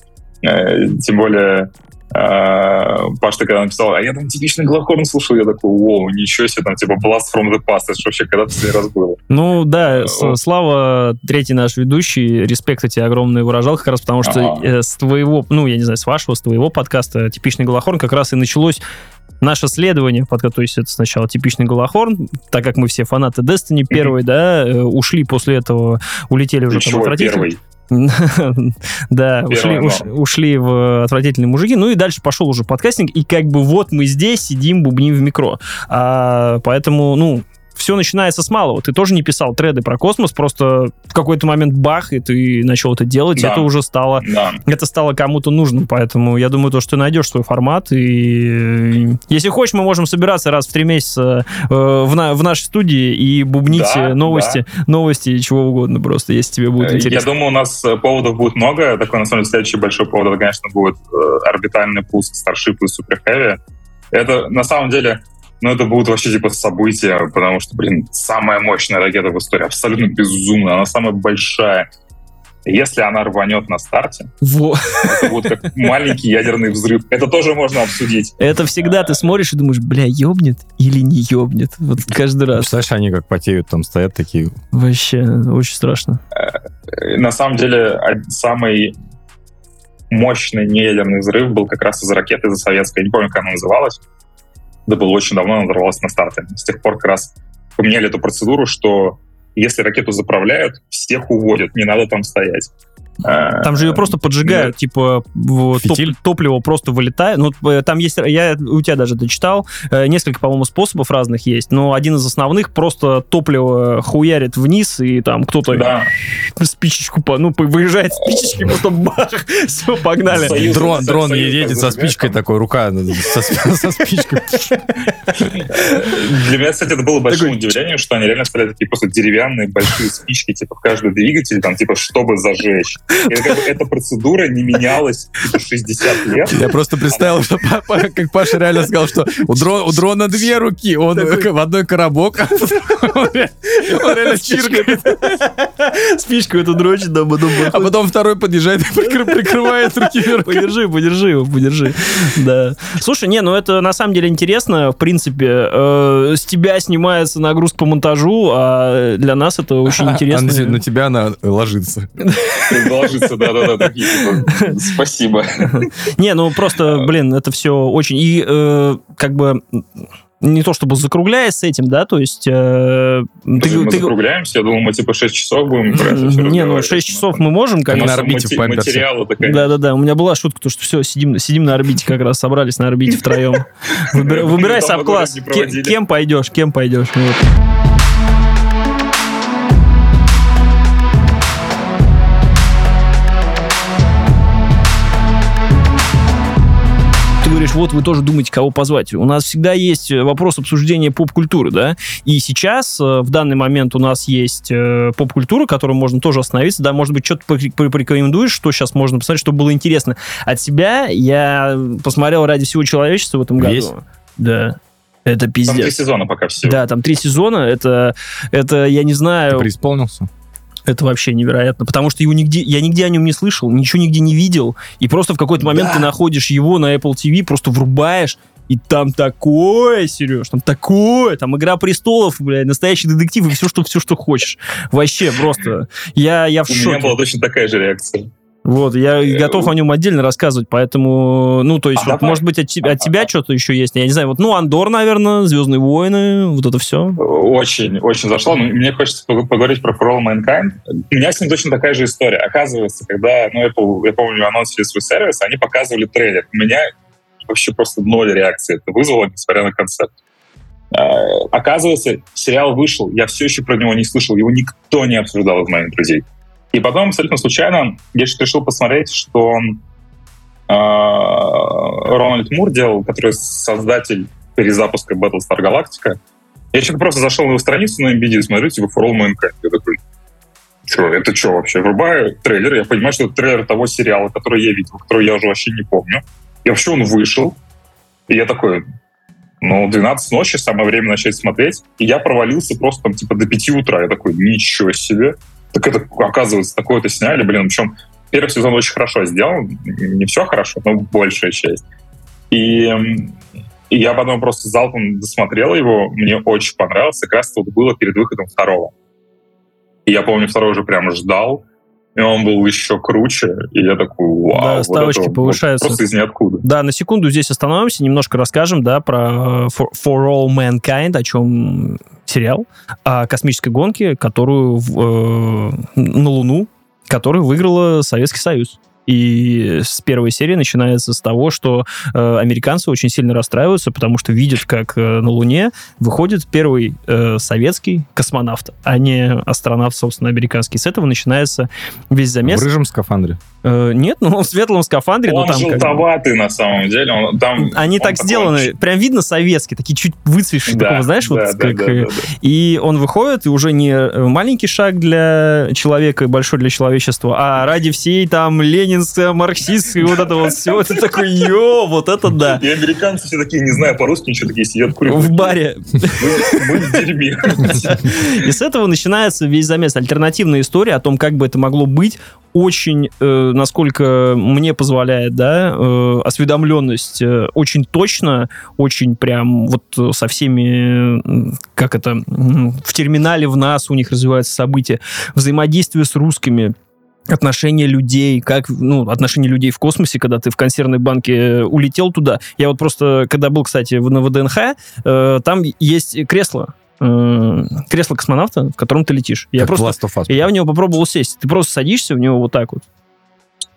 Э, тем более, э, Паш, ты когда написал, а я там типичный Глахорн слушал, я такой, вау, ничего себе, там типа Blast from the Past, это вообще когда последний раз было? Ну да, Слава, третий наш ведущий, респект тебе огромный выражал, как раз потому что э, с твоего, ну я не знаю, с вашего, с твоего подкаста «Типичный Голохорн» как раз и началось наше следование, то есть это сначала типичный Голохорн, так как мы все фанаты Destiny первый, да, э, ушли после этого, улетели уже там отвратительно. да, ушли, ушли в отвратительные мужики. Ну и дальше пошел уже подкастинг, и как бы вот мы здесь сидим, бубним в микро. А, поэтому, ну, все начинается с малого. Ты тоже не писал треды про космос, просто в какой-то момент бах, и ты начал это делать, да. это уже стало, да. это стало кому-то нужным, поэтому я думаю, то, что ты найдешь свой формат, и если хочешь, мы можем собираться раз в три месяца э, в, на, в нашей студии и бубнить да, новости, да. новости, чего угодно просто, если тебе будет интересно. Я думаю, у нас э, поводов будет много, такой, на самом деле, следующий большой повод, это, конечно, будет э, орбитальный пуск Starship и Super Heavy. Это, на самом деле, ну, это будет вообще типа событие, потому что, блин, самая мощная ракета в истории, абсолютно безумная, она самая большая. Если она рванет на старте, Во. это будет как маленький ядерный взрыв. Это тоже можно обсудить. Это всегда ты смотришь и думаешь, бля, ёбнет или не ёбнет? Вот каждый раз. Представляешь, они как потеют, там стоят такие. Вообще, очень страшно. Э, на самом деле, самый мощный неядерный взрыв был как раз из ракеты за советской. Я не помню, как она называлась это было очень давно, она взорвалась на старте. С тех пор как раз поменяли эту процедуру, что если ракету заправляют, всех уводят, не надо там стоять. Э, Там же ее просто поджигают, типа в- топ- топливо просто вылетает. Ну, там есть, я у тебя даже дочитал, э, несколько, по-моему, способов разных есть, но один из основных просто топливо хуярит вниз, и там кто-то Да. спичечку, по- ну, выезжает спичечки, потом бах, все, погнали. Союз- Дрон, дрон Союз едет со спичкой там. такой, рука со, со спичкой. Для меня, кстати, это было большим удивлением, что они реально ставили такие просто деревянные большие спички, типа, в каждый двигатель, там, типа, чтобы зажечь. И как бы эта процедура не менялась, типа, 60 лет. Я просто представил, что папа, как Паша реально сказал, что у, дрон- у дрона две руки, он Такой- в одной коробок, он ре- он реально чиркает, Спичку эту дрочит, да, потом а потом второй подъезжает и прикры- прикрывает руки вверх. Подержи, подержи его, подержи. Да. Слушай, не, ну это на самом деле интересно. В принципе, э, с тебя снимается нагрузка по монтажу, а для нас это очень А на, интересно. на тебя она ложится. Ложится, да-да-да, типа, спасибо. Не, ну просто, блин, это все очень... И э, как бы не то чтобы закругляясь с этим, да, то есть... э, Мы ты- ты- закругляемся, я думал, мы, типа, 6 часов будем про это всё Не, ну разговаривать. 6 часов мы можем, нас на орбите в мати- такая. Да-да-да, у меня была шутка, то, что все, сидим, сидим на орбите, как раз собрались на орбите втроем. Выбирай, саб-класс, кем пойдешь, кем пойдешь. Вот. Говоришь, вот вы тоже думаете, кого позвать. У нас всегда есть э, вопрос обсуждения поп-культуры, да? И сейчас, э, в данный момент, у нас есть э, поп-культура, которую можно тоже остановиться, да, может быть, что-то порекомендуешь, что сейчас можно посмотреть, чтобы было интересно. От себя я посмотрел ради всего человечества в этом году. Весь? Да. Это Там три пиздец. сезона пока все. Да, там три сезона, это, это я не Ты знаю, преисполнился? Это вообще невероятно, потому что его нигде, я нигде о нем не слышал, ничего нигде не видел, и просто в какой-то момент Да. ты находишь его на Apple TV, просто врубаешь, и там такое, Сереж, там такое, там Игра престолов, блядь, настоящий детектив и все, что все, что хочешь. Вообще просто. Я, я в У меня шоке. была точно такая же реакция. Вот, я Э, готов о нем отдельно рассказывать, поэтому, ну, то есть, А вот, давай. может быть, от, тебя- от тебя что-то еще есть, я не знаю, вот, ну, Андор, наверное, Звездные войны, вот это все. Очень, очень зашло. Но Мне хочется пог- поговорить про For All Mankind. У меня с ним точно такая же история. Оказывается, когда ну, Apple, я помню, анонсили свой сервис, они показывали трейлер. У меня вообще просто ноль реакции это вызвало, несмотря на концепт. Э, Оказывается, сериал вышел, я все еще про него не слышал, его никто не обсуждал из моих друзей. И потом, абсолютно случайно, я решил посмотреть, что э, Рональд Мур делал, который создатель перезапуска Battlestar Galactica. Я что-то просто зашел на его страницу на и смотрю, типа, For All Mankind. Я такой, что, это что вообще? Врубаю трейлер, я понимаю, что это трейлер того сериала, который я видел, который я уже вообще не помню. И вообще он вышел. И я такой, ну, 12 ночи, самое время начать смотреть. И я провалился просто там, типа, до 5 утра. Я такой, ничего себе. Так это, оказывается, такое-то сняли. Блин, причем первый сезон очень хорошо сделан. Не все хорошо, но большая часть. И, и я потом просто залпом досмотрел его. Мне очень понравилось. Как раз вот было перед выходом второго. И я помню, второй уже прям ждал. И он был еще круче. И я такой, вау. Да, вот ставочки это вот повышаются. Просто из ниоткуда. Да, на секунду здесь остановимся, немножко расскажем, да, про э, For, For All Mankind, о чем сериал, о космической гонке, которую в, э, на Луну, которую выиграла Советский Союз. И с первой серии начинается с того, что э, американцы очень сильно расстраиваются, потому что видят, как э, на Луне выходит первый э, советский космонавт, а не астронавт, собственно, американский. С этого начинается весь замес. В рыжем скафандре. Э, нет, ну он в светлом скафандре, но Он там как бы- желтоватый на самом деле. Он, там, они он так такой сделаны, прям видно советские, такие чуть выцветшие, Да, такого, знаешь, вот да, да, как... да, э, да, да. И он выходит, и уже не э, маленький шаг для человека и большой для человечества, а ради всей там ленинской, марксистской, вот это вот все, это такой, ё, вот это да. И американцы все такие, не знаю по-русски, ничего такие сидят, курят. В баре. Мы, мы в дерьме. И с этого начинается весь замес. Альтернативная история о том, как бы это могло быть, очень, э, насколько мне позволяет, да, э, осведомленность, э, очень точно, очень прям вот э, со всеми, м, как это, в терминале в нас у них развиваются события, взаимодействие с русскими, отношения людей, как, ну, отношения людей в космосе, когда ты в консервной банке э, улетел туда. Я вот просто, когда был, кстати, на ВДНХ, э, там есть кресло, э, кресло космонавта, в котором ты летишь. Я Как просто Last of Us. я в него попробовал сесть. Ты просто садишься в него вот так вот.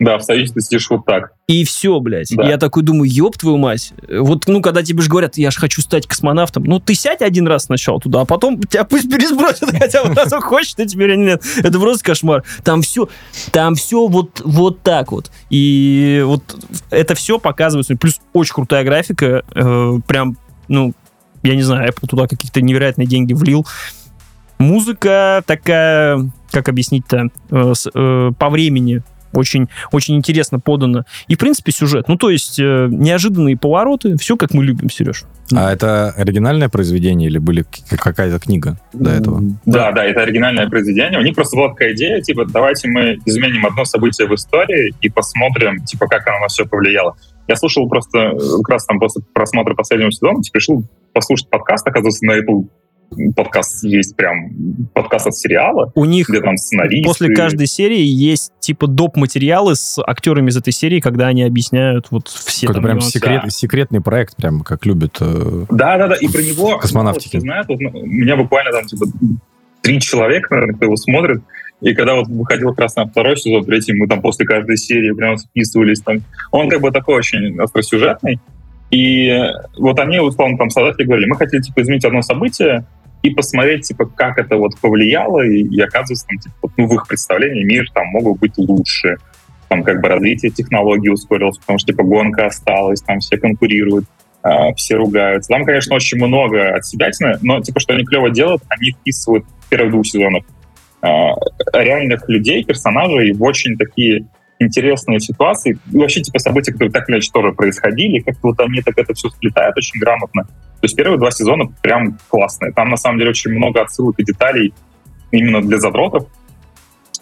Да, в стоишь, ты сидишь вот так. И все, блядь. Да. Я такой думаю, ёб твою мать. Вот, ну, когда тебе же говорят, я же хочу стать космонавтом, ну, ты сядь один раз сначала туда, а потом тебя пусть пересбросят хотя бы разок хочешь, ты теперь нет. Это просто кошмар. Там все, там все вот, вот так вот. И вот это все показывается. Плюс очень крутая графика. э, прям, ну, я не знаю, Apple туда каких-то невероятные деньги влил. Музыка такая, как объяснить-то, э, э, по времени очень, очень интересно подано. И, в принципе, сюжет. Ну, то есть, э, неожиданные повороты, все как мы любим, Сереж. А это оригинальное произведение или были какая-то книга до этого? Да, да, это оригинальное произведение. У них просто была такая идея, типа, давайте мы изменим одно событие в истории и посмотрим, типа, как оно на все повлияло. Я слушал просто, э, как раз там после просмотра последнего сезона, типа, решил послушать подкаст, оказывается, на Apple подкаст есть прям подкаст от сериала, У них где там сценаристы. после каждой серии есть, типа, доп. материалы с актерами из этой серии, когда они объясняют вот все там прям нюансы. секрет- да. секретный проект, прям как любят. э, Да, да, да. И про него Космонавтики. кто знает. Вот, ну, у меня буквально там типа три человека, наверное, кто его смотрит. И когда вот выходил как раз на второй сезон, третий, мы там после каждой серии прям списывались. Там. Он как бы такой очень остросюжетный. И вот они, условно, там создатели говорили, мы хотели типа изменить одно событие и посмотреть, типа, как это вот повлияло, и, и оказывается, там, типа, ну, в их представлении мир там мог быть лучше. Там как бы развитие технологий ускорилось, потому что типа гонка осталась, там все конкурируют а, все ругаются. Там, конечно, очень много от себя, но типа, что они клево делают, они вписывают первых двух сезонах а, реальных людей, персонажей в очень такие интересные ситуации. И вообще, типа, события, которые так или иначе тоже происходили, как-то вот они так это все сплетают очень грамотно. То есть первые два сезона прям классные. Там, на самом деле, очень много отсылок и деталей именно для задротов.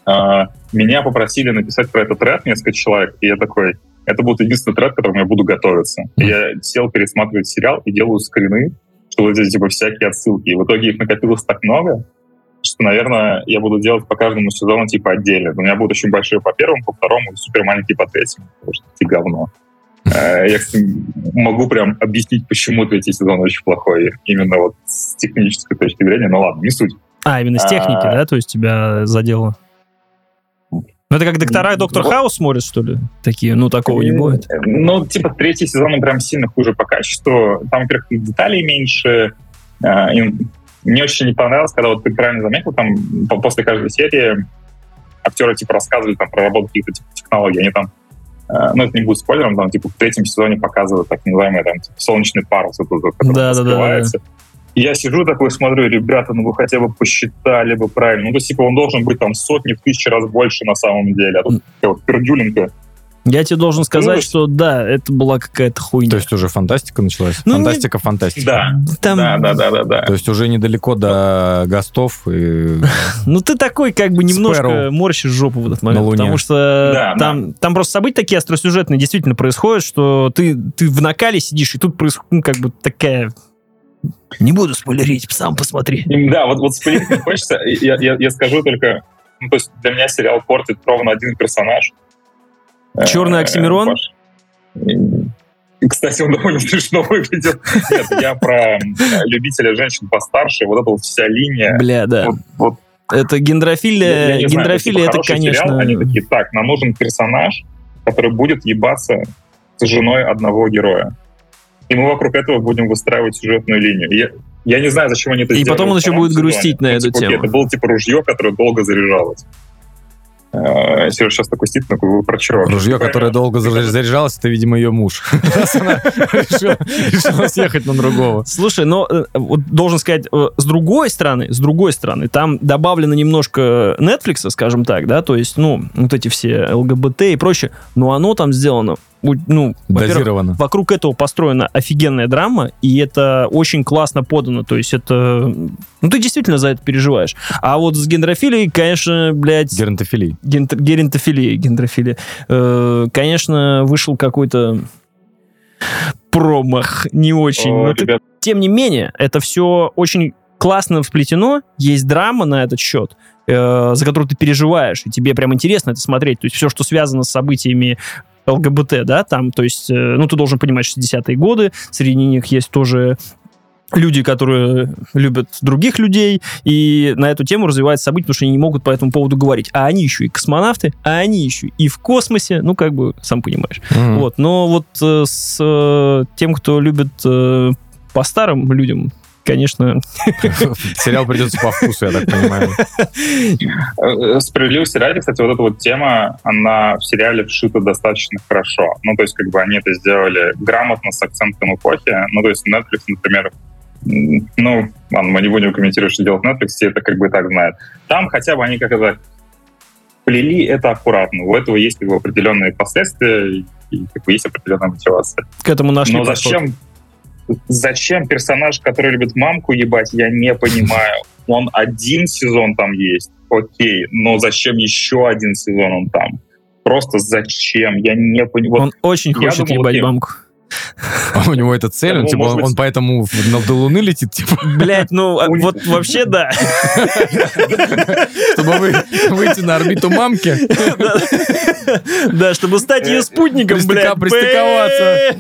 А, Меня попросили написать про этот тред несколько человек, и я такой, это будет единственный тред, к которому я буду готовиться. Я сел пересматривать сериал и делаю скрины, что вот эти типа всякие отсылки. И в итоге их накопилось так много, что, наверное, я буду делать по каждому сезону типа отдельно. У меня будут очень большие по первому, по второму супер маленькие по третьему, потому что это говно. Э, Я, кстати, могу прям объяснить, почему третий сезон очень плохой, именно вот с технической точки зрения. Ну ладно, не суть. А, именно с техники, А. да? То есть тебя задело? Ну, это как доктора доктор Вот. Хаус смотрят, что ли? Такие, ну, такого не будет. Э, Ну, типа, третий сезон он прям сильно хуже по качеству. Там, во-первых, деталей меньше. э, мне очень не понравилось, когда вот ты правильно заметил, там по- после каждой серии актеры типа рассказывают там про работу каких-то типа, технологий. Они там, ну, это не будет спойлером, там, типа, в третьем сезоне показывают так называемый там, типа, солнечный парус, вот этот, который Да-да-да-да. раскрывается. И я сижу такой, смотрю, ребята, ну вы хотя бы посчитали бы правильно. Ну, то есть, типа, он должен быть там сотни, в тысячи раз больше на самом деле. А тут такая вот пердюлинка. Я тебе должен сказать, что да, это была какая-то хуйня. То есть уже фантастика началась? Ну, не- фантастика, фантастика. Да, Там, да, да, да, да, да. То есть уже недалеко до Гостов и Ну, ты такой как бы немножко Спэроу. морщишь жопу в этот момент, На Луне. потому что Да, там, там просто события такие остросюжетные действительно происходят, что ты, ты в накале сидишь, и тут происходит ну, как бы такая... Не буду спойлерить, сам посмотри. Да, вот, вот спойлерить не хочется. Я, я, я скажу только... Ну, то есть для меня сериал портит ровно один персонаж. Черный Э, Оксимирон? И, Кстати, он довольно смешно выглядел. Нет, я про любителя женщин постарше. Вот эта вот вся линия. Бля, да. Вот, вот Это я- гендрофилия, я не знаю, гендрофилия типа, это, конечно... сериал, они такие, так, нам нужен персонаж, который будет ебаться с женой одного героя. И мы вокруг этого будем выстраивать сюжетную линию. Я, я не знаю, зачем они это И сделали потом он еще будет сезоне. грустить на Ну, эту типа, тему. Это было типа ружье, которое долго заряжалось. Э, Сереж сейчас такой сидит, такой, вы про чего? ружье, которое долго зар- заряжалось, это, видимо, ее муж. Она решила съехать на другого. Слушай, но э, вот должен сказать, э, с другой стороны, с другой стороны, там добавлено немножко Netflix, скажем так, да, то есть, ну, вот эти все ЛГБТ и прочее, но оно там сделано, ну, Дозировано. вокруг этого построена офигенная драма, и это очень классно подано, то есть это, ну, ты действительно за это переживаешь. А вот с гендрофилией, конечно, блядь, Геронтофилий. гент- геронтофилия, гендрофилия, э, конечно, вышел какой-то промах, не очень. О, но ты- тем не менее, это все очень классно всплетено, есть драма на этот счет, э, за которую ты переживаешь, и тебе прям интересно это смотреть. То есть все, что связано с событиями ЛГБТ, да, там, то есть, э, ну, ты должен понимать, 60-е годы, среди них есть тоже люди, которые любят других людей, и на эту тему развивается событие, потому что они не могут по этому поводу говорить. А они еще и космонавты, а они еще и в космосе, ну, как бы, сам понимаешь. Мгм. Вот, но вот э, с э, тем, кто любит э, по старым людям, конечно, Сериал придется по вкусу, я так понимаю. Э, Справедливости ради, кстати, вот эта вот тема, она в сериале вшита достаточно хорошо. Ну, то есть, как бы они это сделали грамотно, с акцентом эпохи. Ну, то есть, Netflix, например, ну, ладно, мы не будем комментировать, что делает Netflix, все это как бы и так знают. Там хотя бы они как это плели это аккуратно. У этого есть как бы, определенные последствия и как бы есть определенная мотивация. к этому нашли Но подход. Зачем, персонаж, который любит мамку ебать, я не понимаю. Он один сезон там есть, окей, но зачем еще один сезон он там? Просто зачем? Я не понимаю. Он очень я хочет думал, ебать окей. мамку. У него это цель, он, Ну, типа, он, он поэтому до Луны летит, типа, Блять, ну, а вот вообще да. чтобы вы- выйти на орбиту мамки. Да, чтобы стать ее спутником, блядь. пристыковаться.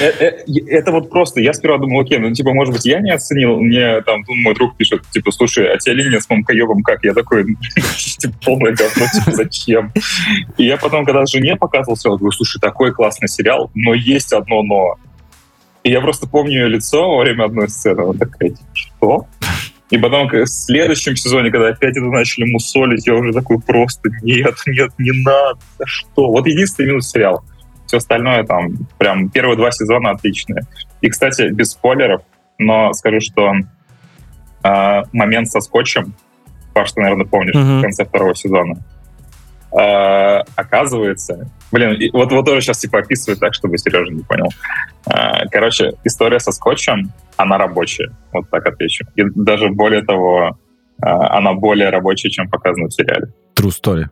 Э, э, Это вот просто, я сперва думал, окей, ну, типа, может быть, я не оценил, мне там ну, мой друг пишет, типа, слушай, а тебе линия с мамкоебом как? Я такой, типа, полное говно, типа, зачем? И я потом, когда жене показывал говорю, слушай, такой классный сериал, но есть одно но. И я просто помню ее лицо во время одной сцены, она такая, типа, что? И потом в следующем сезоне, когда опять это начали мусолить, я уже такой просто, нет, нет, не надо, что? Вот единственный минус сериала. Все остальное там, прям первые два сезона отличные. И, кстати, без спойлеров, но скажу, что а, момент со скотчем, Паш, ты, наверное, помнишь, Мгм. в конце второго сезона, а, оказывается, блин, вот, вот тоже сейчас типа описываю так, чтобы Сережа не понял. А, короче, история со скотчем, она рабочая, вот так отвечу. И даже более того, а, она более рабочая, чем показано в сериале. True story.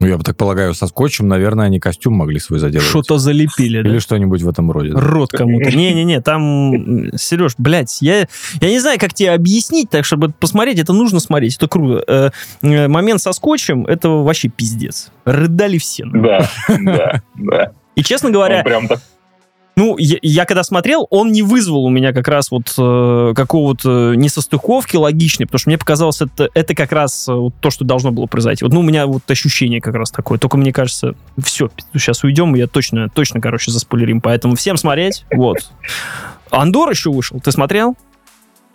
Ну, я бы так полагаю, со скотчем, наверное, они костюм могли свой заделать. Что-то залепили, да? Или что-нибудь в этом роде. да. Рот кому-то. Не-не-не, там, Сереж, блядь, я, я не знаю, как тебе объяснить, так, чтобы посмотреть, это нужно смотреть, это круто. Э, э, момент со скотчем, это вообще пиздец. Рыдали все. Да, да, да. И, честно говоря, прям так ну, я, я когда смотрел, он не вызвал у меня как раз вот э, какого-то несостыковки логичной, потому что мне показалось, это, это как раз э, вот то, что должно было произойти. Вот, ну, у меня вот ощущение как раз такое. Только мне кажется, все, сейчас уйдем, я точно, точно, короче, заспойлерим. Поэтому всем смотреть, вот. Андор еще вышел, ты смотрел?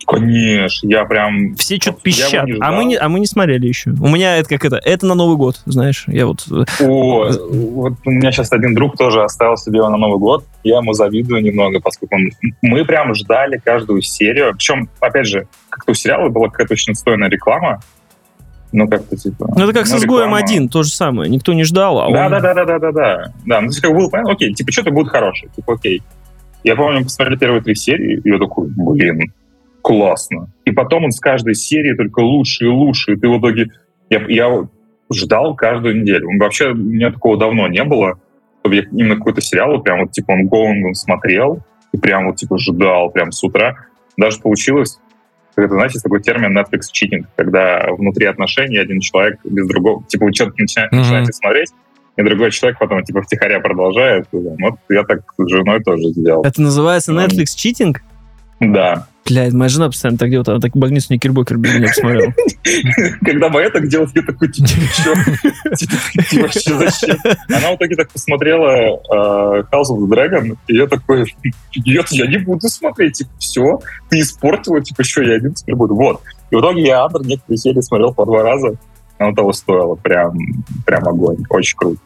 Конечно, я прям... Все что-то пищат, а мы, не, а мы не смотрели еще. У меня это как это, это на Новый год, знаешь, я вот... э, О, вот у меня сейчас один друг тоже оставил себе на Новый год. Я ему завидую немного, поскольку он... мы прям ждали каждую серию. Причем, опять же, как-то у сериала была какая-то очень отстойная реклама. Ну, как-то типа... Ну, это как со «Изгоем реклама. один», то же самое. Никто не ждал, а Да, он... да, да, да, да, да, да. Да, ну, то есть, как было понятно, окей, типа, что-то будет хорошее, типа, окей. Я помню, мы посмотрели первые три серии, и я такой, блин, классно. И потом он с каждой серии только лучше и лучше, и ты в итоге... Я, я ждал каждую неделю. Вообще, у меня такого давно не было, чтобы я именно какой-то сериал, вот прям вот, типа, он гоунгом смотрел, и прям вот, типа, ждал прям с утра. Даже получилось, как это, знаете, такой термин Netflix cheating, когда внутри отношений один человек без другого, типа, вы что-то начинаете, начинаете смотреть, и другой человек потом, типа, втихаря продолжает. Вот я так с женой тоже сделал. Это называется. Netflix читинг? Да. Блядь, моя жена постоянно так делает, она так больницу Никербокер без меня посмотрела. Когда мы это делать, я такой, типа, чё? Типа, ты вообще зачем? Она в итоге так посмотрела э, House of the Dragon, и я такой, нет, я не буду смотреть, типа, все, ты испортила, типа, что, я один теперь буду. Вот. И в итоге я Андер некоторые серии смотрел по два раза, оно того стоило, прям, прям огонь, очень круто.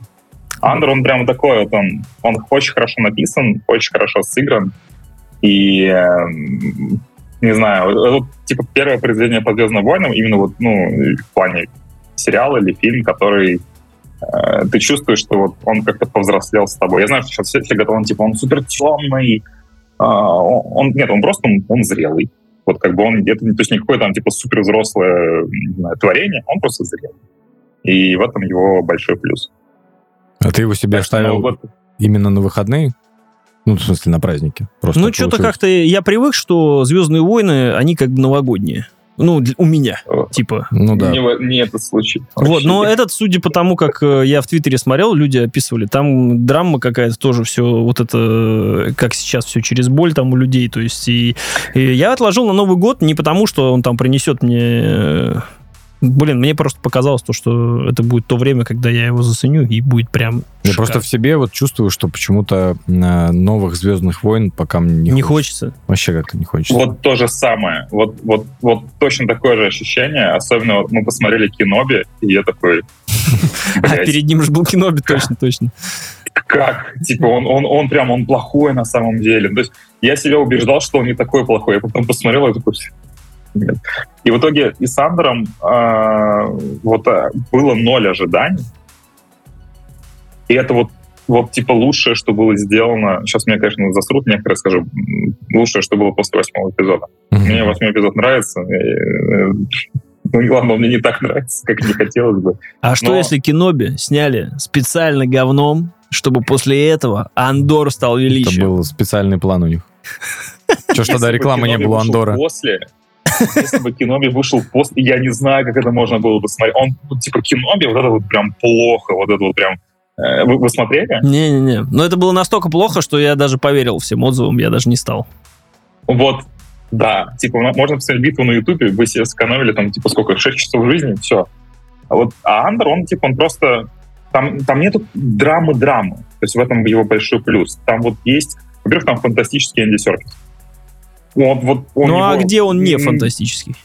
Андер, он прям такой, вот он, он очень хорошо написан, очень хорошо сыгран, и эм, не знаю, вот, типа первое произведение по Звездным войнам, именно вот, ну, в плане сериала или фильм, который э, ты чувствуешь, что вот он как-то повзрослел с тобой. Я знаю, что сейчас все, все говорят, он типа, он супер темный, он, нет, он просто, он, он зрелый. Вот как бы он, это, то есть никакое там типа супер взрослое не знаю, творение, он просто зрелый. И в этом его большой плюс. А ты его себе Так что ставил Новый год- именно на выходные? Ну, в смысле, на праздники. Просто Ну, что-то как-то я привык, что «Звездные войны», они как бы новогодние. Ну, для- у меня, Вот. типа. Ну да. Не, не этот случай. Вот, Вообще. но этот, судя по тому, как э, я в Твиттере смотрел, люди описывали, там драма какая-то тоже все, вот это, э, как сейчас все через боль там у людей, то есть, и, и я отложил на Новый год не потому, что он там принесет мне... Блин, мне просто показалось то, что это будет то время, когда я его заценю, и будет прям Я шикарно. просто в себе вот чувствую, что почему-то э, новых Звездных войн пока мне не, не хочется. хочется. Вообще как-то не хочется. Вот то же самое. Вот, вот, вот точно такое же ощущение. Особенно вот мы посмотрели Киноби, и я такой... А перед ним же был Киноби, точно, точно. как? Типа он, он, он прям, он плохой на самом деле. То есть я себя убеждал, что он не такой плохой. Я потом посмотрел и такой... Нет. И в итоге и с Андером а, вот а, было ноль ожиданий. И это вот вот типа лучшее, что было сделано. Сейчас меня, конечно, засрут, некоторые скажу. Лучшее, что было после восьмого эпизода. Мгм. Мне восьмой эпизод нравится. и, э, Ну, ладно, он мне не так нравится, как не хотелось бы. А что Но- если Киноби сняли специально говном, чтобы после этого Андор стал Это величием? был специальный план у них. Че ж тогда рекламы не было Андора? После, если бы Киноби вышел после, я не знаю, как это можно было бы смотреть. Он, вот, типа, Киноби, вот это вот прям плохо, вот это вот прям... э, Вы, вы смотрели? Не-не-не. Но это было настолько плохо, что я даже поверил всем отзывам, я даже не стал. Вот, да. Типа, мо- можно посмотреть битву на Ютубе, вы себе сэкономили там, типа, сколько, 6 часов жизни, все. А вот а Андер, он, типа, он просто... Там, там нету драмы-драмы. То есть в этом его большой плюс. Там вот есть... Во-первых, там фантастический Энди Серкис. Вот, вот он ну а где он не фантастический?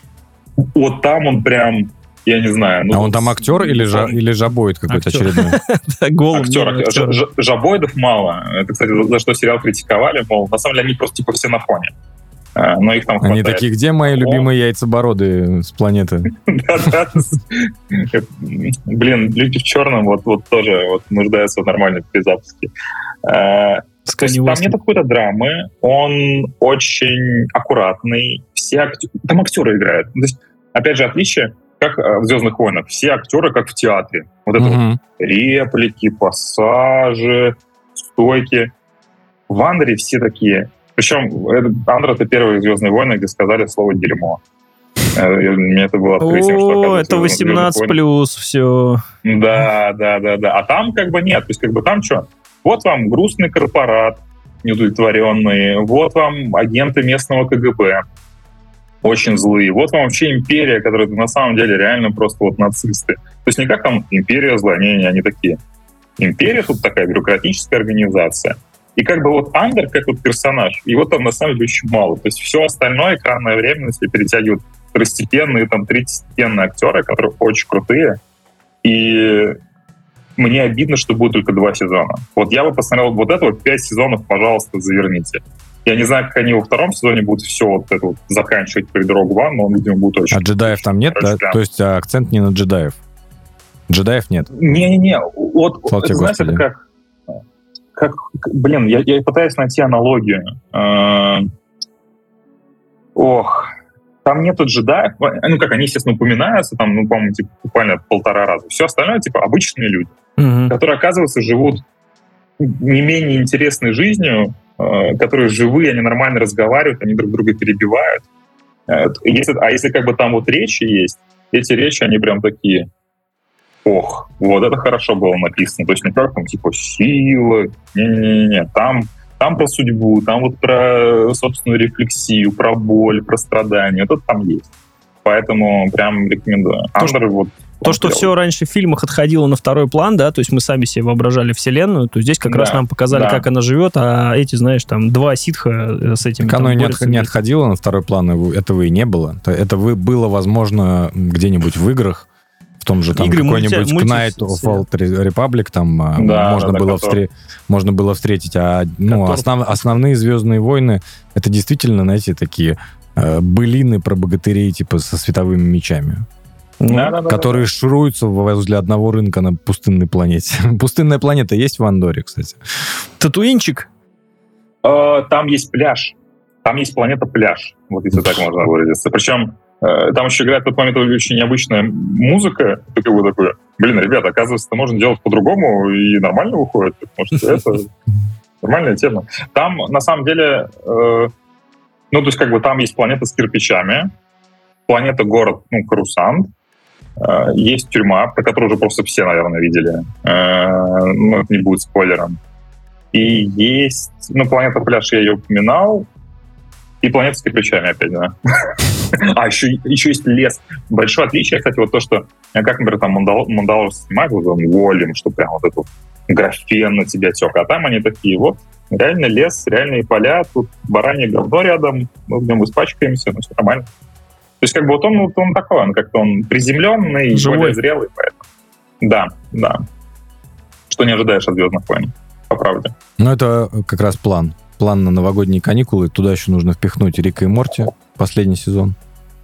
Вот там он прям, я не знаю. ну, А он там актер или, жа, он или жабоид какой-то очередной? Актер, жабоидов мало. Это, кстати, за, что сериал критиковали, мол, на самом деле они просто типа все на фоне. А, Но их там Они такие, где мои любимые яйцебороды с планеты? Блин, люди в черном вот, вот тоже вот нуждаются в нормальной перезапуске. С Канни там нет какой-то драмы, он очень аккуратный, все актё- там актеры играют. То есть, опять же, отличие, как э, в «Звездных войнах», все актеры как в театре. Вот это вот Мгм. реплики, пассажи, стойки. В Андере все такие. Причем это, Андер — это первые «Звездные войны», где сказали слово «дерьмо». Э, Мне это было открытием, что, О, это в «Звездных 18 войнах- плюс, все. да, да, да, да. А там как бы нет. То есть как бы там что? Вот вам грустный корпорат неудовлетворенный, вот вам агенты местного КГБ очень злые, вот вам вообще империя, которая на самом деле реально просто вот нацисты. То есть не как там империя злая, не, не, они такие. Империя тут такая бюрократическая организация. И как бы вот Андер, как вот персонаж, его там на самом деле очень мало. То есть все остальное экранное время, если перетягивают второстепенные, там, третьестепенные актеры, которые очень крутые. И мне обидно, что будет только два сезона. Вот я бы посмотрел вот это вот пять сезонов, пожалуйста, заверните. Я не знаю, как они во втором сезоне будут все вот это вот заканчивать перед Rogue One, но он, видимо, будет очень... А джедаев там нет, да? То есть а, акцент не на джедаев. Джедаев нет. Не-не-не, вот, Слава знаешь, это как... Как, блин, я, я пытаюсь найти аналогию. Э, Ох, там нету джедаев. Ну, как, они, естественно, упоминаются, там, ну, по-моему, типа, буквально полтора раза. Все остальное, типа, обычные люди. Мгм. которые, оказывается, живут не менее интересной жизнью, э, которые живые, они нормально разговаривают, они друг друга перебивают. Э, Если, а если как бы там вот речи есть, эти речи, они прям такие, ох, вот это хорошо было написано. То есть не как там, типа, сила, не-не-не, там, там про судьбу, там вот про собственную рефлексию, про боль, про страдания. Вот это там есть. Поэтому прям рекомендую. То, что- Андер вот То, что делает. все раньше в фильмах отходило на второй план, да, то есть мы сами себе воображали вселенную, то здесь как Да, раз нам показали, да. как она живет, а эти, знаешь, там два ситха э, с этим. Так оно и не, отх- не отходило на второй план, этого и не было. То- Это вы, было, возможно, где-нибудь в играх, в том же там Игры какой-нибудь мульти- Knight of Old Re- Republic, там а, Да, можно, да, да, было который- встре- можно было встретить. А ну, Который- основ- основные «Звездные войны» — это действительно, знаете, такие э, былины про богатырей, типа, со световыми мечами, Да-да-да-да. которые шуруются возле одного рынка на пустынной планете. Пустынная планета есть в Андоре, кстати. Татуинчик? Э, Там есть пляж. Там есть планета пляж. Вот если так можно выразиться. Причем там еще играет в этот момент очень необычная музыка. Ты как бы такой, блин, ребята, оказывается, это можно делать по-другому и нормально выходит. Потому что это нормальная тема. Там, на самом деле, э, ну, то есть как бы там есть планета с кирпичами, планета, город, ну, Карусант, э, есть тюрьма, про которую уже просто все, наверное, видели. Э, ну, это не будет спойлером. И есть, ну, планета пляж, я ее упоминал, и планета с кирпичами, опять, да. А, еще, еще есть лес. Большое отличие, кстати, вот то, что, как, например, там Мандал, Мандалор снимает, вот он волим, что прям вот эту графен на тебя тек. А там они такие, вот, реально лес, реальные поля, тут баранье говно рядом, мы в нем испачкаемся, ну, все нормально. То есть как бы вот он, вот он такой, он как-то он приземленный, Живой. более зрелый, поэтому. Да, да. Что не ожидаешь от «Звездных войн», по правде. Ну, это как раз план. План на новогодние каникулы. Туда еще нужно впихнуть Рика и Морти, последний сезон.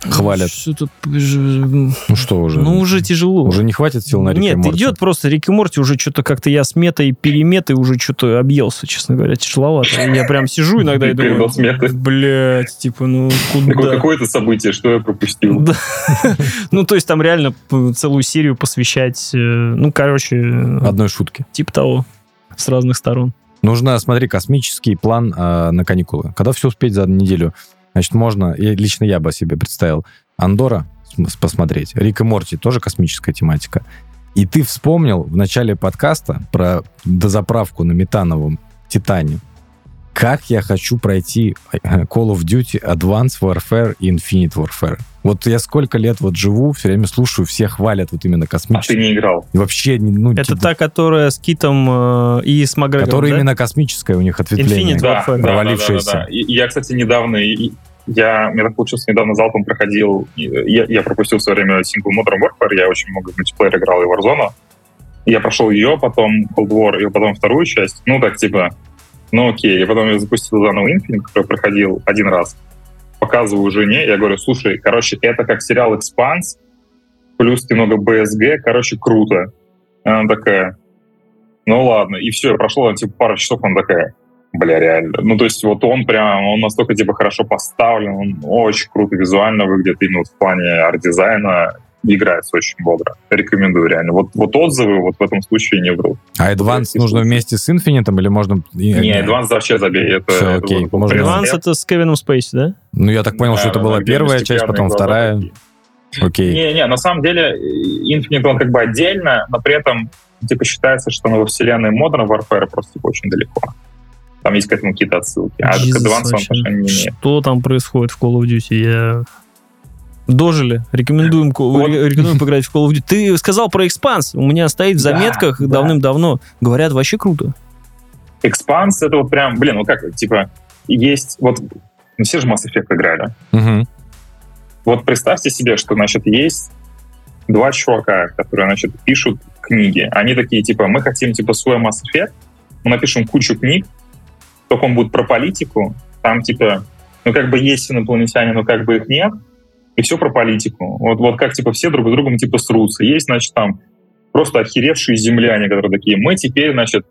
Хвалят. Что-то... Ну что уже? Ну уже тяжело. Уже не хватит сил на Рик Нет, и Морти? идет просто Рик и Морти, уже что-то как-то я с метой, переметой уже что-то объелся, честно говоря, тяжеловато. Я прям сижу иногда и думаю, блядь, типа, ну куда? Какое-то событие, что я пропустил? Ну, то есть там реально целую серию посвящать, э, ну, короче... Одной шутки. Типа того, с разных сторон. Нужно, смотри, космический план э, на каникулы. Когда все успеть за неделю? Значит, можно, и лично я бы себе представил, Андора посмотреть, Рик и Морти, тоже космическая тематика. И ты вспомнил в начале подкаста про дозаправку на метановом Титане. Как я хочу пройти э, Call of Duty Advanced Warfare и Infinite Warfare. Вот я сколько лет вот живу, все время слушаю, все хвалят вот именно космические. А ты не играл? И вообще, ну... Это типа... та, которая с Китом э, и с Макгрегором, Которая да? именно космическая у них ответвление. Infinite да, Warfare. Провалившаяся. Да, да, да, да. Я, кстати, недавно... Я, мне так получилось, недавно залпом проходил... Я, я пропустил в свое время сингл Modern Warfare, я очень много в мультиплеер играл и Warzone. Я прошел ее, потом Cold War, и потом вторую часть. Ну, так, типа, ну окей. И потом я запустил заново Infinite, который проходил один раз показываю жене, я говорю, слушай, короче, это как сериал «Expanse», плюс немного BSG, короче, круто. И она такая, ну ладно. И все, прошло типа пару часов, она такая, бля, реально. Ну, то есть вот он прям, он настолько типа хорошо поставлен, он очень круто визуально выглядит именно вот в плане арт-дизайна, играется очень бодро. Рекомендую реально. Вот, вот отзывы вот в этом случае не врут. А Advance нужно вместе с Infinite или можно... Не, Advance вообще забей. Это, Все, это окей. Можно... Advance это с Кевином Спейси, да? Ну, я так понял, да, что это была первая часть, потом вторая. Окей. Не-не, на самом деле Infinite он как бы отдельно, но при этом типа считается, что во вселенной Modern Warfare просто типа, очень далеко. Там есть к этому какие-то отсылки. А Jesus, к Advance он отношения не имеет. Что там происходит в Call of Duty? Я Дожили. Рекомендуем, вот. рекомендуем поиграть в Call of Duty. Ты сказал про Expanse. У меня стоит в заметках да, давным-давно. Говорят, вообще круто. Expanse это вот прям, блин, ну как, типа, есть, вот, ну все же Mass Effect играли. Угу. Вот представьте себе, что, значит, есть два чувака, которые, значит, пишут книги. Они такие, типа, мы хотим, типа, свой Mass Effect, мы напишем кучу книг, только он будет про политику, там, типа, ну, как бы есть инопланетяне, но как бы их нет, и все про политику. Вот, вот как типа все друг с другом типа срутся. Есть, значит, там просто охеревшие земляне, которые такие, мы теперь, значит,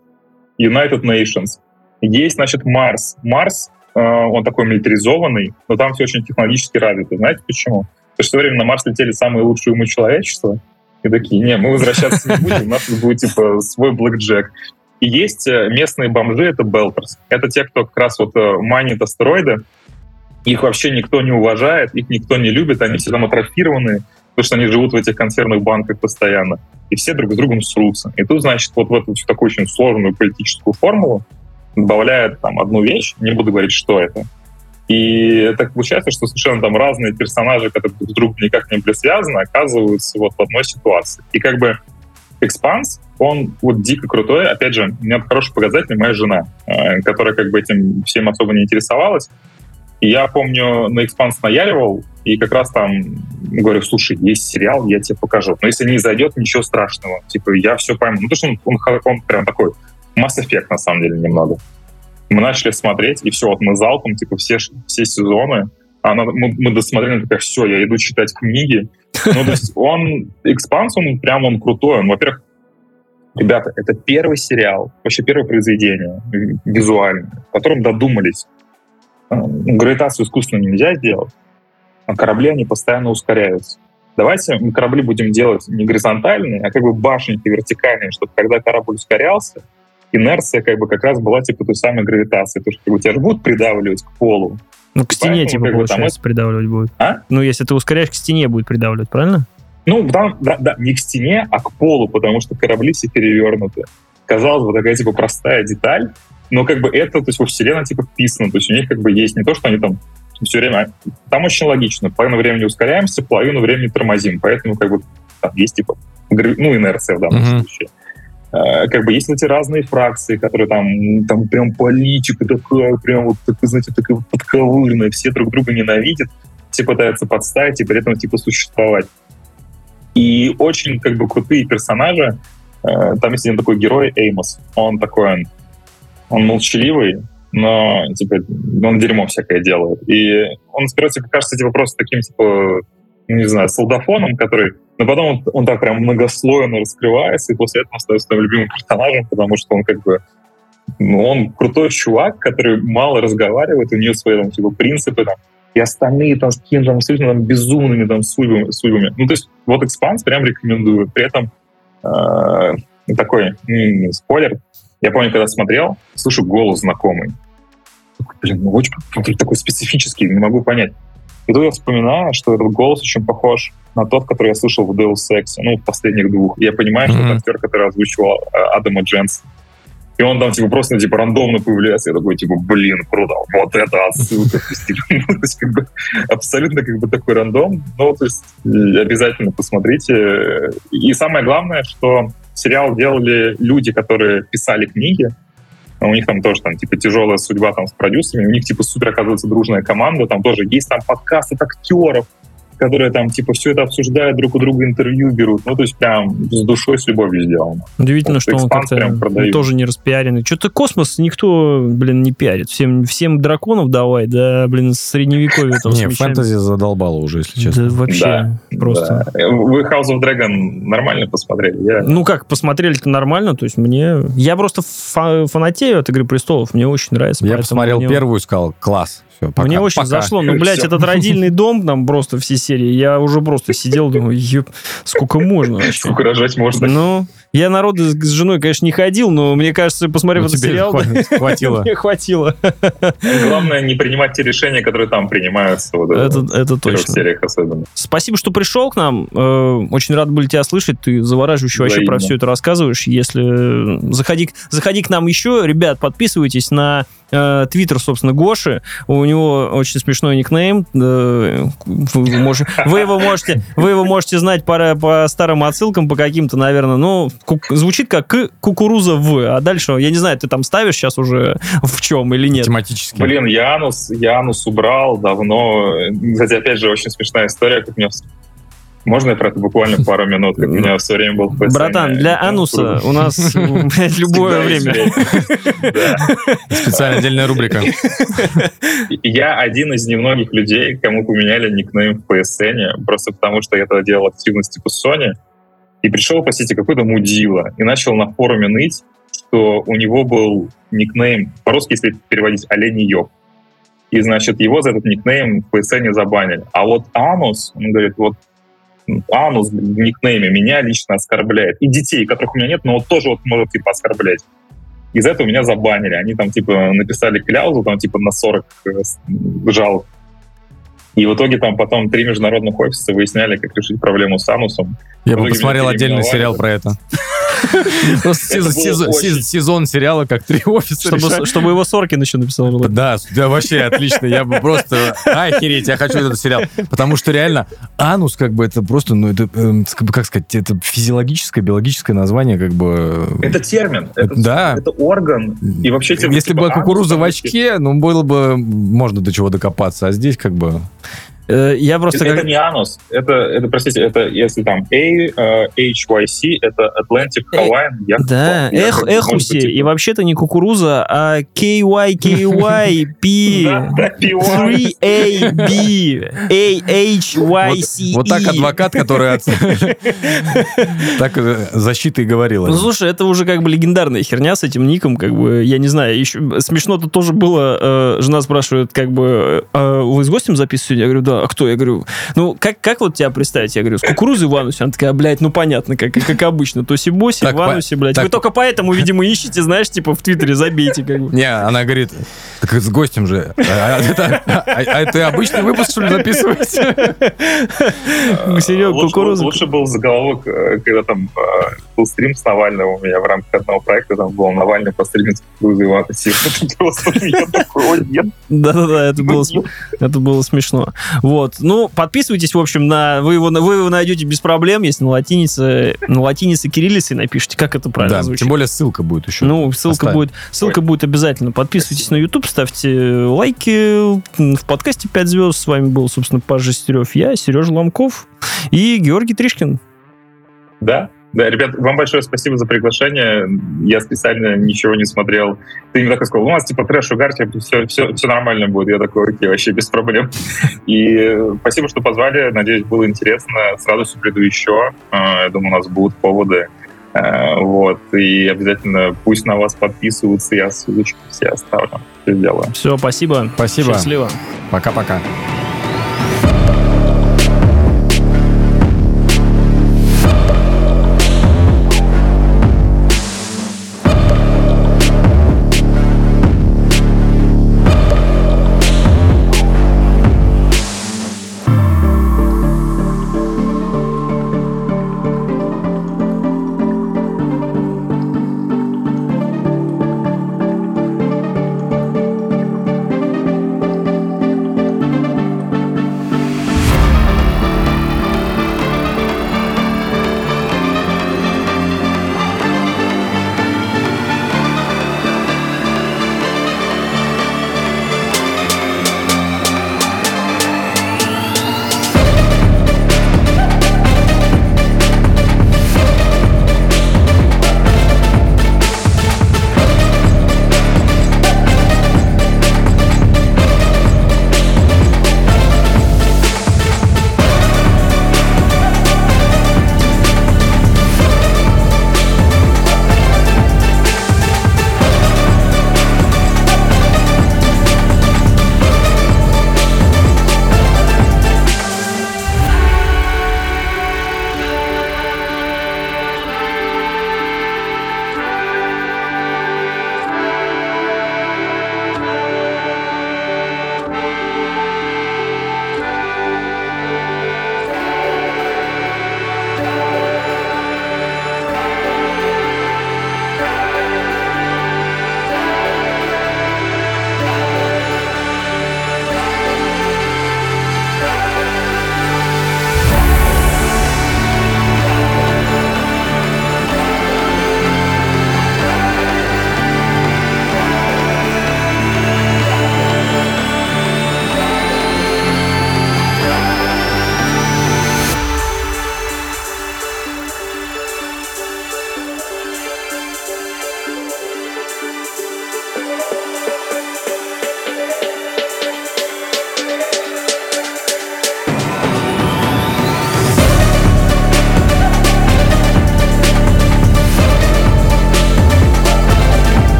United Nations. Есть, значит, Марс. Марс, э, он такой милитаризованный, но там все очень технологически развито. Знаете почему? Потому что в то время на Марс летели самые лучшие умы человечества. И такие, не, мы возвращаться не будем, у нас будет, типа, свой Блэк Джек. И есть э, местные бомжи, это Белтерс. Это те, кто как раз вот э, манит астероиды, их вообще никто не уважает, их никто не любит, они все там атрофированы, потому что они живут в этих консервных банках постоянно. И все друг с другом срутся. И тут, значит, вот в эту такую очень сложную политическую формулу добавляет там одну вещь, не буду говорить, что это. И так получается, что совершенно там разные персонажи, которые друг с другом никак не были связаны, оказываются вот в одной ситуации. И как бы Экспанс, он вот дико крутой. Опять же, у меня хороший показатель моя жена, э, которая как бы этим всем особо не интересовалась. Я помню, на экспанс наяривал, и как раз там говорю, слушай, есть сериал, я тебе покажу. Но если не зайдет, ничего страшного. Типа, я все пойму. Ну, то, что он, он, он прям такой масс-эффект, на самом деле, немного. Мы начали смотреть, и все, вот мы залпом, типа, все, все сезоны, она, мы, мы досмотрели, такая, все, я иду читать книги. Ну, то есть он, экспанс, он прям, он крутой. Он, во-первых, ребята, это первый сериал, вообще первое произведение визуальное, в котором додумались гравитацию искусственно нельзя сделать, а корабли, они постоянно ускоряются. Давайте мы корабли будем делать не горизонтальные, а как бы башенки вертикальные, чтобы когда корабль ускорялся, инерция как бы как раз была типа той самой гравитации, то, что как бы, тебя же будут придавливать к полу. Ну, к стене, Поэтому, типа, как бы, там придавливать будет. А? Ну, если ты ускоряешь, к стене будет придавливать, правильно? Ну, там, да, да, не к стене, а к полу, потому что корабли все перевернуты. Казалось бы, такая типа простая деталь, но как бы это, то есть во вселенной типа вписано, то есть у них как бы есть не то, что они там все время... Там очень логично. Половину времени ускоряемся, половину времени тормозим. Поэтому как бы там есть типа ну, инерция в данном Мгм. случае. Э, Как бы есть эти разные фракции, которые там, там прям политика такая, прям вот, такая, знаете, такая вот подковырная, все друг друга ненавидят, все пытаются подставить и при этом типа существовать. И очень как бы крутые персонажи. Э, Там есть один такой герой Эймос. Он такой, он, молчаливый, но типа он дерьмо всякое делает. И он сперва типа, кажется типа просто таким типа не знаю, солдафоном, который... Но потом он, он так прям многослойно раскрывается, и после этого становится своим любимым персонажем, потому что он как бы... Ну, он крутой чувак, который мало разговаривает, у него свои там, типа, принципы, там, и остальные там с какими-то абсолютно там, безумными там, судьбами, судьбами. Ну, то есть вот «Экспанс» прям рекомендую. При этом э, такой м, спойлер. Я помню, когда смотрел, слышу голос знакомый. Блин, ну очень такой специфический, не могу понять. И тут я вспоминаю, что этот голос очень похож на тот, который я слышал в Deus Ex, ну, в последних двух. И я понимаю, что Мгм. это актер, который озвучивал э, Адама Дженса. И он там, типа, просто, типа, рандомно появляется. Я такой, типа, блин, круто, вот это отсылка. То есть, типа, ну, как бы, абсолютно, как бы, такой рандом. Ну, то есть, обязательно посмотрите. И самое главное, что сериал делали люди, которые писали книги. У них там тоже, там, типа, тяжелая судьба там с продюсерами. У них, типа, супер, оказывается, дружная команда. Там тоже есть там подкаст от актеров, которые там, типа, все это обсуждают, друг у друга интервью берут. Ну, то есть, прям с душой, с любовью сделано. Удивительно, Вот что он как-то тоже не распиаренный. Что-то космос никто, блин, не пиарит. Всем, всем драконов давай, да, блин, с средневековья там Не, фэнтези задолбало уже, если честно. Да вообще просто. Да. Вы House of Dragon нормально посмотрели? Я... Ну как, посмотрели-то нормально, то есть мне... Я просто фа- фанатею от «Игры престолов», мне очень нравится. Я посмотрел мне- первую и сказал, класс. Все, пока, Мне очень пока. зашло. Ну, блядь, этот родильный дом, там просто все серии. Я уже просто сидел, думаю, еб, сколько можно вообще. Сколько рожать можно? Ну, я народу с женой, конечно, не ходил, но мне кажется, посмотрев Ну, этот сериал, хва- хватило. мне хватило. Главное не принимать те решения, которые там принимаются. Вот Это, это в первых точно. сериях особенно. Спасибо, что пришел к нам. Э, Очень рад были тебя слышать. Ты завораживающе вообще про все это рассказываешь. Если э, заходи, к- заходи к нам еще, ребят, подписывайтесь на э, твиттер, собственно, Гоши. У него очень смешной никнейм. Вы, мож- вы его можете, вы его можете знать по, по старым отсылкам, по каким-то, наверное. Ну, ку- звучит как «к- кукуруза в. А дальше, я не знаю, ты там ставишь сейчас уже в чем или нет. Тематически. Блин, Янус, Янус убрал давно. Кстати, опять же, очень смешная история, как мне... Можно я про это буквально пару минут? Как у меня все время был в. Братан, для Ну, ануса у нас любое время. Специально отдельная рубрика. Я один из немногих людей, кому поменяли никнейм в PSN, просто потому что я тогда делал активность типа Sony, и пришел, простите, какой-то мудила, и начал на форуме ныть, что у него был никнейм, по-русски, если переводить, олень ёб. И, значит, его за этот никнейм в PSN забанили. А вот Анус, он говорит, вот Анус никнейме меня лично оскорбляет. И детей, которых у меня нет, но вот тоже вот может типа оскорблять. Из-за этого меня забанили. Они там типа написали кляузу, там типа на 40 э, жалоб. И в итоге там потом три международных офиса выясняли, как решить проблему с Анусом. Я бы посмотрел отдельный сериал про это. Просто сезон- сериала, как три офиса Чтобы, его Соркин еще написал. Да, вообще отлично. Я бы просто... Охереть, я хочу этот сериал. Потому что реально анус, как бы, это просто, ну, это, эм, как бы, сказать, это физиологическое, биологическое название, как бы... Это термин, это, Да. это орган. И вообще, типа, Если типа, была кукуруза в очке, ну, было бы... Можно до чего докопаться. А здесь как бы... Э, Я просто... Это, как- не анус, это, это, простите, это если там A, э, HYC, это Atlantic Э, Hawaiian Yacht Да, Club. Я эх, эхуси. быть, И типа- вообще-то не кукуруза, а KYKYP. Да, да, PY. 3AB AHYC. Вот так адвокат, который от- так э, защитой говорил. Ну, слушай, это уже как бы легендарная херня с этим ником, как бы, я не знаю, еще смешно-то тоже было, э, жена спрашивает, как бы, «А вы с гостем записываете? Я говорю, да, а кто? Я говорю, ну, как, как вот тебя представить? Я говорю, с кукурузой в анусе. Она такая, блядь, ну, понятно, как, как обычно. Тоси-боси Так, в анусе, блядь. так- Вы только поэтому, видимо, ищете, знаешь, типа в Твиттере забейте, как бы. Не, она говорит, так с гостем же. А, а это, а- а обычный выпуск, что ли, записываете? Серега, лучше, кукуруза. лучше был заголовок, э, когда там был стрим с Навальным у меня в рамках одного проекта, там был Навальный по стриме с Крузой Это просто я такой, ой, нет. Да-да-да, это было, это было смешно. Вот. Ну, подписывайтесь, в общем, на... Вы его, вы его найдете без проблем, если на латинице, на латинице кириллицы напишите, как это правильно Да, звучит. тем более ссылка будет еще. Ну, ссылка Оставим. будет, ссылка будет обязательно. Подписывайтесь на YouTube, ставьте лайки. В подкасте 5 звезд. С вами был, собственно, Паш Жестерев, я, Сережа Ломков и Георгий Тришкин. Да, да, ребят, вам большое спасибо за приглашение. Я специально ничего не смотрел. Ты мне так и сказал, у нас типа трэш угар, типа, все, все, все нормально будет. Я такой, окей, вообще без проблем. И э, спасибо, что позвали. Надеюсь, было интересно. С радостью приду еще. Э, Я думаю, у нас будут поводы. Э, Вот. И обязательно пусть на вас подписываются. Я ссылочки все оставлю. Все сделаю. Все, спасибо. Спасибо. Счастливо. Пока-пока.